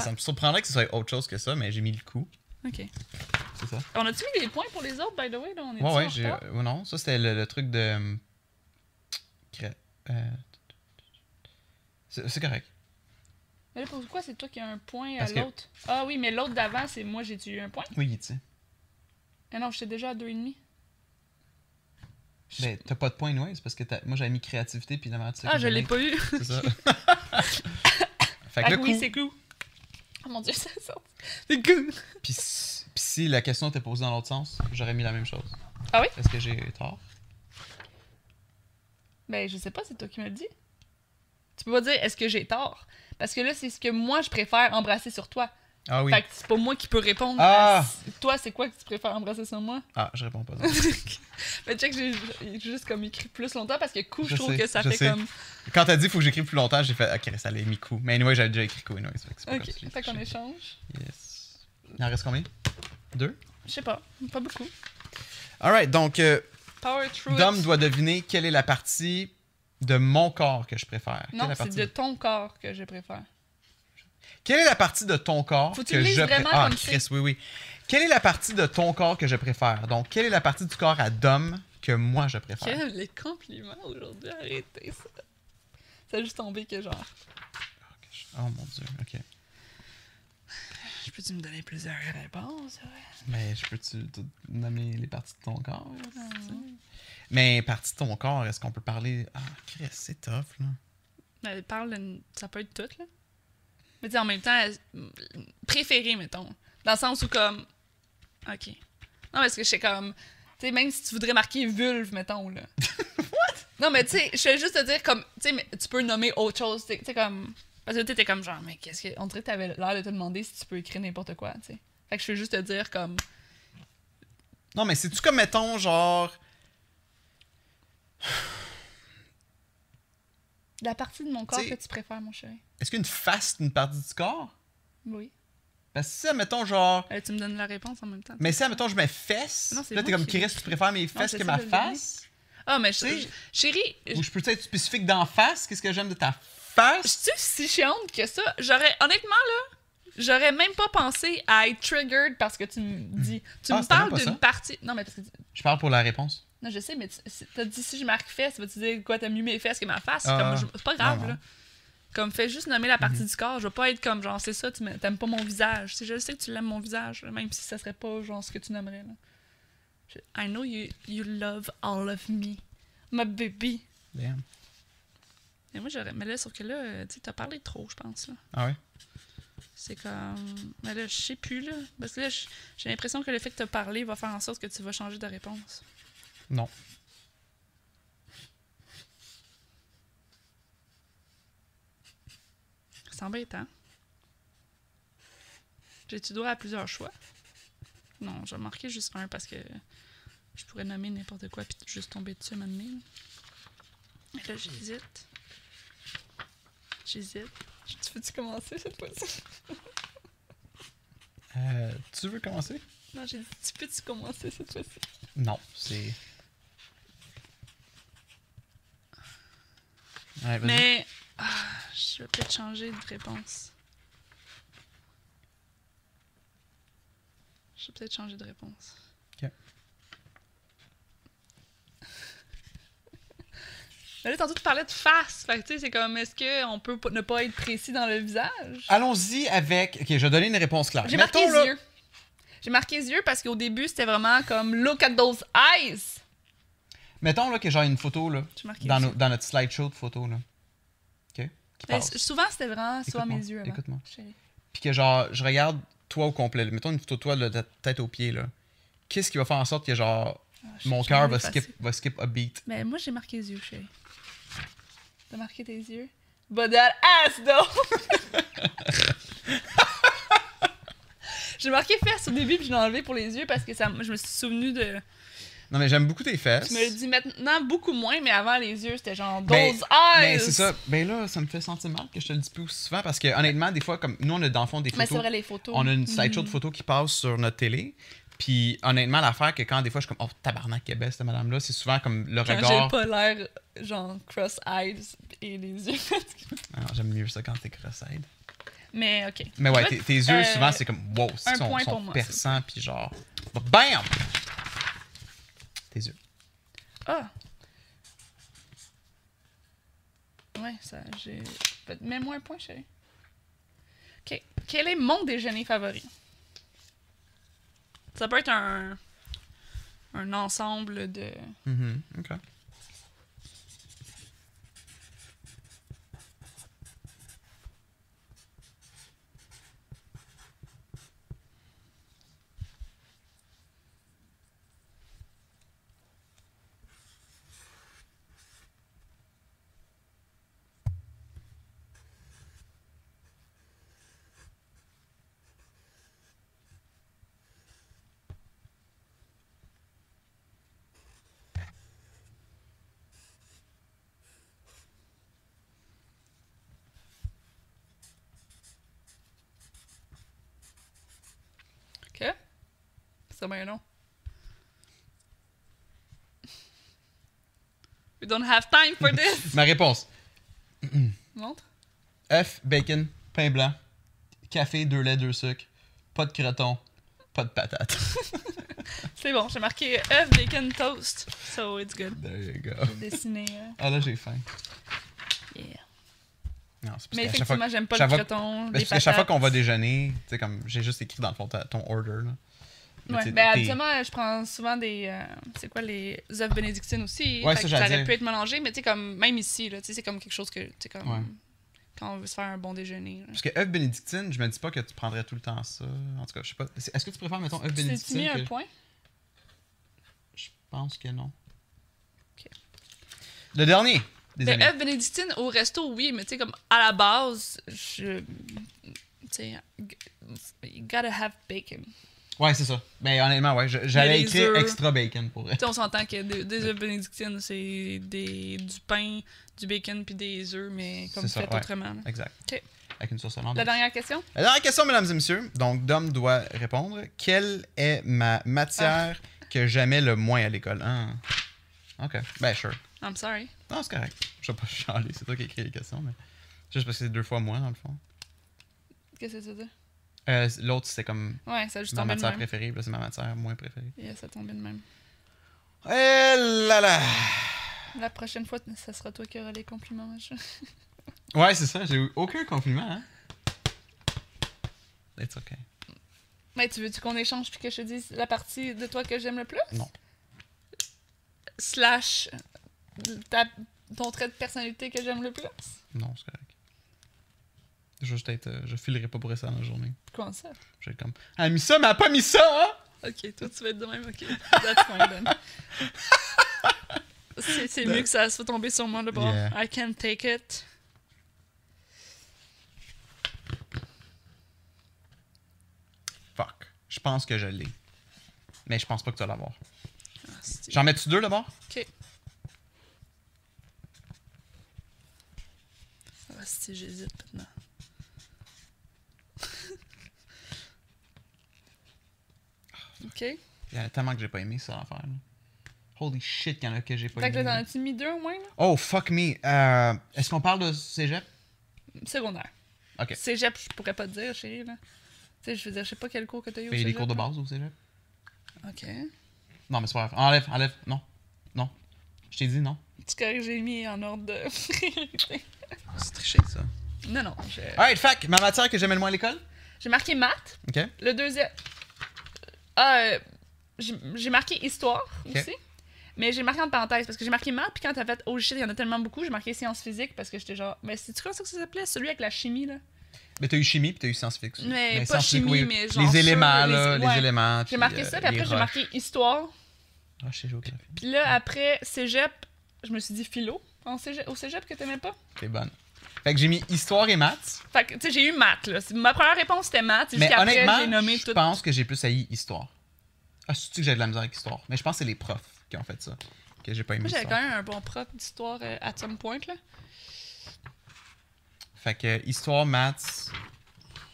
A: Ça me surprendrait que ce soit autre chose que ça, mais j'ai mis le coup.
B: Ok.
A: C'est ça.
B: On a-tu mis des points pour les autres, by the way? Là? On est
A: Ouais, ouais, j'ai. ouais, non, ça c'était le, le truc de. euh, euh, C'est correct.
B: Mais là, pourquoi c'est toi qui as un point
A: Parce
B: à
A: que-
B: l'autre? Ah oui, mais l'autre d'avant, c'est moi, j'ai eu un point?
A: Oui, tu sais.
B: Ah non, j'étais déjà à deux et demi.
A: Ben, t'as pas de point, ouais, c'est parce que t'as- moi j'avais mis créativité puis la matière.
B: Ah, je l'ai pas eu.
A: C'est ça. fait que
B: Ah
A: le
B: oui,
A: coup.
B: c'est cool. Oh mon dieu, ça sort. C'est cool.
A: Puis si puis si la question était posée dans l'autre sens, j'aurais mis la même chose.
B: Ah oui?
A: Est-ce que j'ai tort?
B: Ben, je sais pas, c'est toi qui me le dis. Tu peux pas dire est-ce que j'ai tort? Parce que là, c'est ce que moi, je préfère embrasser sur toi.
A: Ah oui.
B: Fait que c'est pas moi qui peux répondre.
A: Ah!
B: à- Toi, c'est quoi que tu préfères embrasser sur moi?
A: Ah, je réponds pas.
B: Mais check, j'ai juste comme écrit plus longtemps parce que coup, je,
A: Je
B: trouve
A: sais,
B: que ça fait
A: sais.
B: comme.
A: Quand t'as dit faut que j'écrive plus longtemps, j'ai fait ok, ça l'a mis coup. Mais anyway, j'avais déjà écrit coup, anyway, fait
B: Ok,
A: je
B: fait qu'on échange.
A: Yes. Il en reste combien? Deux?
B: Je sais pas, pas beaucoup.
A: Alright, donc euh,
B: Power Truth.
A: Dom doit deviner quelle est la partie de mon corps que je préfère?
B: Non, c'est de ton corps que je préfère.
A: Quelle est la partie de ton corps
B: Faut que
A: que je préfère? Ah, Chris, oui, oui. Quelle est la partie de ton corps que je préfère? Donc, quelle est la partie du corps à Dom que moi je préfère?
B: Quel les compliments aujourd'hui, arrêtez ça. Ça a juste tombé que genre.
A: Oh mon dieu, ok.
B: Je peux-tu me donner plusieurs réponses? ouais?
A: Mais je peux-tu te nommer les parties de ton corps? Mais partie de ton corps, est-ce qu'on peut parler? Ah, Chris, c'est tough, là.
B: Mais parle, de- ça peut être tout, là. Mais sais, en même temps, préféré, mettons. Dans le sens où, comme. Ok. Non, parce que je sais comme. Tu sais, même si tu voudrais marquer vulve, mettons, là. What? Non, mais tu sais, je vais juste te dire, comme, tu sais, mais tu peux nommer autre chose, tu sais, comme. Parce que tu t'es comme genre, mais qu'est-ce que. On dirait que t'avais l'air de te demander si tu peux écrire n'importe quoi, tu sais. Fait que je vais juste te dire, comme.
A: Non, mais c'est-tu comme, mettons, genre.
B: La partie de mon corps
A: T'sais-
B: que tu préfères, mon chéri.
A: Est-ce qu'une face, c'est une partie du corps?
B: Oui.
A: Parce que si, mettons, genre.
B: Euh, tu me donnes la réponse en même temps.
A: Mais si, mettons, je mets fesses.
B: Non, c'est
A: là, t'es comme,
B: qui-
A: Chris, tu préfères mes fesses
B: c'est
A: que
B: ça,
A: ma face?
B: Ah, mais je- chérie,
A: Ou je peux être spécifique d'en face? Qu'est-ce que j'aime de ta face?
B: Je suis si chiante que ça. J'aurais, honnêtement, là, j'aurais même pas pensé à être triggered parce que tu me dis. Tu
A: Ah,
B: me parles d'une partie. Non, mais parce que.
A: Je parle pour la réponse.
B: Non, je sais, mais tu t'as dit si je marque fesses, vas-tu dire quoi, t'as mieux mes fesses que ma face? Je- c'est pas grave,
A: Non, non.
B: là. Comme, fais juste nommer la partie du corps. Je vais pas être comme, genre, c'est ça, tu t'aimes pas mon visage. C'est- Je sais que tu l'aimes mon visage, même si ça serait pas, genre, ce que tu nommerais, là. Je- I know you, you love all of me. My baby.
A: Damn.
B: Mais moi, j'aurais. Mais là, sauf que là, euh, tu sais, t'as parlé trop, je pense, là.
A: Ah ouais?
B: C'est comme. Mais là, je sais plus, là. Parce que là, j'ai l'impression que le fait que tu as parlé va faire en sorte que tu vas changer de réponse.
A: Non.
B: C'est embêtant. J'ai-tu droit à plusieurs choix? Non, je vais marquer juste un parce que je pourrais nommer n'importe quoi puis juste tomber dessus à un moment donné, là, j'hésite. J'hésite. Tu veux-tu commencer cette fois-ci?
A: Euh, tu veux commencer?
B: Non, j'ai dit, tu peux-tu commencer cette fois-ci?
A: Non, c'est. Ouais.
B: Mais ah, je vais peut-être changer de réponse. Je vais peut-être changer de réponse. Mais là, tantôt, tu parlais de face. Fait tu sais, c'est comme, est-ce qu'on peut ne pas être précis dans le visage?
A: Allons-y avec. Ok, je vais donner une réponse claire.
B: J'ai marqué les
A: là-
B: yeux. J'ai marqué les yeux parce qu'au début, c'était vraiment comme, look at those eyes.
A: Mettons là, que j'ai une photo là, dans, notre slideshow de photos. Là. Ok? Qui
B: souvent, c'était vraiment soit mes yeux
A: écoute-moi. Puis que genre, je regarde toi au complet. là. Mettons une photo de toi de ta tête aux pieds. là. Qu'est-ce qui va faire en sorte que genre,
B: Ah,
A: mon cœur va skip, va skip a beat?
B: Mais moi, j'ai marqué les yeux, chérie. T'as marqué tes yeux? But that ass, though! j'ai marqué fesses au début, puis je l'ai enlevé pour les yeux parce que ça, je me suis souvenu de.
A: Non, mais j'aime beaucoup tes fesses.
B: Je me le dis maintenant beaucoup moins, mais avant, les yeux, c'était genre those
A: Ben,
B: eyes!
A: Mais c'est ça. Ben là, ça me fait sentir mal que je te le dis plus souvent parce que honnêtement, des fois, comme nous, on a dans le fond des
B: Mais c'est
A: photos.
B: vrai, les photos.
A: on a une slideshow de
B: Mhm.
A: photos qui passe sur notre télé. Puis honnêtement, l'affaire que quand des fois je suis comme, oh tabarnak, qu'elle belle cette madame-là, c'est souvent comme le
B: Quand
A: regard.
B: j'ai pas l'air, genre, cross-eyes et les yeux.
A: Ah, J'aime mieux ça quand t'es cross-eyed.
B: mais ok.
A: Mais ouais, tes, tes yeux,
B: euh,
A: souvent, c'est comme, wow, ils sont,
B: point
A: sont
B: moi,
A: perçants, puis genre, BAM! Tes yeux.
B: Ah! Ouais, ça, j'ai. Mets-moi un point, chérie. Ok. Quel est mon déjeuner favori? Ça peut être un. un ensemble de.
A: Mhm. Ok?
B: C'est bien non. We don't have time for this!
A: Ma réponse
B: Montre.
A: œuf, bacon, pain blanc, café, deux laits, deux sucres, pas de croton, pas de patate.
B: C'est bon, j'ai marqué œuf, bacon, toast. So it's good.
A: There you go.
B: J'ai dessiné. euh,
A: Ah là, j'ai faim.
B: yeah.
A: Non, parce
B: Mais effectivement, j'aime pas le croton.
A: Parce chaque fois qu'on va déjeuner, tu sais, comme j'ai juste écrit dans le fond ta- ton order. Là.
B: Ouais, ben habituellement, je prends souvent des. euh, c'est quoi les œufs bénédictines aussi?
A: Ouais, ça, j'allais
B: aurait pu être mélangé, mais tu sais, comme, même ici, là, tu sais, c'est comme quelque chose que. Tu sais, comme.
A: Ouais.
B: Quand on veut se faire un bon déjeuner. là.
A: Parce que œuf bénédictine, je me dis pas que tu prendrais tout le temps ça. En tout cas, je sais pas. Est-ce que tu préfères, mettons, œuf
B: Tu t'es mis un
A: que-
B: point?
A: Je pense que non.
B: Ok.
A: Le dernier des
B: Ben,
A: amis.
B: œuf bénédictine au resto, oui, mais tu sais, comme à la base, je. Tu sais, you gotta have bacon.
A: Ouais, c'est ça. Ben, honnêtement, ouais. J'allais écrire extra bacon pour vrai.
B: Tu sais, on s'entend que des, des œufs bénédictines, c'est des, du pain, du bacon puis des œufs, mais comme fait
A: ouais.
B: autrement. là.
A: Exact. Avec une sauce hollandaise.
B: La dernière question?
A: La dernière question, mesdames et messieurs. Donc, Dom doit répondre. Quelle est ma matière que j'aimais le moins à l'école? Ah. Ok. Ben, sure.
B: I'm sorry.
A: Non, c'est correct. Je vais pas chialer. C'est toi qui as écrit les questions, mais. Juste parce que c'est deux fois moins, dans le fond.
B: Qu'est-ce que ça veut dire?
A: Euh, L'autre, c'était comme
B: Ouais, ça juste
A: ma matière
B: même.
A: préférée. Là, c'est ma matière moins préférée.
B: Yeah, ça tombé de même.
A: Eh là là!
B: La prochaine fois, ça sera toi qui auras les compliments.
A: Ouais, c'est ça. J'ai eu aucun compliment, hein? It's okay.
B: Mais tu veux-tu qu'on échange puis que je te dise la partie de toi que j'aime le plus?
A: Non.
B: Slash ta- ton trait de personnalité que j'aime le plus?
A: Non, c'est correct. Je vais juste être. euh, je filerai pas pour rester dans la journée.
B: Comment ça?
A: Je vais être comme. Elle a mis ça, mais elle a pas mis ça, hein?
B: Ok, toi tu vas être de même, ok. That's fine then. C'est mieux que ça soit tombé sur moi de bord.
A: Yeah.
B: I can take it.
A: Fuck. Je pense que je l'ai. Mais je pense pas que tu vas l'avoir.
B: Ah,
A: J'en mets-tu deux d'abord?
B: Ok. Ah, si j'hésite maintenant. Ok.
A: Il y en a tellement que j'ai pas aimé ça l'affaire. là. Holy shit, qu'il y en a que j'ai pas
B: Fait que là,
A: aimé.
B: t'en as-tu mis deux au moins, là?
A: Oh, fuck me. Euh, Est-ce qu'on parle de cégep?
B: Secondaire.
A: Ok.
B: Cégep, je pourrais pas te dire, chérie, là. Tu sais, je veux dire, je sais pas quel cours que t'as eu au
A: Il y a des
B: cégep,
A: cours de base au cégep?
B: Ok.
A: Non, mais c'est pas grave. Enlève, enlève. Non. Non. Je t'ai dit non.
B: Tu correct, j'ai mis en ordre de priorité?
A: C'est triché, ça.
B: Non, non, je-
A: Alright, fac. Ma matière que j'aimais le moins à l'école?
B: j'ai marqué maths.
A: Ok.
B: Le deuxième. Ah, euh, j'ai marqué histoire aussi. Mais j'ai marqué en parenthèse parce que j'ai marqué maths, puis quand t'as fait oh shit, il y en a tellement beaucoup, j'ai marqué sciences physiques parce que j'étais genre. Mais c'est-tu comme ça que ça s'appelait Celui avec la chimie, là?
A: Mais t'as eu chimie puis t'as eu scientifique. aussi.
B: Mais pas
A: scientifique,
B: chimie, mais genre
A: Les éléments,
B: les-
A: là. Les
B: ouais.
A: éléments.
B: J'ai marqué
A: euh,
B: ça, puis après
A: les
B: j'ai marqué histoire.
A: Roches et géographie.
B: Puis là, après cégep, je me suis dit philo. En cégep- au cégep que t'aimais pas?
A: C'est bonne. Fait que j'ai mis histoire et maths.
B: Fait que, tu sais, j'ai eu maths, là. Ma première réponse c'était maths,
A: Mais
B: j'ai
A: honnêtement,
B: nommé
A: je
B: tout.
A: pense que j'ai plus haï histoire. Ah, c'est que j'ai de la misère avec histoire? Mais je pense que c'est les profs qui ont fait ça. Que j'ai pas aimé
B: Moi, j'avais quand même un bon prof d'histoire euh, at some point, là.
A: Fait que histoire, maths.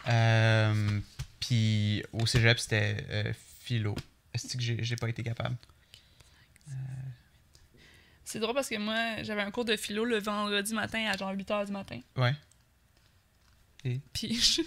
A: Euh, puis au cégep, c'était euh, philo. Est-ce que j'ai j'ai pas été capable?
B: C'est drôle parce que moi, j'avais un cours de philo le vendredi matin à genre 8h du matin.
A: Ouais.
B: Puis je,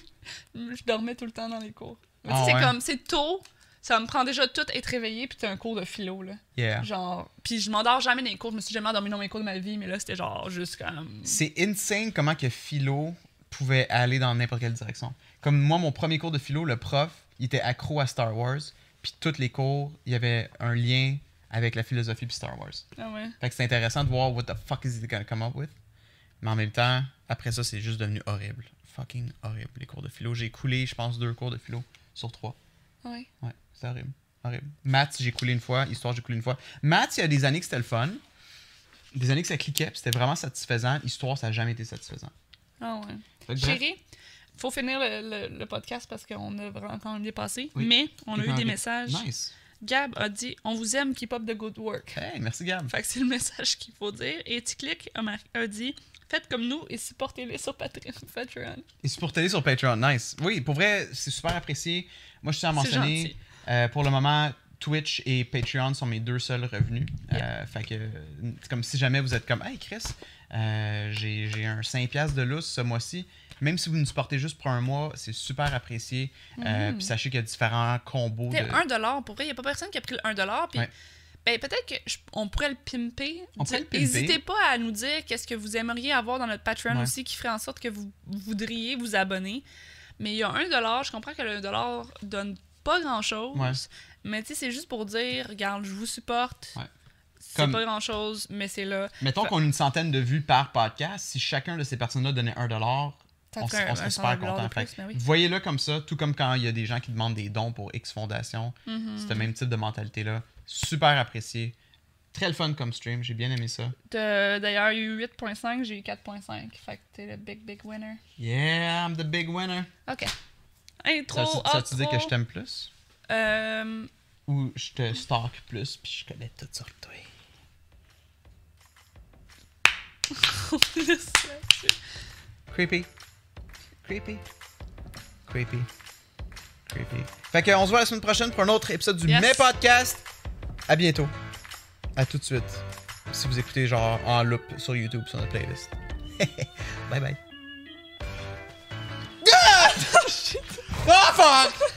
B: je dormais tout le temps dans les cours. Mais tu
A: Ah
B: c'est comme, c'est tôt, ça me prend déjà tout être réveillé, puis t'as un cours de philo, là.
A: Yeah.
B: Genre, puis je m'endors jamais dans les cours, je me suis jamais endormie dans mes cours de ma vie, mais là, c'était genre juste comme.
A: C'est insane comment que philo pouvait aller dans n'importe quelle direction. Comme moi, mon premier cours de philo, le prof, il était accro à Star Wars. Puis tous les cours, il y avait un lien avec la philosophie puis Star Wars.
B: Ah ouais.
A: Fait que c'est intéressant de voir what the fuck is he gonna come up with. Mais en même temps, après ça, c'est juste devenu horrible. Fucking horrible, les cours de philo. J'ai coulé, je pense, deux cours de philo sur trois.
B: Ouais.
A: Ouais, c'est horrible. Horrible. Maths, j'ai coulé une fois. Histoire, j'ai coulé une fois. Maths, il y a des années que c'était le fun. Des années que ça cliquait, c'était vraiment satisfaisant. Histoire, ça n'a jamais été satisfaisant.
B: Ah ouais. Chérie, faut finir le, le- le podcast parce qu'on a vraiment quand même dépassé.
A: Oui.
B: Mais on a eu des messages.
A: Nice.
B: Gab a dit On vous aime, keep up the good work.
A: Hey, merci Gab.
B: Fait que c'est le message qu'il faut dire. Et Ticlic a, a dit Faites comme nous et supportez-les sur Patreon.
A: Et supportez-les sur Patreon. Nice. Oui, pour vrai, c'est super apprécié. Moi, je tiens à mentionner, euh, pour le moment, Twitch et Patreon sont mes deux seuls revenus. Euh, fait que, c'est comme si jamais vous êtes comme, hey Chris, euh, j'ai j'ai un 5$ de lousse ce mois-ci. Même si vous nous supportez juste pour un mois, c'est super apprécié. Euh,
B: Mhm.
A: Puis sachez qu'il y a différents combos. De...
B: 1$, pour vrai, il n'y a pas personne qui a pris le 1$. Puis
A: Ouais.
B: ben, peut-être qu'on pourrait le pimper.
A: On pourrait le pimper.
B: N'hésitez pas à nous dire qu'est-ce que vous aimeriez avoir dans notre Patreon
A: Ouais.
B: aussi qui ferait en sorte que vous voudriez vous abonner. Mais il y a 1$, je comprends que le dollar donne pas grand-chose.
A: Ouais.
B: Mais tu sais, c'est juste pour dire, regarde, je vous supporte.
A: Ouais.
B: C'est
A: Comme-
B: pas grand-chose, mais c'est là.
A: Mettons
B: Fait-
A: qu'on a une centaine de vues par podcast. Si chacun de ces personnes-là donnait 1$,
B: Ça
A: on,
B: un-
A: serait super
B: 100$ de
A: content.
B: oui.
A: Voyez-le comme ça, tout comme quand il y a des gens qui demandent des dons pour X Fondation.
B: Mhm.
A: C'est le même type de mentalité-là. Super apprécié. Très le fun comme stream, j'ai bien aimé ça.
B: T'as d'ailleurs eu 8.5, j'ai eu 4.5. Fait que t'es le big, big winner.
A: Yeah, I'm the big winner.
B: Ok. Intro,
A: Ça, ça, tu dis que je t'aime plus?
B: Euh,
A: Ou je te stalk plus, puis je connais tout sur toi? Creepy. Creepy. Creepy. Creepy. Fait que on se voit la semaine prochaine pour un autre épisode du
B: Yes.
A: Mes Podcast. À bientôt. À tout de suite. Si vous écoutez genre en loop sur YouTube sur notre playlist. bye bye. Ah! oh fuck!